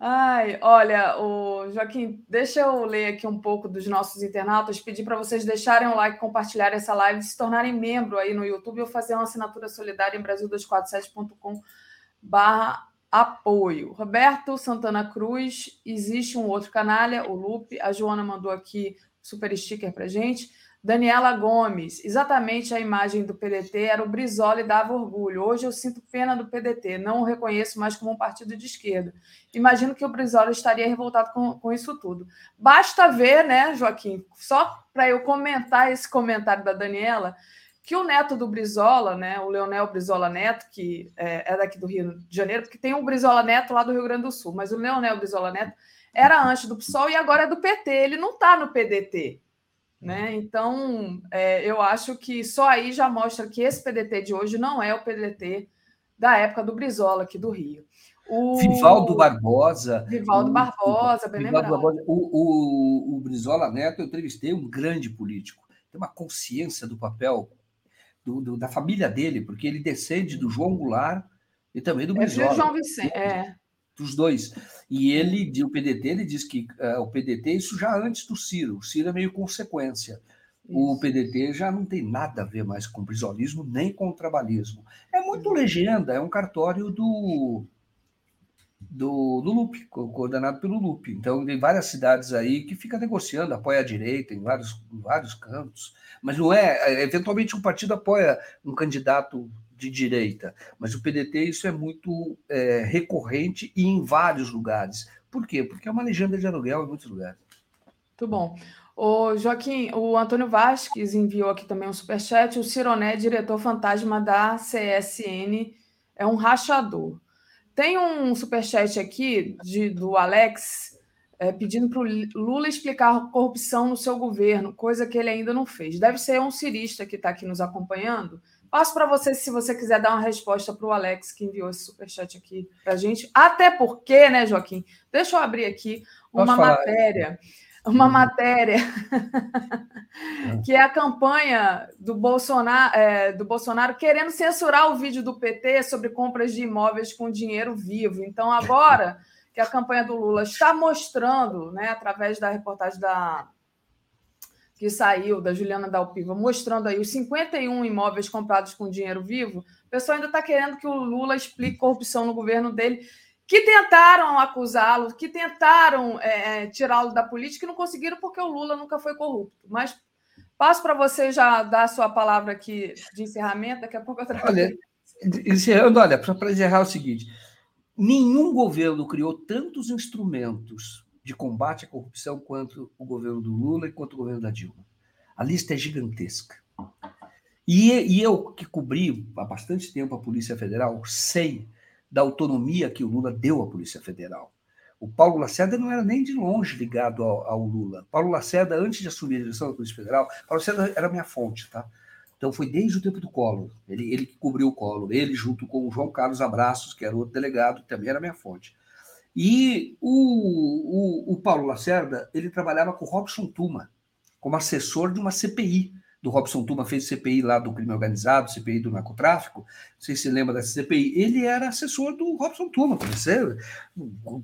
Ai, olha, o Joaquim, deixa eu ler aqui um pouco dos nossos internautas, pedir para vocês deixarem um like, compartilhar essa live, se tornarem membro aí no YouTube ou fazer uma assinatura solidária em brasil247.com barra apoio. Roberto Santana Cruz, existe um outro canalha, o Lupe, a Joana mandou aqui super sticker para gente. Daniela Gomes, exatamente a imagem do PDT era o Brizola e dava orgulho. Hoje eu sinto pena do PDT, não o reconheço mais como um partido de esquerda. Imagino que o Brizola estaria revoltado com, com isso tudo. Basta ver, né, Joaquim, só para eu comentar esse comentário da Daniela, que o neto do Brizola, né, o Leonel Brizola Neto, que é, é daqui do Rio de Janeiro, porque tem um Brizola Neto lá do Rio Grande do Sul, mas o Leonel Brizola Neto era antes do PSOL e agora é do PT, ele não está no PDT. Né? Então, é, eu acho que só aí já mostra que esse PDT de hoje não é o PDT da época do Brizola aqui do Rio. O... Vivaldo Barbosa. Vivaldo o, Barbosa, bem Vivaldo Barbosa, o, o, o Brizola Neto, eu entrevistei um grande político. Tem uma consciência do papel do, do, da família dele, porque ele descende do João Goulart e também do é Brizola. É João Vicente, é. Dos dois. E ele, o PDT, ele diz que uh, o PDT, isso já antes do Ciro. O Ciro é meio consequência. O PDT já não tem nada a ver mais com brisolismo nem com trabalhismo. É muito legenda, é um cartório do, do, do Lupe, coordenado pelo Lupe. Então, tem várias cidades aí que fica negociando, apoia a direita em vários, em vários cantos. Mas não é, é. Eventualmente, um partido apoia um candidato de direita. Mas o PDT, isso é muito é, recorrente e em vários lugares. Por quê? Porque é uma legenda de aluguel em muitos lugares. Muito bom. O Joaquim, o Antônio Vasques enviou aqui também um superchat. O Cironé, diretor fantasma da CSN, é um rachador. Tem um superchat aqui de, do Alex é, pedindo para o Lula explicar corrupção no seu governo, coisa que ele ainda não fez. Deve ser um cirista que está aqui nos acompanhando. Passo para você se você quiser dar uma resposta para o Alex que enviou esse superchat aqui para a gente. Até porque, né, Joaquim? Deixa eu abrir aqui uma matéria uma uhum. matéria que é a campanha do Bolsonaro, é, do Bolsonaro querendo censurar o vídeo do PT sobre compras de imóveis com dinheiro vivo. Então, agora que a campanha do Lula está mostrando, né, através da reportagem da que saiu da Juliana Dalpiva, mostrando aí os 51 imóveis comprados com dinheiro vivo, o pessoal ainda está querendo que o Lula explique corrupção no governo dele que tentaram acusá-lo, que tentaram é, é, tirá-lo da política e não conseguiram porque o Lula nunca foi corrupto. Mas passo para você já dar a sua palavra aqui de encerramento, daqui a pouco eu trago. Olha, encerrando, olha, para encerrar é o seguinte: nenhum governo criou tantos instrumentos de combate à corrupção quanto o governo do Lula e quanto o governo da Dilma. A lista é gigantesca. E, e eu, que cobri há bastante tempo a Polícia Federal, sei da autonomia que o Lula deu à Polícia Federal. O Paulo Lacerda não era nem de longe ligado ao, ao Lula. Paulo Lacerda, antes de assumir a direção da Polícia Federal, Paulo Lacerda era minha fonte, tá? Então foi desde o tempo do Collor. Ele, ele que cobriu o Collor, ele junto com o João Carlos Abraços, que era outro delegado, também era minha fonte. E o, o, o Paulo Lacerda, ele trabalhava com Robson Tuma, como assessor de uma CPI do Robson Tuma fez CPI lá do crime organizado, CPI do narcotráfico, não sei se você lembra dessa CPI, ele era assessor do Robson Tuma, conheceu?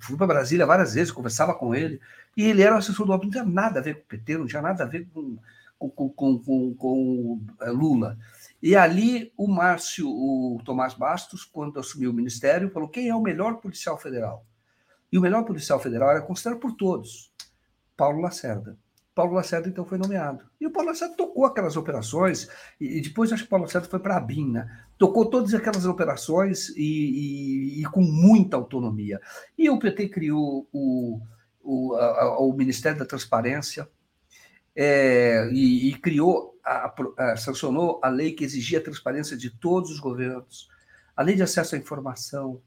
Fui para Brasília várias vezes, conversava com ele, e ele era assessor do Robson, não tinha nada a ver com o PT, não tinha nada a ver com, com, com, com, com eh, Lula. E ali o Márcio, o Tomás Bastos, quando assumiu o ministério, falou quem é o melhor policial federal? E o melhor policial federal era considerado por todos, Paulo Lacerda. Paulo Lacerda então foi nomeado. E o Paulo Lacerda tocou aquelas operações, e, depois acho que o Paulo Lacerda foi para a BIM, né? Tocou todas aquelas operações e, e, e, com muita autonomia. E o PT criou o, o, a, o Ministério da Transparência é, e, criou, a, a, sancionou a lei que exigia a transparência de todos os governos, a lei de acesso à informação.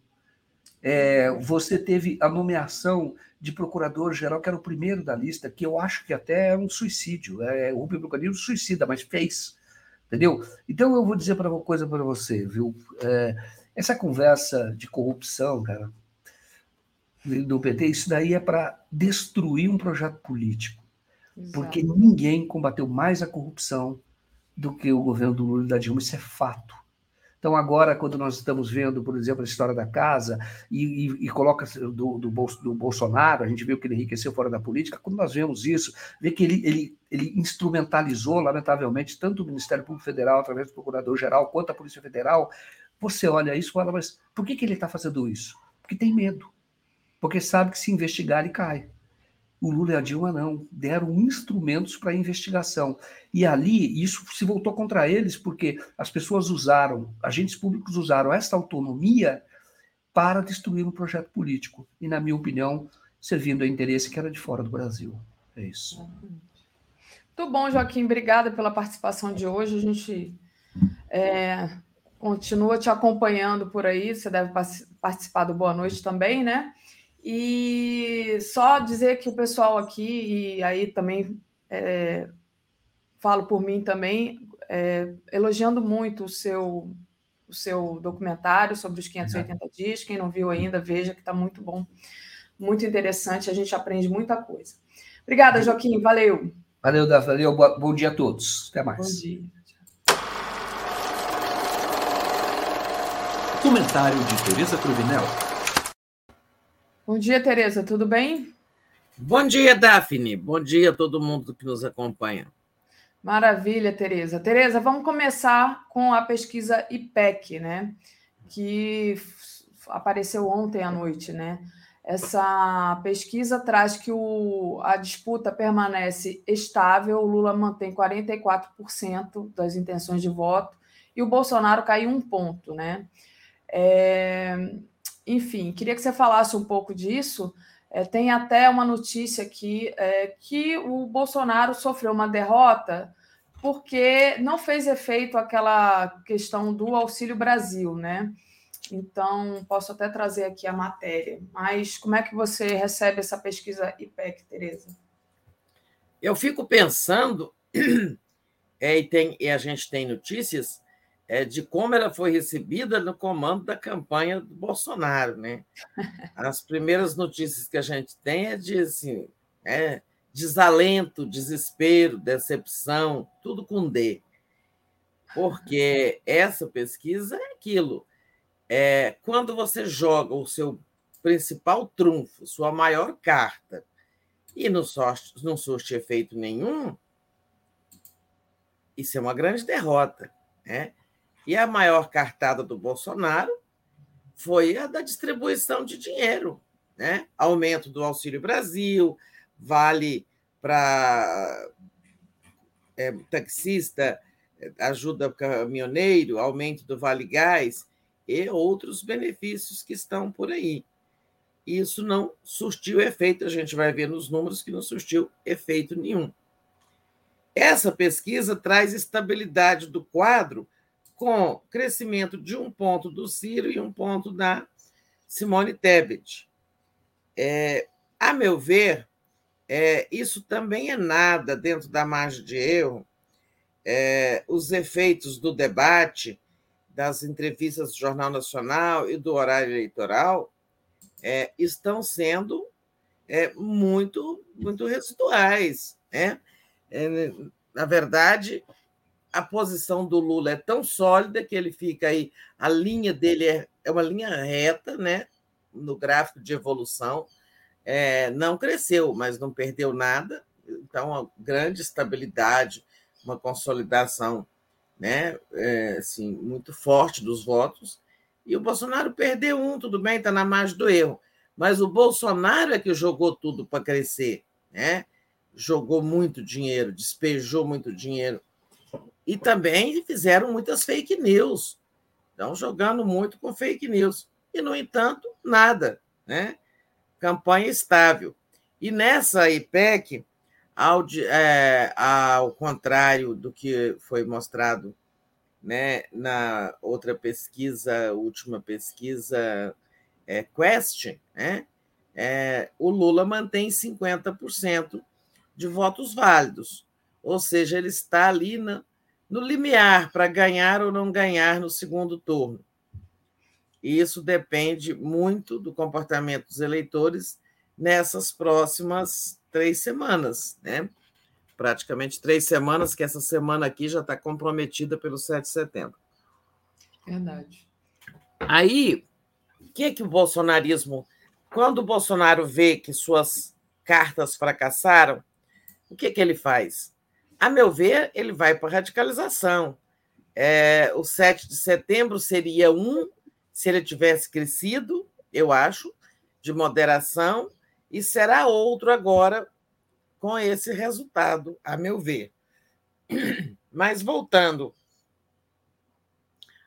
É, você teve a nomeação de procurador-geral, que era o primeiro da lista, que eu acho que até é um suicídio. É, o Rubem suicida, mas fez. Entendeu? Então eu vou dizer para uma coisa para você, viu? É, essa conversa de corrupção, cara, do PT, isso daí é para destruir um projeto político. Exato. Porque ninguém combateu mais a corrupção do que o governo do Lula e da Dilma, isso é fato. Então, agora, quando nós estamos vendo, por exemplo, a história da casa e, e, e coloca do, do, do, Bolsonaro, a gente viu que ele enriqueceu fora da política, quando nós vemos isso, vê que ele, ele, ele instrumentalizou, lamentavelmente, tanto o Ministério Público Federal, através do Procurador-Geral, quanto a Polícia Federal. Você olha isso e fala, mas por que, que ele está fazendo isso? Porque tem medo. Porque sabe que se investigar, ele cai. O Lula e a Dilma não, deram instrumentos para investigação. E ali, isso se voltou contra eles, porque as pessoas usaram, agentes públicos usaram esta autonomia para destruir um projeto político. E, na minha opinião, servindo a interesse que era de fora do Brasil. É isso. Muito bom, Joaquim. Obrigada pela participação de hoje. A gente é, continua te acompanhando por aí. Você deve participar do Boa Noite também, né? E só dizer que o pessoal aqui, e aí também é, falo por mim também, é, elogiando muito o seu o seu documentário sobre os 580 dias. Quem não viu ainda, veja que está muito bom, muito interessante. A gente aprende muita coisa. Obrigada, Joaquim. Valeu. Valeu, Davi. Valeu. Bom dia a todos. Até mais. Bom dia. Comentário de Tereza Cruvinel. Bom dia, Tereza. Tudo bem? Bom dia, Daphne. Bom dia a todo mundo que nos acompanha. Maravilha, Tereza. Tereza, vamos começar com a pesquisa IPEC, né? Que apareceu ontem à noite, né? Essa pesquisa traz que o, a disputa permanece estável, o Lula mantém 44% das intenções de voto e o Bolsonaro caiu um ponto, né? É, enfim, queria que você falasse um pouco disso. É, tem até uma notícia aqui é, que o Bolsonaro sofreu uma derrota porque não fez efeito aquela questão do Auxílio Brasil, né? Então, posso até trazer aqui a matéria. Mas como é que você recebe essa pesquisa IPEC, Tereza? Eu fico pensando, é, e, tem, e a gente tem notícias é, de como ela foi recebida no comando da campanha do Bolsonaro. Né? As primeiras notícias que a gente tem é de assim, é, desalento, desespero, decepção, tudo com D. Porque essa pesquisa é aquilo é, quando você joga o seu principal trunfo, sua maior carta, e não, sorte, não surte efeito nenhum, isso é uma grande derrota. Né? E a maior cartada do Bolsonaro foi a da distribuição de dinheiro. Né? Aumento do Auxílio Brasil, vale para é, taxista, ajuda caminhoneiro, aumento do Vale Gás e outros benefícios que estão por aí. Isso não surtiu efeito, a gente vai ver nos números que não surtiu efeito nenhum. Essa pesquisa traz estabilidade do quadro com crescimento de um ponto do Ciro e um ponto da Simone Tebet. É, a meu ver, é, isso também é nada dentro da margem de erro. É, os efeitos do debate das entrevistas do Jornal Nacional e do horário eleitoral é, estão sendo é, muito, muito residuais. Né? É, na verdade, a posição do Lula é tão sólida que ele fica aí, a linha dele é, é uma linha reta, né? no gráfico de evolução, é, não cresceu, mas não perdeu nada, então, uma grande estabilidade, uma consolidação né, é, assim, muito forte dos votos. E o Bolsonaro perdeu um, tudo bem, está na margem do erro. Mas o Bolsonaro é que jogou tudo para crescer, né? Jogou muito dinheiro, despejou muito dinheiro. E também fizeram muitas fake news. Estão jogando muito com fake news. E, no entanto, nada. Né? Campanha estável. E nessa IPEC, ao, é, ao contrário do que foi mostrado né, na outra pesquisa, última pesquisa é, Quest, né, é, o Lula mantém 50% de votos válidos, ou seja, ele está ali na, no limiar para ganhar ou não ganhar no segundo turno. E isso depende muito do comportamento dos eleitores nessas próximas três semanas, né? Praticamente três semanas, que essa semana aqui já está comprometida pelo 7 de setembro. Verdade. Aí, o que, é que o bolsonarismo. Quando o Bolsonaro vê que suas cartas fracassaram, o que, é que ele faz? A meu ver, ele vai para a radicalização. É, o 7 de setembro seria um, se ele tivesse crescido, eu acho, de moderação, e será outro agora com esse resultado, a meu ver. Mas voltando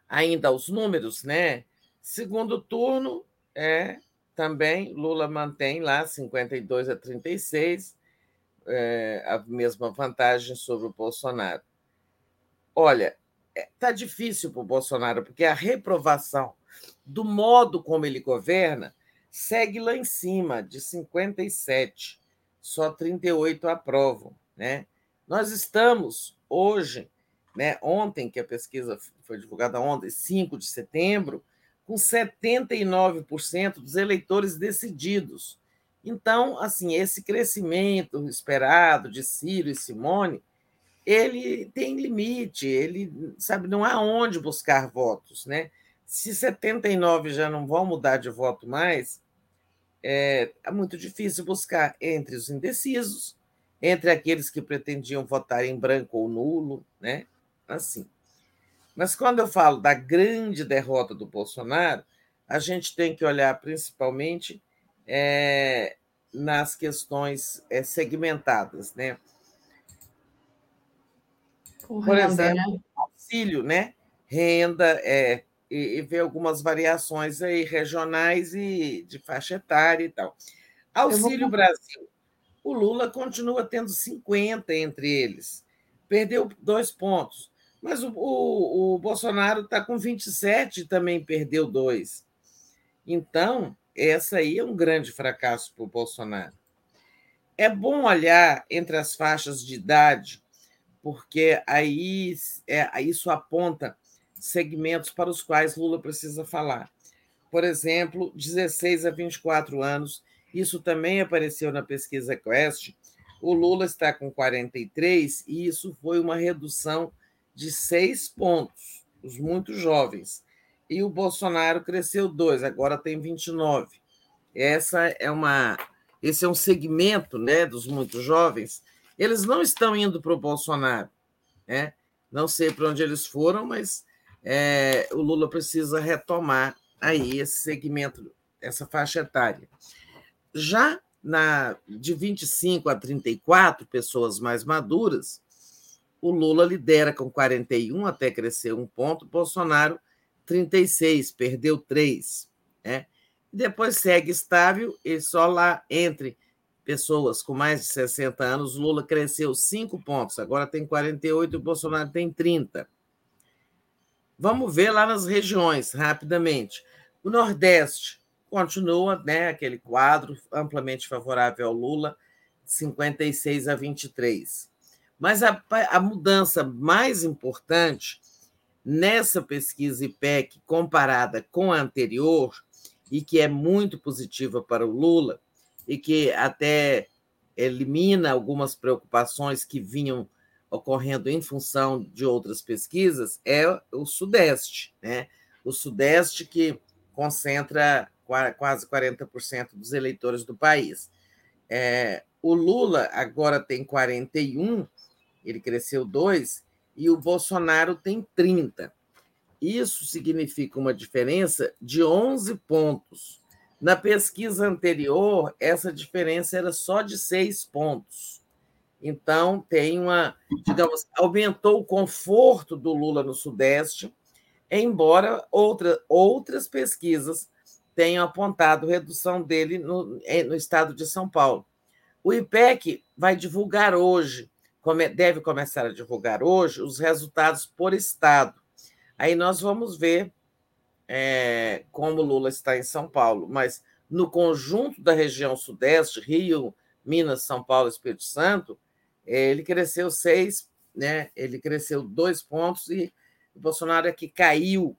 ainda aos números, né? Segundo turno é também Lula mantém lá 52 a 36, é, a mesma vantagem sobre o Bolsonaro. Olha, está é, difícil para o Bolsonaro, porque a reprovação do modo como ele governa segue lá em cima, de 57, só 38 aprovam. Né? Nós estamos hoje né, ontem, que a pesquisa foi divulgada ontem, 5 de setembro, com 79% dos eleitores decididos. Então, assim, esse crescimento esperado de Ciro e Simone, ele tem limite, ele sabe não há onde buscar votos, né? Se 79 já não vão mudar de voto mais, é, é muito difícil buscar entre os indecisos, entre aqueles que pretendiam votar em branco ou nulo, né? Assim. Mas quando eu falo da grande derrota do Bolsonaro, a gente tem que olhar principalmente é, nas questões é, segmentadas, né? Por, Por exemplo, né? auxílio, né? Renda, é, e, e ver algumas variações aí regionais e de faixa etária e tal. Auxílio vou... Brasil. O Lula continua tendo 50 entre eles. Perdeu dois pontos. Mas o, o, o Bolsonaro está com 27 e também perdeu dois. Então, essa aí é um grande fracasso para o Bolsonaro. É bom olhar entre as faixas de idade, porque aí é, isso aponta segmentos para os quais Lula precisa falar. Por exemplo, 16 a 24 anos, isso também apareceu na pesquisa Quest. O Lula está com 43 e isso foi uma redução de seis pontos, os muito jovens. E o Bolsonaro cresceu dois, agora tem 29. Essa é uma, esse é um segmento, né, dos muito jovens. Eles não estão indo para o Bolsonaro, né? Não sei para onde eles foram, mas é, o Lula precisa retomar aí esse segmento, essa faixa etária. Já na, de 25 a 34 pessoas mais maduras, o Lula lidera com 41, até crescer um ponto, Bolsonaro 36, perdeu três. Né? Depois segue estável e só lá entre pessoas com mais de 60 anos, Lula cresceu cinco pontos, agora tem 48 e Bolsonaro tem 30. Vamos ver lá nas regiões, rapidamente. O Nordeste continua né, aquele quadro amplamente favorável ao Lula, 56 a 23. Mas a, a mudança mais importante nessa pesquisa IPEC, comparada com a anterior, e que é muito positiva para o Lula, e que até elimina algumas preocupações que vinham ocorrendo em função de outras pesquisas é o Sudeste, né? O Sudeste que concentra quase 40% dos eleitores do país. É, o Lula agora tem 41, ele cresceu 2, e o Bolsonaro tem 30. Isso significa uma diferença de 11 pontos. Na pesquisa anterior, essa diferença era só de 6 pontos. Então, tem uma, digamos, aumentou o conforto do Lula no Sudeste, embora outra, outras pesquisas tenham apontado redução dele no, no estado de São Paulo. O IPEC vai divulgar hoje, deve começar a divulgar hoje, os resultados por estado. Aí nós vamos ver é, como Lula está em São Paulo, mas no conjunto da região Sudeste, Rio, Minas, São Paulo, Espírito Santo, ele cresceu seis, né? Ele cresceu dois pontos e o Bolsonaro é que caiu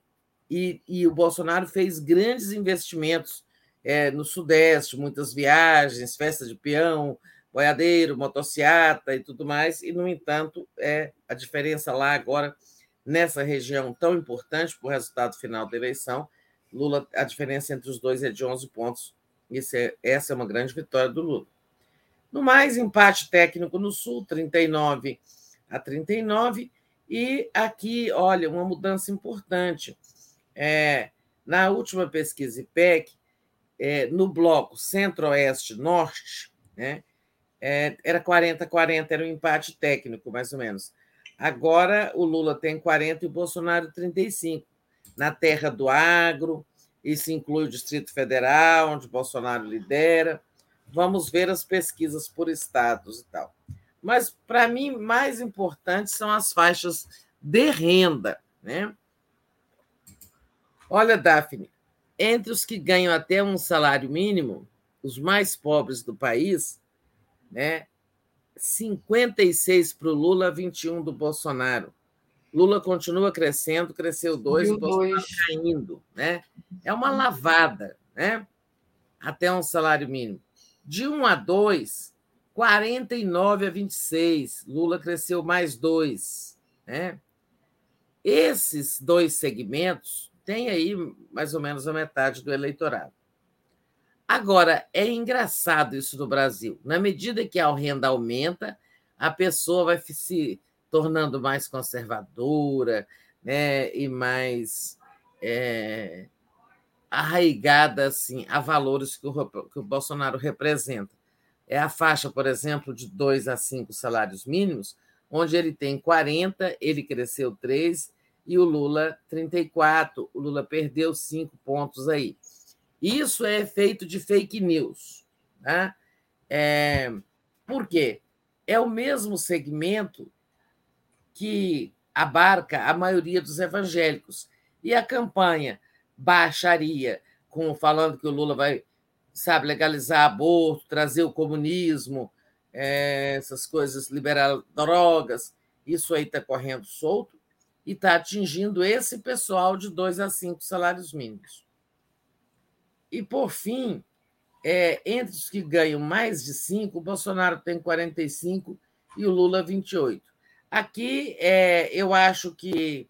e, e o Bolsonaro fez grandes investimentos é, no Sudeste, muitas viagens, festa de peão, boiadeiro, motociata e tudo mais, e, no entanto, é a diferença lá agora, nessa região tão importante para o resultado final da eleição, Lula, a diferença entre os dois é de 11 pontos. É, essa é uma grande vitória do Lula. No mais, empate técnico no Sul, 39 a 39. E aqui, olha, uma mudança importante. É, na última pesquisa IPEC, é, no bloco Centro-Oeste-Norte, né, é, era 40-40, era um empate técnico, mais ou menos. Agora o Lula tem 40 e o Bolsonaro 35. Na terra do agro, isso inclui o Distrito Federal, onde Bolsonaro lidera. Vamos ver as pesquisas por estados e tal. Mas, para mim, mais importantes são as faixas de renda. Né? Olha, Daphne, entre os que ganham até um salário mínimo, os mais pobres do país, né, 56 para o Lula, 21 do Bolsonaro. Lula continua crescendo, cresceu dois, Subiu Bolsonaro dois. caindo. Né? É uma lavada né? até um salário mínimo. De 1 a 2, 49 a 26. Lula cresceu mais dois. Né? Esses dois segmentos têm aí mais ou menos a metade do eleitorado. Agora, é engraçado isso no Brasil. Na medida que a renda aumenta, a pessoa vai se tornando mais conservadora né, e mais é, arraigada assim, a valores que o, que o Bolsonaro representa. É a faixa, por exemplo, de 2 a 5 salários mínimos, onde ele tem 40, ele cresceu 3 e o Lula 34. O Lula perdeu 5 pontos aí. Isso é efeito de fake news. Tá? É, por quê? É o mesmo segmento que abarca a maioria dos evangélicos. E a campanha baixaria, com, falando que o Lula vai sabe, legalizar aborto, trazer o comunismo, é, essas coisas, liberar drogas, isso aí está correndo solto e está atingindo esse pessoal de dois a cinco salários mínimos. E, por fim, é, entre os que ganham mais de 5, o Bolsonaro tem 45 e o Lula 28. Aqui é, eu acho que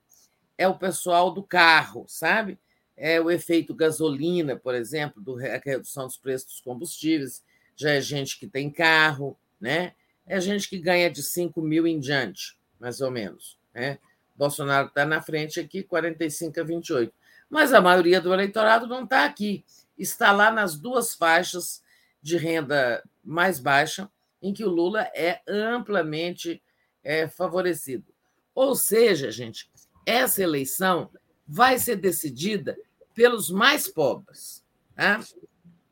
é o pessoal do carro, sabe? É o efeito gasolina, por exemplo, do, a redução dos preços dos combustíveis. Já é gente que tem carro, né? É gente que ganha de 5 mil em diante, mais ou menos. Né? Bolsonaro está na frente aqui, 45 a 28. Mas a maioria do eleitorado não está aqui está lá nas duas faixas de renda mais baixa, em que o Lula é amplamente é, favorecido. Ou seja, gente, essa eleição vai ser decidida pelos mais pobres. Né?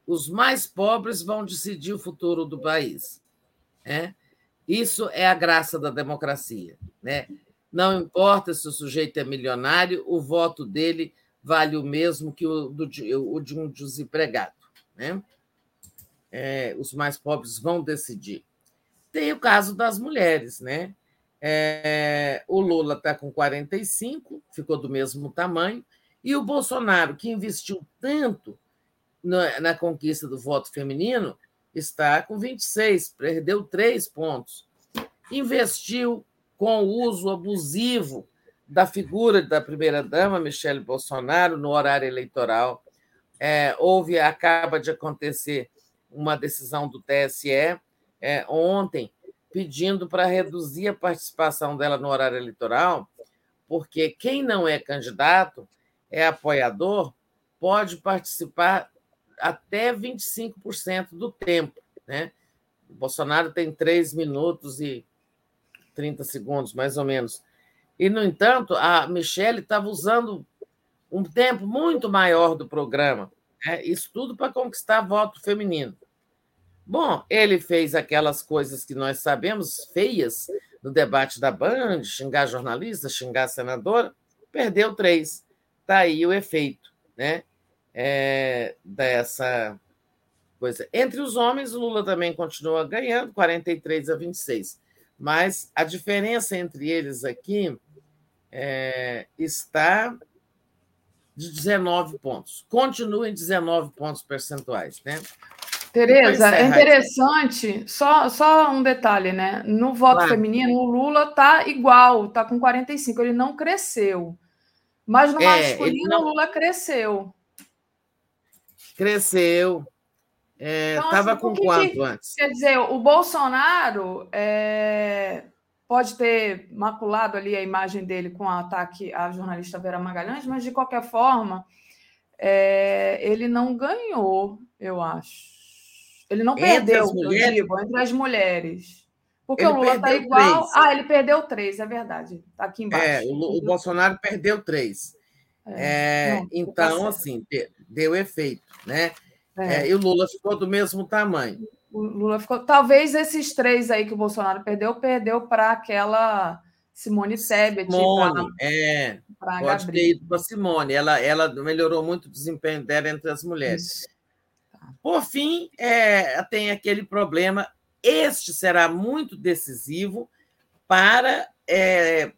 Os mais pobres vão decidir o futuro do país. Né? Isso é a graça da democracia. Né? Não importa se o sujeito é milionário, o voto dele vale o mesmo que o, do, o de um desempregado. Né? É, os mais pobres vão decidir. Tem o caso das mulheres. Né? É, o Lula está com 45, ficou do mesmo tamanho, e o Bolsonaro, que investiu tanto na, na conquista do voto feminino, está com 26, perdeu três pontos. Investiu com o uso abusivo da figura da primeira-dama, Michele Bolsonaro, no horário eleitoral. É, houve, acaba de acontecer uma decisão do TSE é, ontem pedindo para reduzir a participação dela no horário eleitoral, porque quem não é candidato, é apoiador, pode participar até 25% do tempo. Né? O Bolsonaro tem 3 minutos e 30 segundos, mais ou menos, e, no entanto, a Michelle estava usando um tempo muito maior do programa. Né? Isso tudo para conquistar voto feminino. Bom, ele fez aquelas coisas que nós sabemos, feias, no debate da Band, xingar jornalista, xingar senadora, perdeu três. Está aí o efeito né? É, dessa coisa. Entre os homens, o Lula também continua ganhando, 43 a 26. Mas a diferença entre eles aqui é, está de 19 pontos. Continua em 19 pontos percentuais, né? Tereza, é interessante, só, só um detalhe, né? No voto claro. feminino, o Lula está igual, está com 45, ele não cresceu. Mas no é, masculino, não... o Lula cresceu. Cresceu. Estava é, então, assim, com quanto que, antes? Quer dizer, o Bolsonaro é, pode ter maculado ali a imagem dele com o ataque à jornalista Vera Magalhães, mas de qualquer forma, é, ele não ganhou, eu acho. Ele não entre perdeu, as mulheres, digo, entre as mulheres. Porque o Lula está igual. Três. Ah, ele perdeu três, é verdade. Está aqui embaixo. É, o, o Bolsonaro perdeu três. É, não, então, assim, deu efeito, né? É. e o Lula ficou do mesmo tamanho. O Lula ficou. Talvez esses três aí que o Bolsonaro perdeu, perdeu para aquela Simone Tebet. Simone, pra, é. Pra pode Gabriel. ter ido para Simone. Ela, ela melhorou muito o desempenho dela entre as mulheres. Tá. Por fim, é, tem aquele problema. Este será muito decisivo para é,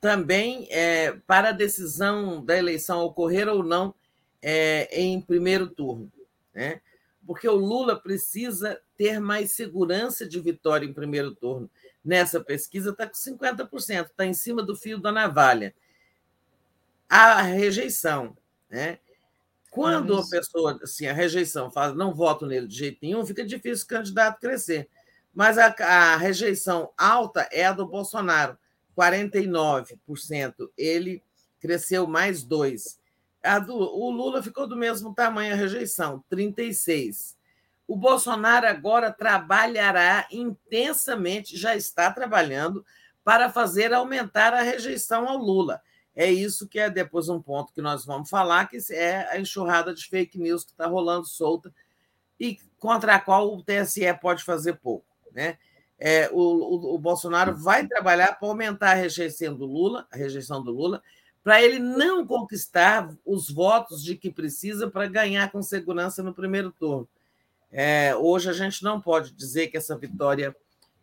também é, para a decisão da eleição ocorrer ou não é, em primeiro turno. Né? Porque o Lula precisa ter mais segurança de vitória em primeiro turno. Nessa pesquisa está com 50%, está em cima do fio da navalha. A rejeição. Né? Quando a pessoa, assim, a rejeição fala não voto nele de jeito nenhum, fica difícil o candidato crescer. Mas a, a rejeição alta é a do Bolsonaro, 49%. Ele cresceu mais 2%. Do, o Lula ficou do mesmo tamanho, a rejeição, 36%. O Bolsonaro agora trabalhará intensamente, já está trabalhando, para fazer aumentar a rejeição ao Lula. É isso que é depois um ponto que nós vamos falar, que é a enxurrada de fake news que está rolando solta e contra a qual o TSE pode fazer pouco. Né? É, o, o, o Bolsonaro vai trabalhar para aumentar a rejeição do Lula, a rejeição do Lula, para ele não conquistar os votos de que precisa para ganhar com segurança no primeiro turno. É, hoje a gente não pode dizer que essa vitória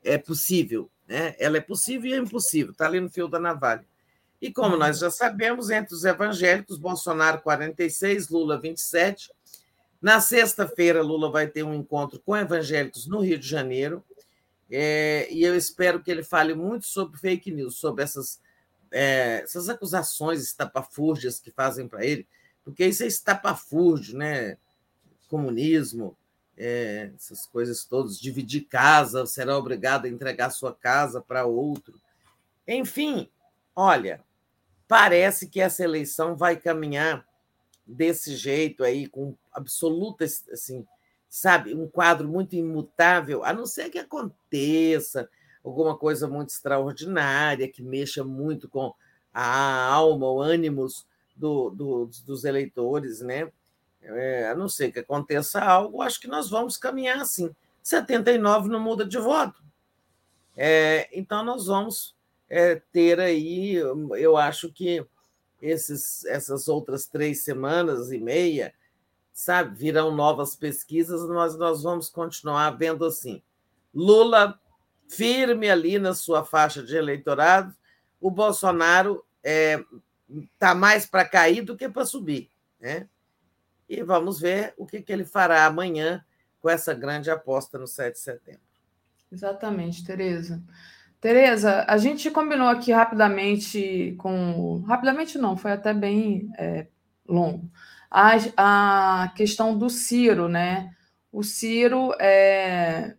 é possível. Né? Ela é possível e é impossível, está ali no fio da navalha. E como nós já sabemos, entre os evangélicos, Bolsonaro 46, Lula 27. Na sexta-feira, Lula vai ter um encontro com evangélicos no Rio de Janeiro. É, e eu espero que ele fale muito sobre fake news, sobre essas é, essas acusações estapafúrdias que fazem para ele, porque isso é estapafúrdio, né? Comunismo, é, essas coisas todas, dividir casa, será obrigado a entregar sua casa para outro. Enfim, olha, parece que essa eleição vai caminhar desse jeito aí, com absoluta, assim, sabe, um quadro muito imutável, a não ser que aconteça alguma coisa muito extraordinária, que mexa muito com a alma, o ânimos do, do, dos eleitores, né? É, a não ser que aconteça algo, acho que nós vamos caminhar assim. 79 não muda de voto. É, então, nós vamos é, ter aí, eu acho que esses, essas outras três semanas e meia, sabe, virão novas pesquisas, mas nós vamos continuar vendo assim. Lula firme ali na sua faixa de eleitorado, o Bolsonaro está é, tá mais para cair do que para subir. Né? E vamos ver o que, que ele fará amanhã com essa grande aposta no 7 de setembro. Exatamente, Tereza. Tereza, a gente combinou aqui rapidamente com. Rapidamente não, foi até bem é, longo. A, a questão do Ciro, né? O Ciro é,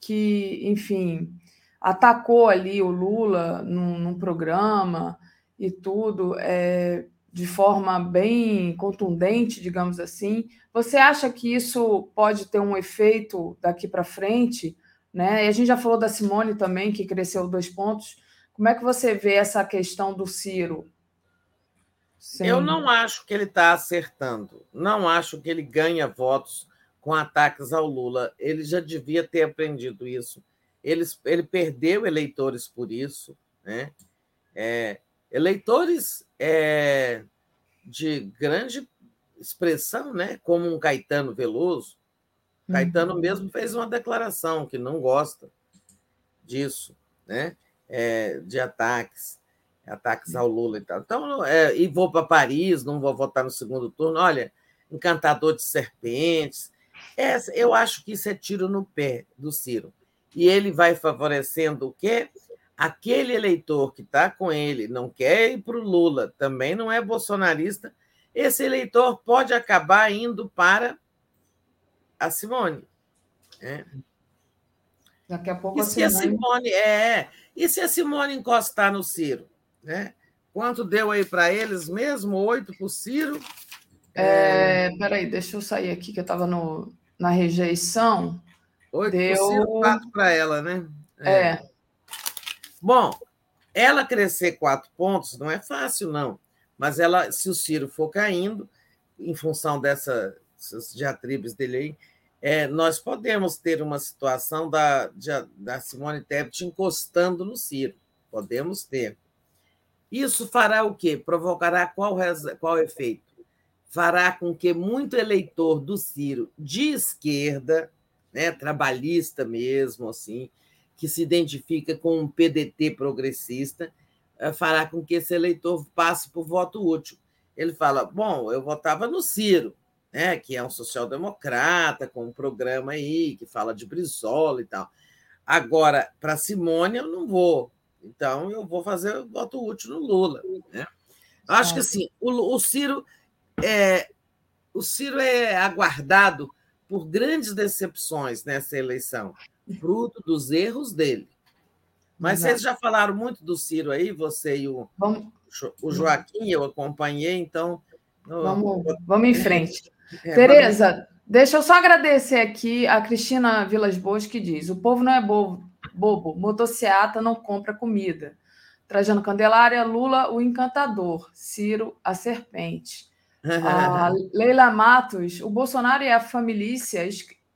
que, enfim, atacou ali o Lula num, num programa e tudo, é, de forma bem contundente, digamos assim. Você acha que isso pode ter um efeito daqui para frente? Né? E a gente já falou da Simone também, que cresceu dois pontos. Como é que você vê essa questão do Ciro? Sem... Eu não acho que ele está acertando. Não acho que ele ganha votos com ataques ao Lula. Ele já devia ter aprendido isso. Ele, ele perdeu eleitores por isso. Né? É, eleitores é, de grande expressão, né? como um Caetano Veloso. Caetano uhum. mesmo fez uma declaração que não gosta disso, né? É, de ataques, ataques ao Lula e tal. Então, é, e vou para Paris, não vou votar no segundo turno. Olha, encantador de serpentes, essa, eu acho que isso é tiro no pé do Ciro. E ele vai favorecendo o quê? Aquele eleitor que está com ele, não quer ir para o Lula, também não é bolsonarista, esse eleitor pode acabar indo para a Simone. É. Daqui a pouco e a se Simone... a Simone é, e se a Simone encostar no Ciro, né? Quanto deu aí para eles mesmo? Oito para o Ciro, é, peraí, deixa eu sair aqui, que eu estava na rejeição. Oito deu quatro para ela, né? É. é. Bom, ela crescer quatro pontos não é fácil, não. Mas ela, se o Ciro for caindo, em função dessas diatribes dele aí, é, nós podemos ter uma situação da, da Simone Tebet encostando no Ciro. Podemos ter. Isso fará o quê? Provocará qual, qual efeito? Fará com que muito eleitor do Ciro de esquerda, né, trabalhista mesmo, assim, que se identifica com um PDT progressista, eh, fará com que esse eleitor passe por voto útil. Ele fala: bom, eu votava no Ciro, né, que é um social-democrata, com um programa aí que fala de Brizola e tal. Agora, para Simone, eu não vou. Então, eu vou fazer voto útil no Lula. Né? Acho que assim, o, o Ciro é, o Ciro é aguardado por grandes decepções nessa eleição, fruto dos erros dele. Mas Exato. vocês já falaram muito do Ciro aí, você e o, vamos, o Joaquim, eu acompanhei, então. Vamos, vamos em frente. É, Tereza, vamos... deixa eu só agradecer aqui a Cristina Vilas Boas que diz: o povo não é bobo, bobo, motociata não compra comida. Trajano Candelária, Lula, o encantador, Ciro, a serpente. A Leila Matos, o Bolsonaro e a família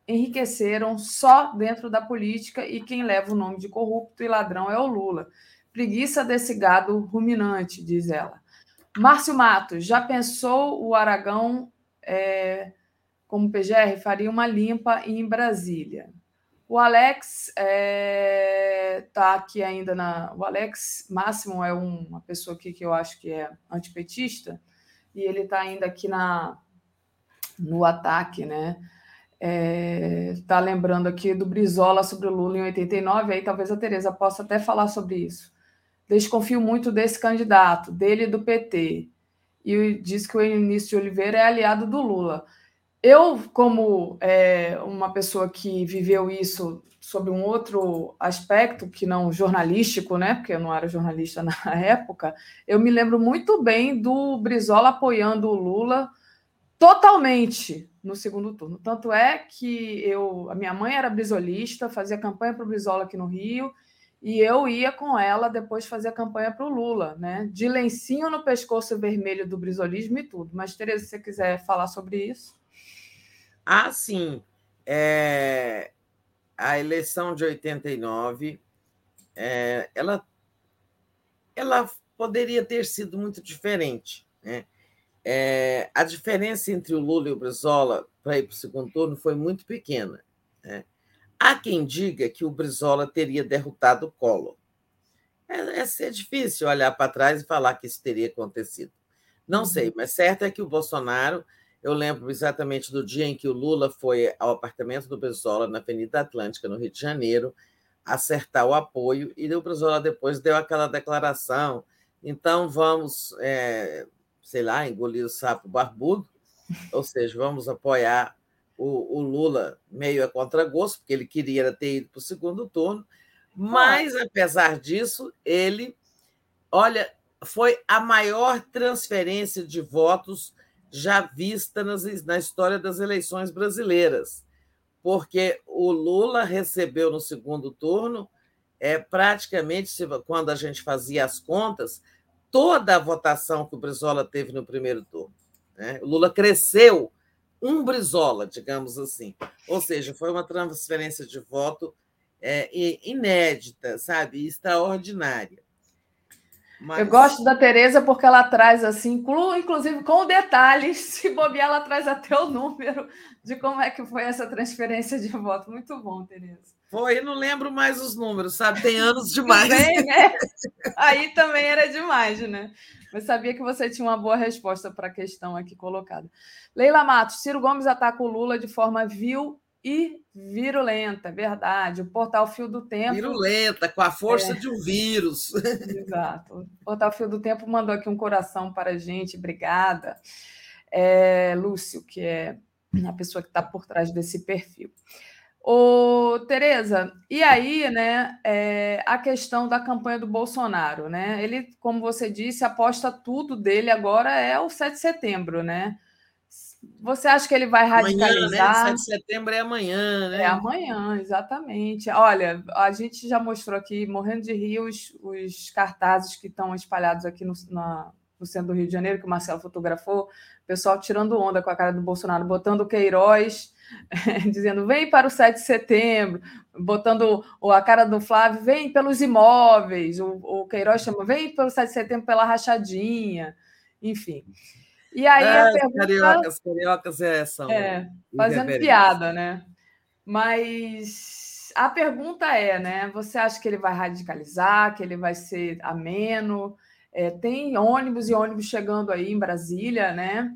enriqueceram só dentro da política e quem leva o nome de corrupto e ladrão é o Lula. Preguiça desse gado ruminante, diz ela. Márcio Matos, já pensou o Aragão é, como PGR faria uma limpa em Brasília? O Alex está é, tá aqui ainda na. O Alex Máximo é um, uma pessoa aqui que eu acho que é antipetista e ele está ainda aqui na, no ataque, né? Está é, lembrando aqui do Brizola sobre o Lula em 89, aí talvez a Tereza possa até falar sobre isso. Desconfio muito desse candidato, dele e do PT. E diz que o Eunice de Oliveira é aliado do Lula. Eu, como é, uma pessoa que viveu isso sobre um outro aspecto que não jornalístico, né? Porque eu não era jornalista na época, eu me lembro muito bem do Brizola apoiando o Lula totalmente no segundo turno. Tanto é que eu, a minha mãe era brizolista, fazia campanha para o Brizola aqui no Rio, e eu ia com ela depois fazer a campanha para o Lula, né? De lencinho no pescoço vermelho do brisolismo e tudo. Mas, Tereza, se você quiser falar sobre isso. Ah, sim. É a eleição de 89, é, ela, ela poderia ter sido muito diferente. Né? É, a diferença entre o Lula e o Brizola para ir para o segundo turno foi muito pequena. Né? Há quem diga que o Brizola teria derrotado o Collor. É, é, difícil olhar para trás e falar que isso teria acontecido. Não sei, uhum. mas certo é que o Bolsonaro eu lembro exatamente do dia em que o Lula foi ao apartamento do Brizola, na Avenida Atlântica, no Rio de Janeiro, acertar o apoio, e o Brizola depois deu aquela declaração. Então, vamos, é, sei lá, engolir o sapo barbudo, ou seja, vamos apoiar o, o Lula meio a contragosto, porque ele queria ter ido para o segundo turno, mas, apesar disso, ele, olha, foi a maior transferência de votos já vista nas, na história das eleições brasileiras, porque o Lula recebeu no segundo turno, é, praticamente, quando a gente fazia as contas, toda a votação que o Brizola teve no primeiro turno. Né? O Lula cresceu um Brizola, digamos assim. Ou seja, foi uma transferência de voto é, inédita, sabe, extraordinária. Mas... Eu gosto da Tereza porque ela traz assim, inclusive com detalhes, se bobear, ela traz até o número de como é que foi essa transferência de voto. Muito bom, Tereza. Foi, não lembro mais os números, sabe? Tem anos demais. Né? Aí também era demais, né? Mas sabia que você tinha uma boa resposta para a questão aqui colocada. Leila Matos, Ciro Gomes ataca o Lula de forma vil e virulenta, verdade. O portal Fio do Tempo. Virulenta, com a força é. de um vírus. Exato. O portal Fio do Tempo mandou aqui um coração para a gente, obrigada. É, Lúcio, que é a pessoa que está por trás desse perfil. Ô, Tereza, e aí, né, é, a questão da campanha do Bolsonaro, né? Ele, como você disse, aposta tudo dele agora é o 7 de setembro, né? Você acha que ele vai radicalizar? Amanhã, né? 7 de setembro é amanhã, né? É amanhã, exatamente. Olha, a gente já mostrou aqui, morrendo de rir, os, os cartazes que estão espalhados aqui no, na, no centro do Rio de Janeiro, que o Marcelo fotografou, o pessoal tirando onda com a cara do Bolsonaro, botando o Queiroz, dizendo vem para o 7 de setembro, botando a cara do Flávio, vem pelos imóveis, o, o Queiroz chama, vem pelo 7 de setembro pela rachadinha, enfim. E aí é, a pergunta... Cariocas, cariocas é, são... É, fazendo piada, né? Mas a pergunta é, né? Você acha que ele vai radicalizar, que ele vai ser ameno? É, tem ônibus e ônibus chegando aí em Brasília, né?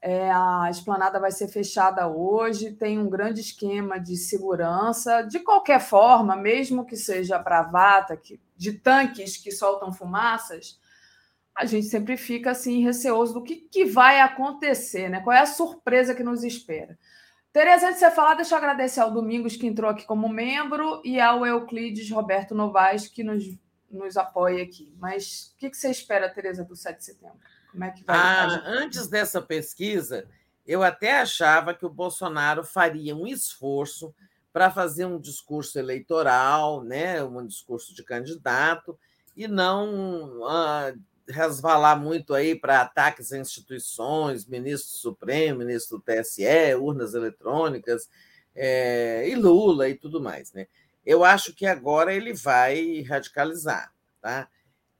É, a esplanada vai ser fechada hoje, tem um grande esquema de segurança. De qualquer forma, mesmo que seja bravata, que, de tanques que soltam fumaças, a gente sempre fica assim receoso do que, que vai acontecer, né? Qual é a surpresa que nos espera? Tereza, antes de você falar, deixa eu agradecer ao Domingos, que entrou aqui como membro, e ao Euclides Roberto Novaes, que nos, nos apoia aqui. Mas o que, que você espera, Tereza, do 7 de setembro? Como é que vai? Ah, antes dessa pesquisa, eu até achava que o Bolsonaro faria um esforço para fazer um discurso eleitoral, né, um discurso de candidato, e não ah, resvalar muito aí para ataques a instituições, ministro Supremo, ministro do TSE, urnas eletrônicas, é, e Lula e tudo mais. Né? Eu acho que agora ele vai radicalizar. Tá?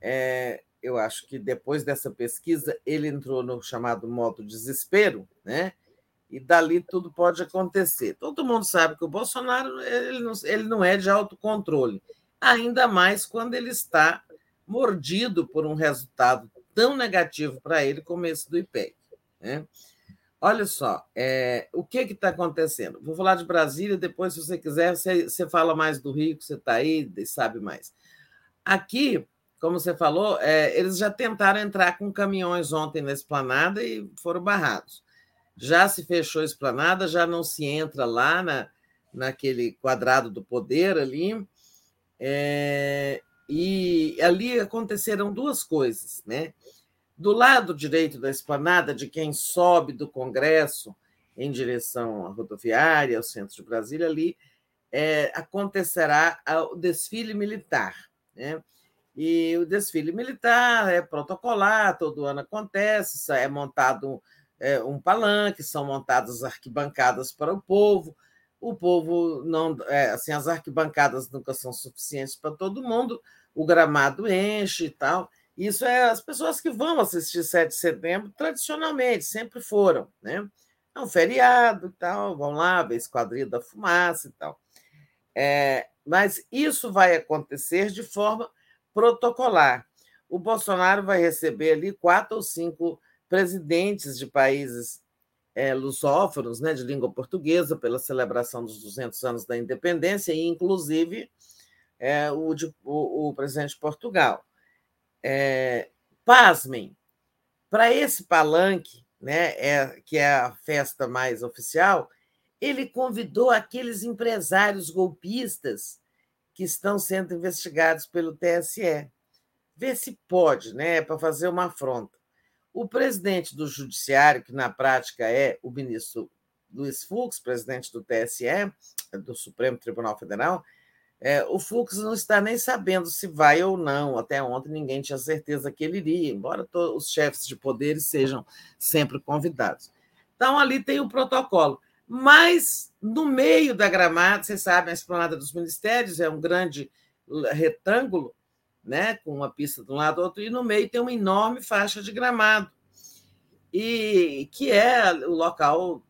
É, eu acho que depois dessa pesquisa ele entrou no chamado modo desespero, né? e dali tudo pode acontecer. Todo mundo sabe que o Bolsonaro ele não, ele não é de autocontrole, ainda mais quando ele está mordido por um resultado tão negativo para ele como esse do IPEC. Né? Olha só, é, o que está acontecendo? Vou falar de Brasília, depois, se você quiser, você, você fala mais do Rio, que você está aí e sabe mais. Aqui, como você falou, é, eles já tentaram entrar com caminhões ontem na esplanada e foram barrados. Já se fechou a esplanada, já não se entra lá na, naquele quadrado do poder ali. É, e ali aconteceram duas coisas, né? Do lado direito da esplanada, de quem sobe do Congresso em direção à rodoviária, ao centro de Brasília, ali é, acontecerá o desfile militar. Né? E o desfile militar é protocolar, todo ano acontece, é montado é, um palanque, são montadas arquibancadas para o povo. O povo não, é, assim, as arquibancadas nunca são suficientes para todo mundo o gramado enche e tal. Isso é as pessoas que vão assistir 7 de setembro, tradicionalmente, sempre foram, né? É um feriado e tal, vão lá ver Esquadrilha da Fumaça e tal. É, mas isso vai acontecer de forma protocolar. O Bolsonaro vai receber ali quatro ou cinco presidentes de países é, lusófonos, né, de língua portuguesa, pela celebração dos 200 anos da independência, e inclusive é, o, de, o, o, presidente de Portugal. É, pasmem, para esse palanque, né, é, que é a festa mais oficial, ele convidou aqueles empresários golpistas que estão sendo investigados pelo TSE. Vê se pode, né, para fazer uma afronta. O presidente do Judiciário, que na prática é o ministro Luiz Fux, presidente do TSE, do Supremo Tribunal Federal, é, o Fux não está nem sabendo se vai ou não. Até ontem ninguém tinha certeza que ele iria, embora os chefes de poderes sejam sempre convidados. Então, ali tem o protocolo. Mas, no meio da gramada, vocês sabem, a esplanada dos ministérios é um grande retângulo, né, com uma pista de um lado e outro, e no meio tem uma enorme faixa de gramado, e que é o local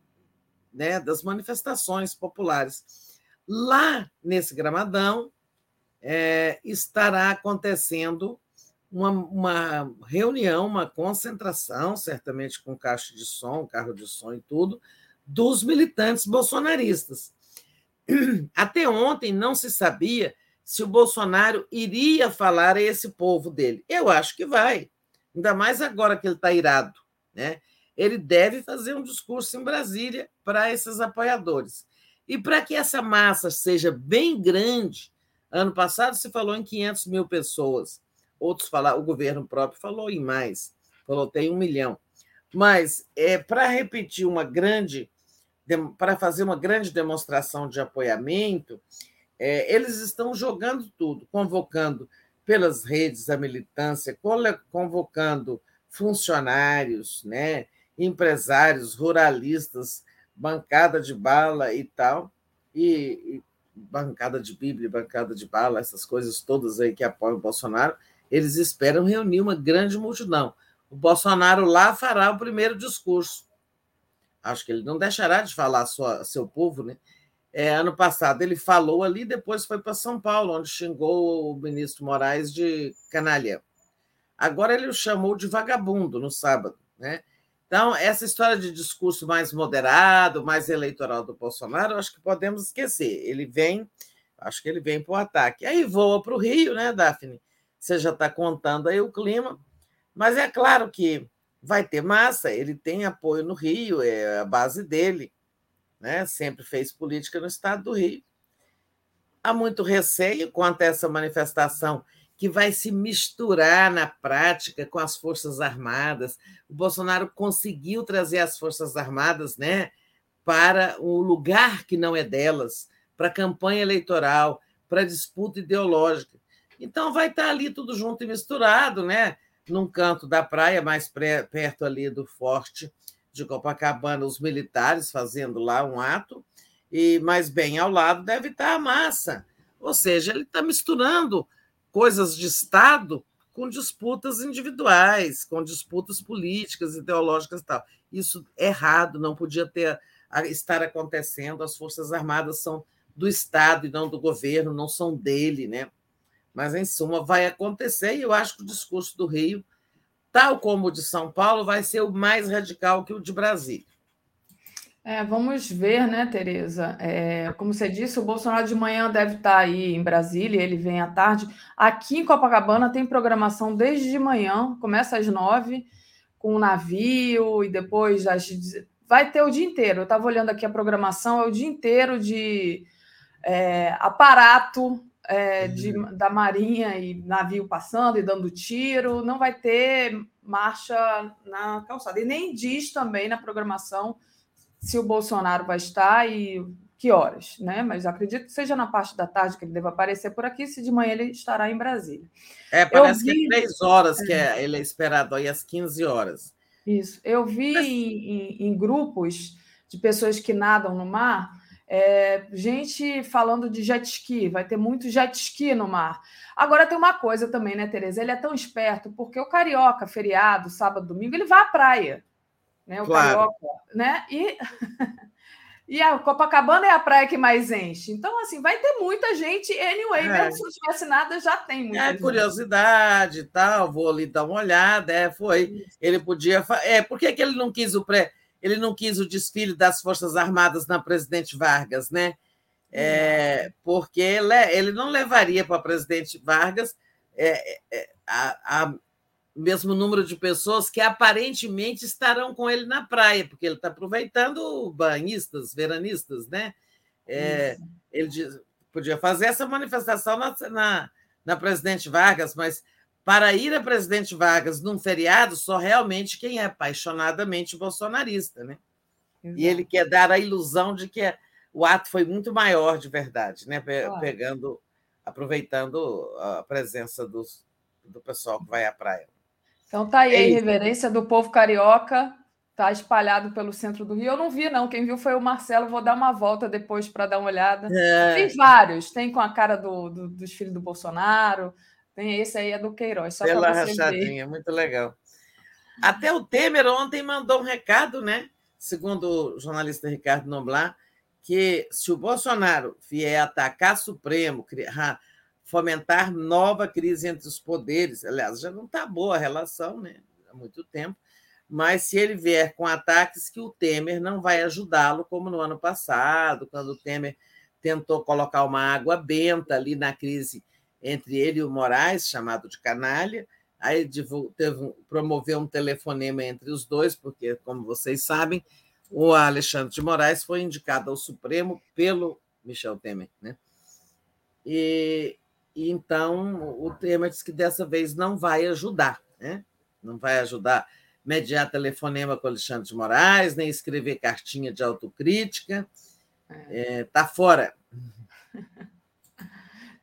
né, das manifestações populares. Lá nesse gramadão é, estará acontecendo uma, uma, reunião, uma concentração, certamente com caixa de som, carro de som e tudo, dos militantes bolsonaristas. Até ontem não se sabia se o Bolsonaro iria falar a esse povo dele. Eu acho que vai, ainda mais agora que ele está irado. Né? Ele deve fazer um discurso em Brasília para esses apoiadores. E para que essa massa seja bem grande, ano passado se falou em 500 mil pessoas, outros falaram, o governo próprio falou em mais, falou tem um milhão. Mas é para repetir uma grande, para fazer uma grande demonstração de apoiamento, é, eles estão jogando tudo, convocando pelas redes a militância, convocando funcionários, né, empresários, ruralistas, bancada de bala e tal, e, e bancada de Bíblia, bancada de bala, essas coisas todas aí que apoiam o Bolsonaro, eles esperam reunir uma grande multidão. O Bolsonaro lá fará o primeiro discurso. Acho que ele não deixará de falar sua, seu povo, né? É, ano passado ele falou ali, depois foi para São Paulo, onde xingou o ministro Moraes de canalha. Agora ele o chamou de vagabundo no sábado. Né? Então, essa história de discurso mais moderado, mais eleitoral do Bolsonaro, acho que podemos esquecer. Ele vem, acho que ele vem para o ataque. Aí voa para o Rio, né, Daphne? Você já está contando aí o clima, mas é claro que vai ter massa, ele tem apoio no Rio, é a base dele, né? sempre fez política no estado do Rio. Há muito receio quanto a essa manifestação que vai se misturar na prática com as Forças Armadas. O Bolsonaro conseguiu trazer as Forças Armadas né, para o lugar que não é delas, para a campanha eleitoral, para a disputa ideológica. Então vai estar ali tudo junto e misturado, né? Num canto da praia, mais perto ali do forte de Copacabana, os militares fazendo lá um ato, e mais bem ao lado deve estar a massa. Ou seja, ele está misturando coisas de Estado com disputas individuais, com disputas políticas, ideológicas e tal. Isso é errado, não podia ter estar acontecendo. As Forças Armadas são do Estado e não do governo, não são dele, né? Mas, em suma, vai acontecer e eu acho que o discurso do Rio, tal como o de São Paulo, vai ser o mais radical que o de Brasília. É, vamos ver, né, Tereza? É, como você disse, o Bolsonaro de manhã deve estar aí em Brasília, ele vem à tarde. Aqui em Copacabana tem programação desde de manhã, começa às nove, com o navio, e depois às... vai ter o dia inteiro. Eu estava olhando aqui a programação, é o dia inteiro de é, aparato é, de, uhum. da Marinha e navio passando e dando tiro, não vai ter marcha na calçada. E nem diz também na programação se o Bolsonaro vai estar e que horas, né? Mas acredito que seja na parte da tarde que ele deva aparecer por aqui, se de manhã ele estará em Brasília. É, parece vi... que é três horas que é, ele é esperado aí às 15 horas. Isso. Eu vi Mas... em, em, em grupos de pessoas que nadam no mar é, gente falando de jet ski, vai ter muito jet ski no mar. Agora tem uma coisa também, né, Tereza? Ele é tão esperto, porque o carioca, feriado, sábado, domingo, ele vai à praia. Né? O claro. carioca, né? E, e a Copacabana é a praia que mais enche. Então, assim, vai ter muita gente, anyway, é. mesmo se não tivesse nada, já tem muita é, gente. curiosidade e tal, vou ali dar uma olhada. É, foi. Ele podia. É, por que, que ele não quis o pré ele não quis o desfile das Forças Armadas na Presidente Vargas, né? É, porque ele, ele não levaria para Presidente Vargas é, é, a, a mesmo número de pessoas que aparentemente estarão com ele na praia, porque ele está aproveitando banhistas, veranistas, né? É, ele podia fazer essa manifestação na, na, na Presidente Vargas, mas para ir a presidente Vargas num feriado, só realmente quem é apaixonadamente bolsonarista, né? Exato. E ele quer dar a ilusão de que o ato foi muito maior de verdade, né? Pegando, aproveitando a presença dos, do pessoal que vai à praia. Então tá aí é a irreverência do povo carioca, tá espalhado pelo centro do Rio. Eu não vi, não. Quem viu foi o Marcelo. Vou dar uma volta depois para dar uma olhada. É. Tem vários. Tem com a cara do, do, dos filhos do Bolsonaro, tem esse aí, é do Queiroz. Só Pela rachadinha, ver. muito legal. Até o Temer ontem mandou um recado, né? Segundo o jornalista Ricardo Noblar, que se o Bolsonaro vier atacar Supremo, fomentar nova crise entre os poderes, aliás, já não está boa a relação, né? Há muito tempo, mas se ele vier com ataques que o Temer não vai ajudá-lo, como no ano passado, quando o Temer tentou colocar uma água benta ali na crise entre ele e o Moraes, chamado de canalha. Aí teve, promoveu um telefonema entre os dois, porque, como vocês sabem, o Alexandre de Moraes foi indicado ao Supremo pelo Michel Temer. Né? E, e então o Temer disse que dessa vez não vai ajudar, né? não vai ajudar mediar telefonema com o Alexandre de Moraes, nem escrever cartinha de autocrítica. Está é, tá fora.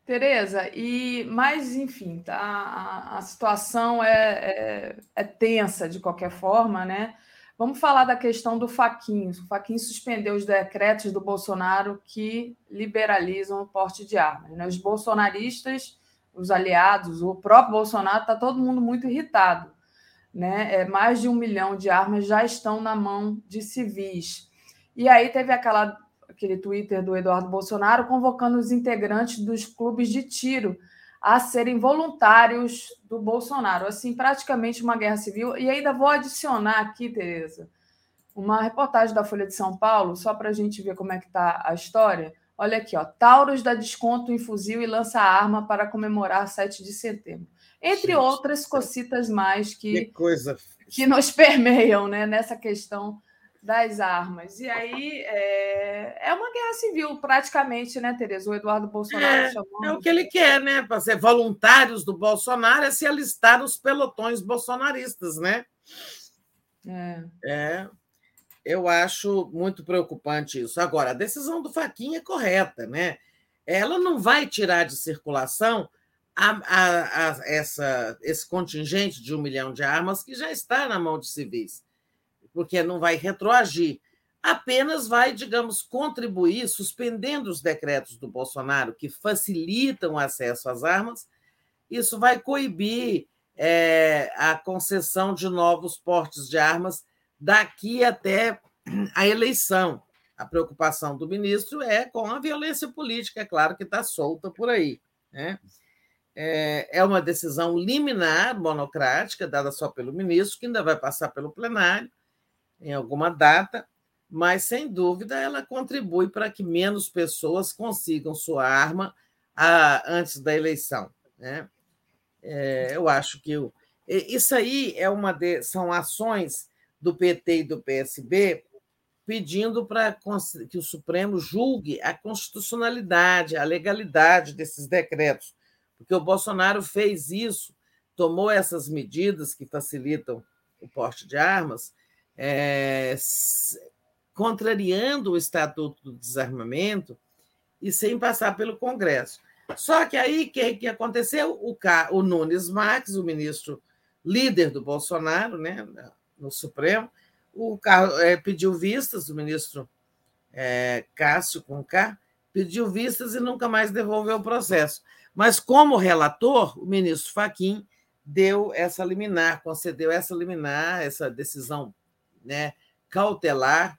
Tereza, e mas enfim, tá, a, a situação é, é, é, tensa de qualquer forma, né? Vamos falar da questão do Faquinho. O Faquinho suspendeu os decretos do Bolsonaro que liberalizam o porte de armas. Né? Os bolsonaristas, os aliados, o próprio Bolsonaro, está todo mundo muito irritado. Né? É, mais de um milhão de armas já estão na mão de civis. E aí teve aquela aquele Twitter do Eduardo Bolsonaro, convocando os integrantes dos clubes de tiro a serem voluntários do Bolsonaro. Assim, praticamente uma guerra civil. E ainda vou adicionar aqui, Tereza, uma reportagem da Folha de São Paulo, só para a gente ver como é que está a história. Olha aqui, ó. Taurus dá desconto em fuzil e lança arma para comemorar 7 de setembro. Entre gente, outras cocitas mais que, que, coisa. que nos permeiam né, nessa questão das armas. E aí é, é uma guerra civil, praticamente, né, Tereza? O Eduardo Bolsonaro é, chamando. É o que ele quer, né? Para ser voluntários do Bolsonaro é se alistar nos pelotões bolsonaristas, né? É. é. Eu acho muito preocupante isso. Agora, a decisão do Faquinha é correta, né? Ela não vai tirar de circulação a, a, a, essa, esse contingente de um milhão de armas que já está na mão de civis porque não vai retroagir, apenas vai, digamos, contribuir, suspendendo os decretos do Bolsonaro que facilitam o acesso às armas. Isso vai coibir é, a concessão de novos portes de armas daqui até a eleição. A preocupação do ministro é com a violência política, é claro que está solta por aí. Né? É, é uma decisão liminar, monocrática, dada só pelo ministro, que ainda vai passar pelo plenário em alguma data, mas sem dúvida ela contribui para que menos pessoas consigam sua arma a, antes da eleição. Né? É, eu acho que eu, isso aí é uma de, são ações do PT e do PSB pedindo para que o Supremo julgue a constitucionalidade, a legalidade desses decretos, porque o Bolsonaro fez isso, tomou essas medidas que facilitam o porte de armas é, contrariando o Estatuto do Desarmamento e sem passar pelo Congresso. Só que aí o que, que aconteceu? O, o Nunes Marques, o ministro líder do Bolsonaro, né, no Supremo, o é, pediu vistas, o ministro é, Cássio Conká pediu vistas e nunca mais devolveu o processo. Mas, como relator, o ministro Faquim deu essa liminar, concedeu essa liminar, essa decisão né, cautelar.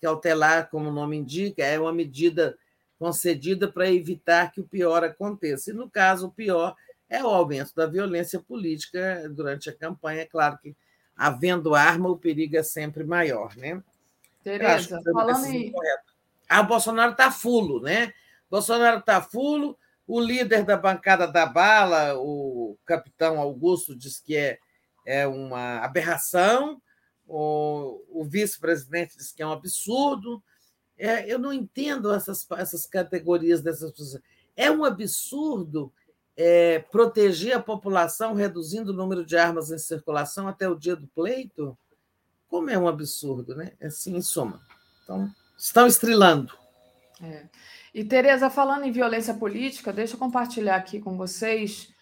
Cautelar, como o nome indica, é uma medida concedida para evitar que o pior aconteça. E, no caso, o pior é o aumento da violência política durante a campanha. É claro que, havendo arma, o perigo é sempre maior. Né? Tereza, falando em. Ah, Bolsonaro está fulo, né? Bolsonaro está fulo. O líder da bancada da bala, o capitão Augusto, diz que é, é uma aberração o, o vice-presidente diz que é um absurdo. É, eu não entendo essas, essas categorias dessas pessoas. É um absurdo é, proteger a população reduzindo o número de armas em circulação até o dia do pleito? Como é um absurdo, né? Assim, em suma. Então, estão estrilando. É. E, Tereza, falando em violência política, deixa eu compartilhar aqui com vocês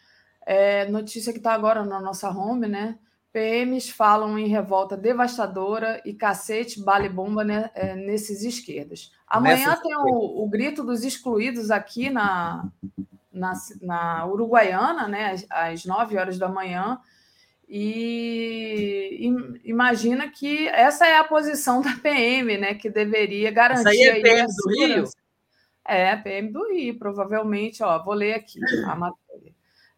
é, notícia que está agora na nossa home, né? PMs falam em revolta devastadora e cacete, bala e bomba né, é, nesses esquerdas. Amanhã Nessa... tem o, o, grito dos excluídos aqui na, na, na Uruguaiana, né, às, às 9 horas da manhã. E, e, imagina que essa é a posição da PM, né, que deveria garantir. Isso aí é PM do Rio? É, PM do Rio, provavelmente. Ó, vou ler aqui a matéria.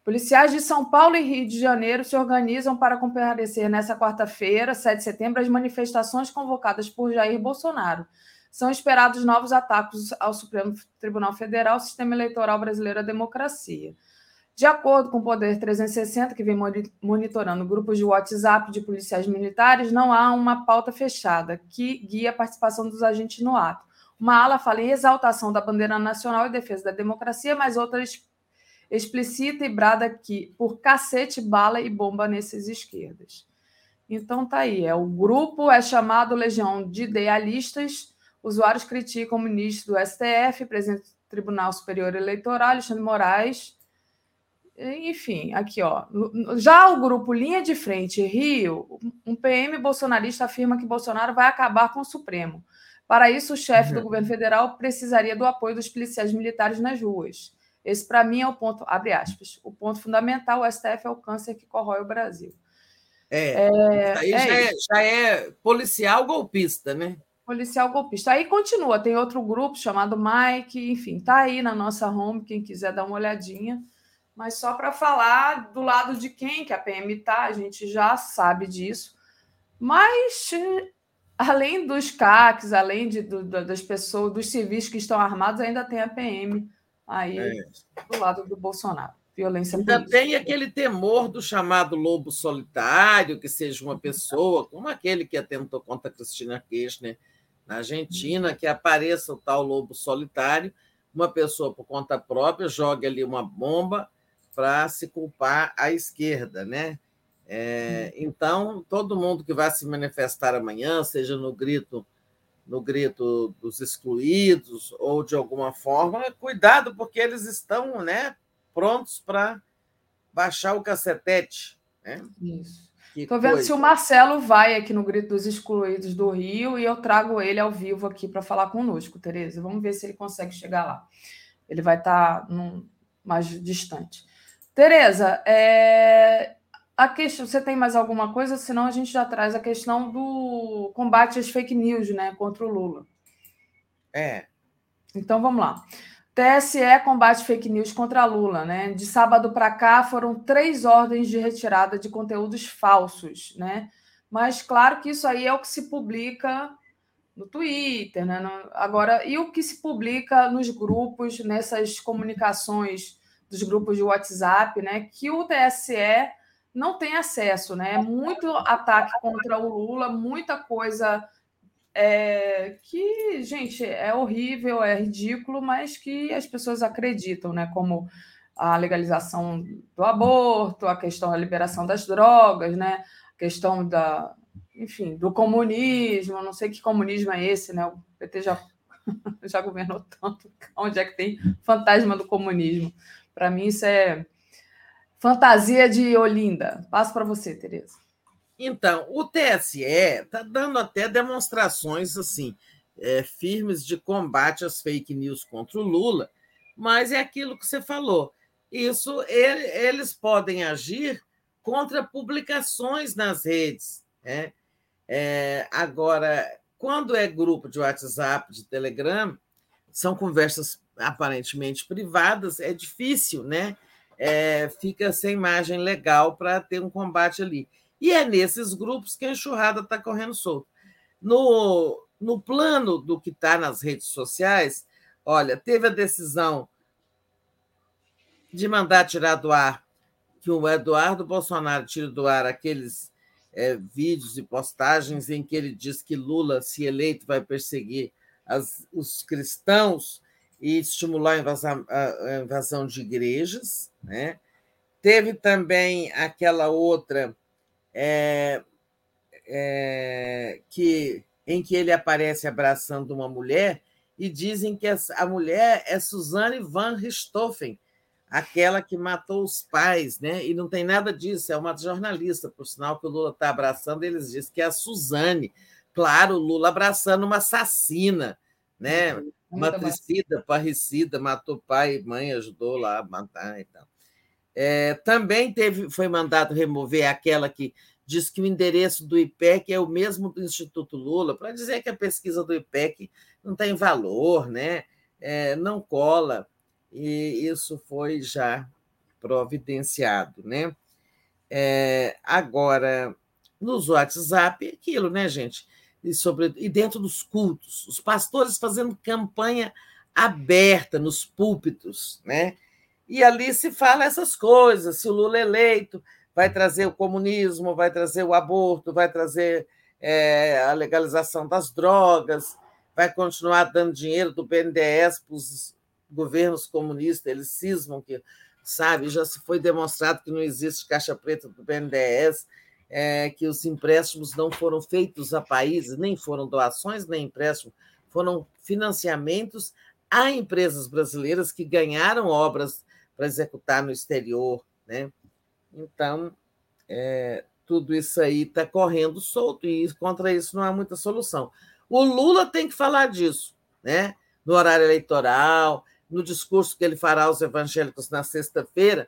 Policiais de São Paulo e Rio de Janeiro se organizam para comparecer nesta quarta-feira, 7 de setembro, às manifestações convocadas por Jair Bolsonaro. São esperados novos ataques ao Supremo Tribunal Federal, Sistema Eleitoral Brasileiro, a democracia. De acordo com o Poder 360, que vem monitorando grupos de WhatsApp de policiais militares, não há uma pauta fechada que guia a participação dos agentes no ato. Uma ala fala em exaltação da bandeira nacional e defesa da democracia, mas outras explicita e brada aqui por cacete, bala e bomba nesses esquerdas. Então tá aí, é o grupo é chamado Legião de Idealistas. Usuários criticam o ministro do STF, presidente do Tribunal Superior Eleitoral, Alexandre Moraes. Enfim, aqui ó. Já o grupo Linha de Frente Rio, um PM bolsonarista afirma que Bolsonaro vai acabar com o Supremo. Para isso, o chefe do uhum. governo federal precisaria do apoio dos policiais militares nas ruas. Esse, para mim, é o ponto, abre aspas, o ponto fundamental, o STF é o câncer que corrói o Brasil. É, é aí é já, é, já, é, policial golpista, né? policial golpista. Aí continua, tem outro grupo chamado Mike, enfim, tá aí na nossa home, quem quiser dar uma olhadinha. Mas só para falar do lado de quem que a PM tá, a gente já sabe disso. Mas além dos CACs, além de, do, das pessoas, dos civis que estão armados, ainda tem a PM aí é. do lado do Bolsonaro. Violência Ainda política. tem aquele temor do chamado lobo solitário, que seja uma pessoa, como aquele que atentou contra a Cristina Kirchner na Argentina, que apareça o tal lobo solitário, uma pessoa por conta própria joga ali uma bomba para se culpar à esquerda, né? É, então, todo mundo que vai se manifestar amanhã, seja no grito no grito dos excluídos ou de alguma forma, cuidado, porque eles estão né, prontos para baixar o cacetete. Né? Isso. Estou vendo se o Marcelo vai aqui no Grito dos Excluídos do Rio e eu trago ele ao vivo aqui para falar conosco, Tereza. Vamos ver se ele consegue chegar lá. Ele vai estar tá mais distante. Tereza, é... a questão, você tem mais alguma coisa? Senão a gente já traz a questão do combate às fake news né, contra o Lula. É. Então vamos lá. TSE combate fake news contra Lula, né? De sábado para cá foram três ordens de retirada de conteúdos falsos, né? Mas claro que isso aí é o que se publica no Twitter, né? Agora, e o que se publica nos grupos, nessas comunicações dos grupos de WhatsApp, né? Que o TSE não tem acesso, né? É muito ataque contra o Lula, muita coisa é, que, gente, é horrível, é ridículo, mas que as pessoas acreditam, né? Como a legalização do aborto, a questão da liberação das drogas, né? A questão da, enfim, do comunismo, não sei que comunismo é esse, né? O PT já, já governou tanto, onde é que tem fantasma do comunismo? Para mim, isso é fantasia de Olinda. Passo para você, Tereza. Então, o TSE está dando até demonstrações assim é, firmes de combate às fake news contra o Lula, mas é aquilo que você falou. Isso ele, eles podem agir contra publicações nas redes. Né? É, agora, quando é grupo de WhatsApp, de Telegram, são conversas aparentemente privadas, é difícil, né? É, fica sem imagem legal para ter um combate ali. E é nesses grupos que a enxurrada está correndo solta. No, no plano do que está nas redes sociais, olha, teve a decisão de mandar tirar do ar, que o Eduardo Bolsonaro tire do ar aqueles é, vídeos e postagens em que ele diz que Lula, se eleito, vai perseguir as, os cristãos e estimular a invasão, a invasão de igrejas. Né? Teve também aquela outra é, é, que, em que ele aparece abraçando uma mulher e dizem que a mulher é Suzanne van Richthofen, aquela que matou os pais, né? E não tem nada disso, é uma jornalista, por sinal que o Lula está abraçando, eles dizem que é a Suzane. Claro, Lula abraçando uma assassina, né? Matricida, parricida, matou pai e mãe, ajudou lá a matar e tal. É, também teve, foi mandado remover aquela que diz que o endereço do IPEC é o mesmo do Instituto Lula, para dizer que a pesquisa do IPEC não tem valor, né? É, não cola, e isso foi já providenciado. Né? É, agora, nos WhatsApp, é aquilo, né, gente? E, sobre, e dentro dos cultos, os pastores fazendo campanha aberta nos púlpitos, né? E ali se fala essas coisas: se o Lula é eleito, vai trazer o comunismo, vai trazer o aborto, vai trazer é, a legalização das drogas, vai continuar dando dinheiro do BNDES para os governos comunistas, eles cismam que, sabe, já se foi demonstrado que não existe caixa preta do BNDES, é, que os empréstimos não foram feitos a países, nem foram doações, nem empréstimos, foram financiamentos a empresas brasileiras que ganharam obras para executar no exterior. Né? Então, é, tudo isso aí está correndo solto e contra isso não há muita solução. O Lula tem que falar disso, né? no horário eleitoral, no discurso que ele fará aos evangélicos na sexta-feira.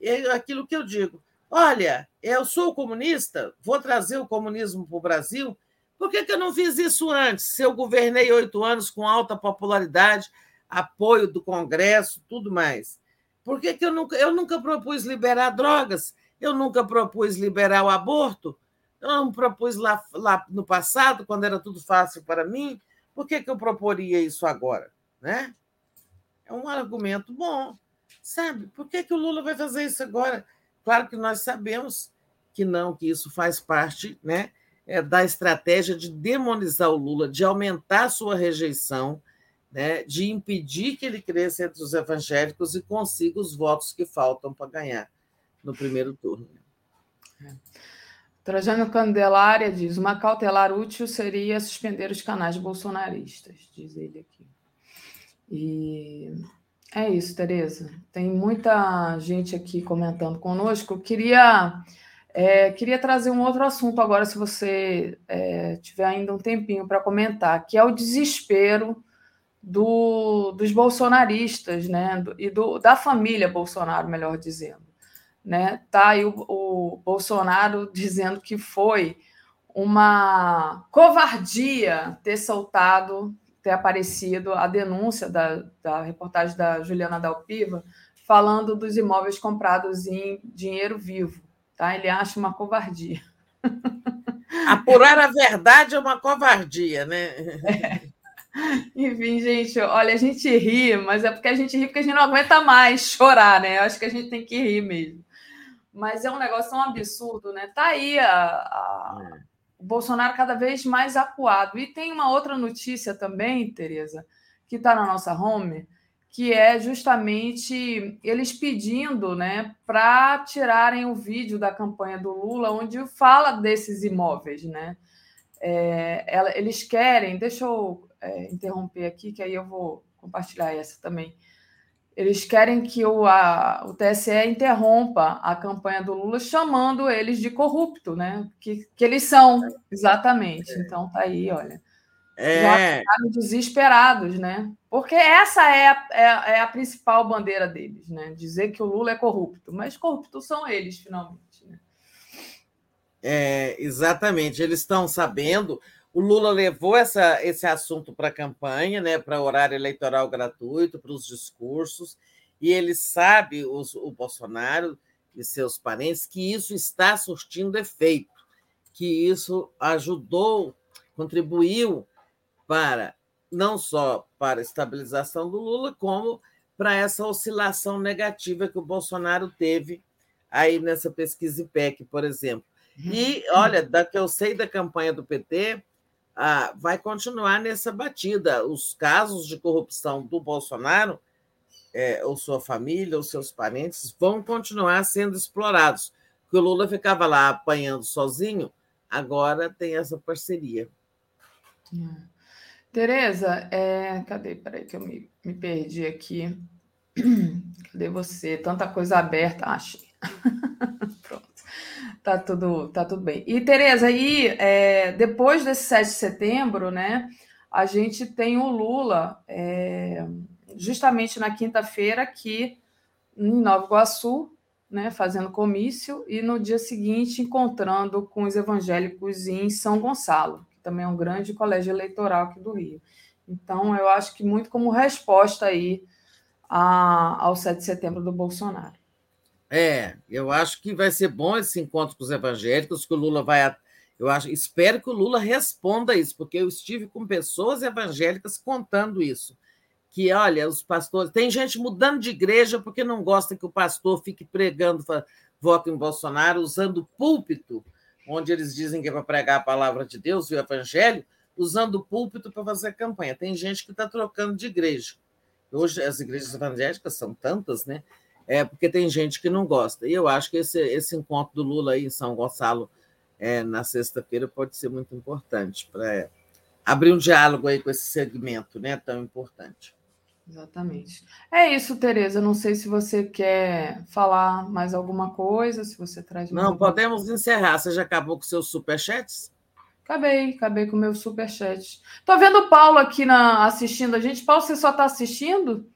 É aquilo que eu digo: olha, eu sou comunista, vou trazer o comunismo para o Brasil, Por que, que eu não fiz isso antes? Se eu governei oito anos com alta popularidade, apoio do Congresso, tudo mais. Por que, que eu, nunca, eu nunca propus liberar drogas? Eu nunca propus liberar o aborto? Eu não propus lá, lá no passado, quando era tudo fácil para mim? Por que, que eu proporia isso agora? Né? É um argumento bom. Sabe? Por que, que o Lula vai fazer isso agora? Claro que nós sabemos que não, que isso faz parte né, é, da estratégia de demonizar o Lula, de aumentar a sua rejeição, né, de impedir que ele cresça entre os evangélicos e consiga os votos que faltam para ganhar no primeiro turno. É. Trajano Candelária diz: uma cautelar útil seria suspender os canais bolsonaristas, diz ele aqui. E é isso, Tereza. Tem muita gente aqui comentando conosco. Queria é, queria trazer um outro assunto agora, se você é, tiver ainda um tempinho para comentar, que é o desespero do, dos bolsonaristas, né? e do, da família Bolsonaro, melhor dizendo. Né? Tá aí o, o Bolsonaro dizendo que foi uma covardia ter soltado, ter aparecido a denúncia da, da reportagem da Juliana Dalpiva falando dos imóveis comprados em dinheiro vivo. Tá? Ele acha uma covardia. Apurar a verdade é uma covardia, né? É. Enfim, gente, olha, a gente ri, mas é porque a gente ri porque a gente não aguenta mais chorar, né? Eu acho que a gente tem que rir mesmo. Mas é um negócio tão absurdo, né? Tá aí a, a, é. O Bolsonaro cada vez mais acuado. E tem uma outra notícia também, Tereza, que está na nossa home, que é justamente eles pedindo né, para tirarem o vídeo da campanha do Lula, onde fala desses imóveis. Né? É, eles querem, deixa eu é, interromper aqui, que aí eu vou compartilhar essa também. Eles querem que o, a, o TSE interrompa a campanha do Lula, chamando eles de corrupto, né? Que, que eles são, exatamente. É. Então tá aí, olha. É. Já ficaram desesperados, né? Porque essa é a, é, é a principal bandeira deles, né? Dizer que o Lula é corrupto. Mas corruptos são eles, finalmente. Né? É, exatamente. Eles estão sabendo o Lula levou essa, esse assunto para a campanha, né, para horário eleitoral gratuito, para os discursos, e ele sabe, os, o Bolsonaro e seus parentes, que isso está surtindo efeito, que isso ajudou, contribuiu para não só para a estabilização do Lula, como para essa oscilação negativa que o Bolsonaro teve aí nessa pesquisa IPEC, por exemplo. E, olha, da que eu sei da campanha do PT, ah, vai continuar nessa batida. Os casos de corrupção do Bolsonaro, é, ou sua família, ou seus parentes, vão continuar sendo explorados. Porque o Lula ficava lá apanhando sozinho, agora tem essa parceria. É. Tereza, é... cadê? Peraí, que eu me, me perdi aqui. Cadê você? Tanta coisa aberta. Achei. Pronto. Tá tudo, tá tudo bem. E, Tereza, aí, é, depois desse 7 de setembro, né, a gente tem o Lula é, justamente na quinta-feira aqui em Nova Iguaçu, né, fazendo comício, e no dia seguinte encontrando com os evangélicos em São Gonçalo, que também é um grande colégio eleitoral aqui do Rio. Então, eu acho que muito como resposta aí a, ao 7 de setembro do Bolsonaro. É, eu acho que vai ser bom esse encontro com os evangélicos, que o Lula vai. Eu acho, espero que o Lula responda isso, porque eu estive com pessoas evangélicas contando isso. Que, olha, os pastores. Tem gente mudando de igreja porque não gosta que o pastor fique pregando voto em Bolsonaro, usando o púlpito, onde eles dizem que é para pregar a palavra de Deus e o evangelho, usando o púlpito para fazer campanha. Tem gente que está trocando de igreja. Hoje as igrejas evangélicas são tantas, né? É porque tem gente que não gosta. E eu acho que esse, esse encontro do Lula aí em São Gonçalo é, na sexta-feira pode ser muito importante para abrir um diálogo aí com esse segmento né, tão importante. Exatamente. É isso, Tereza. Não sei se você quer falar mais alguma coisa, se você traz mais. Não, podemos coisa. encerrar. Você já acabou com seus superchats? Acabei, acabei com o meu superchat. Tô vendo o Paulo aqui na, assistindo a gente. Paulo, você só está assistindo?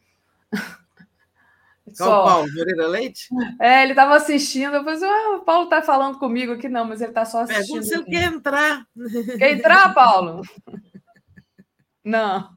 Qual Só. Paulo Moreira Leite? É, ele estava assistindo. Eu falei, ah, o Paulo está falando comigo aqui, não, mas ele está só assistindo. Pergunta se ele quer entrar. Quer entrar, Paulo? Não.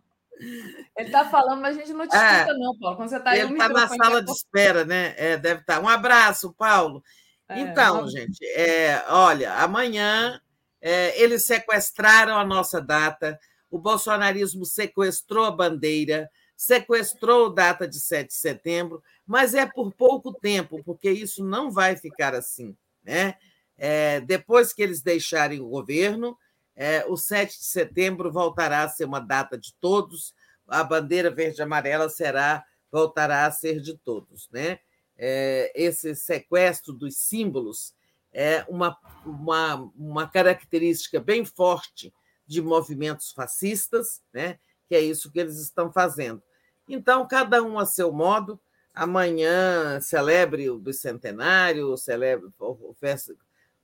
Ele está falando, mas a gente não te é, escuta, não, Paulo. Quando você está aí, Ele está na sala de espera, né? É, deve estar. Tá. Um abraço, Paulo. É, então, gente, é, olha, amanhã é, eles sequestraram a nossa data, o bolsonarismo sequestrou a bandeira, sequestrou a data de 7 de setembro, mas é por pouco tempo, porque isso não vai ficar assim. Né? É, depois que eles deixarem o governo, é, o 7 de setembro voltará a ser uma data de todos, a bandeira verde e amarela será voltará a ser de todos. Né? É, esse sequestro dos símbolos é uma, uma, uma característica bem forte de movimentos fascistas, né? que é isso que eles estão fazendo. Então, cada um a seu modo, amanhã celebre o bicentenário, celebre,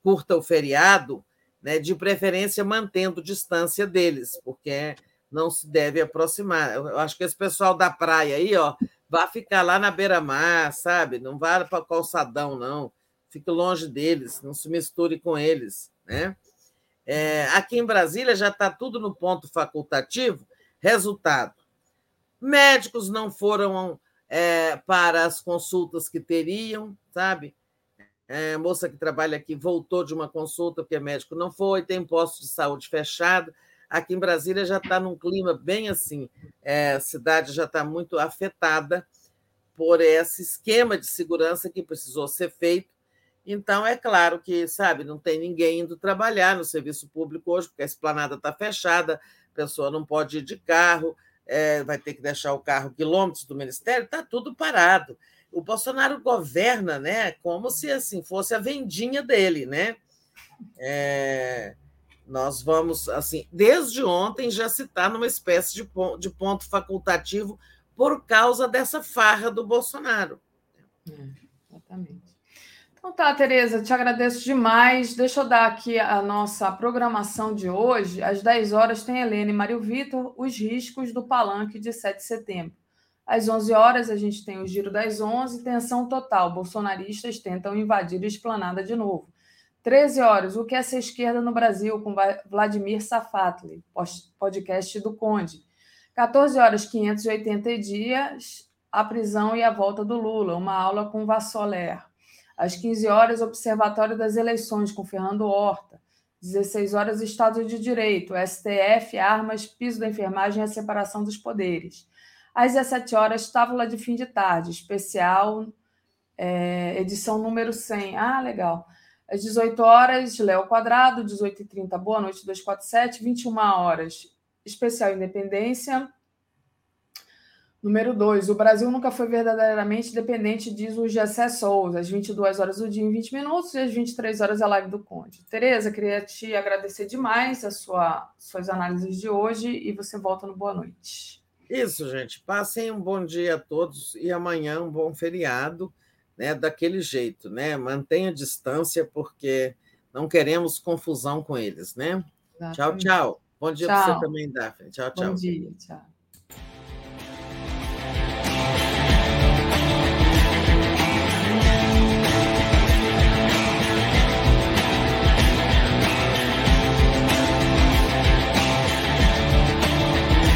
curta o feriado, né, de preferência mantendo distância deles, porque não se deve aproximar. Eu acho que esse pessoal da praia aí, ó, vai ficar lá na beira-mar, sabe? Não vá para calçadão, não. Fique longe deles, não se misture com eles, né? É, aqui em Brasília já está tudo no ponto facultativo. Resultado: médicos não foram é, para as consultas que teriam, sabe? É, moça que trabalha aqui voltou de uma consulta porque médico não foi, tem posto de saúde fechado. Aqui em Brasília já está num clima bem assim, é, a cidade já está muito afetada por esse esquema de segurança que precisou ser feito. Então, é claro que, sabe, não tem ninguém indo trabalhar no serviço público hoje, porque a esplanada está fechada, a pessoa não pode ir de carro, é, vai ter que deixar o carro quilômetros do ministério, está tudo parado. O Bolsonaro governa, né, como se assim fosse a vendinha dele, né? É, nós vamos, assim, desde ontem já se está numa espécie de ponto, de ponto facultativo por causa dessa farra do Bolsonaro. É, exatamente. Então tá, Tereza, te agradeço demais. Deixa eu dar aqui a nossa programação de hoje. Às 10 horas tem Helena e Mário Vitor, os riscos do palanque de 7 de setembro. Às 11 horas a gente tem o Giro das 11, tensão total. Bolsonaristas tentam invadir a esplanada de novo. 13 horas, o que é ser esquerda no Brasil, com Vladimir Safatli, podcast do Conde. 14 horas, 580 dias, a prisão e a volta do Lula, uma aula com Vassoler. Às 15 horas, Observatório das Eleições, com Fernando Horta. 16 horas, Estado de Direito, STF, armas, piso da enfermagem e a separação dos poderes. Às 17 horas, Tábula de Fim de Tarde, especial, é, edição número 100. Ah, legal. Às 18 horas, Léo Quadrado, 18h30, Boa Noite 247, 21 horas, especial Independência, Número 2. O Brasil nunca foi verdadeiramente dependente, diz o Gessé Souza. Às 22 horas do dia em 20 minutos e às 23 horas a live do Conde. Tereza, queria te agradecer demais as sua, suas análises de hoje e você volta no Boa Noite. Isso, gente. Passem um bom dia a todos e amanhã um bom feriado, né? Daquele jeito, né? Mantenha distância, porque não queremos confusão com eles, né? Exatamente. Tchau, tchau. Bom dia para você também, Daphne. Tchau, tchau. Bom dia, tchau.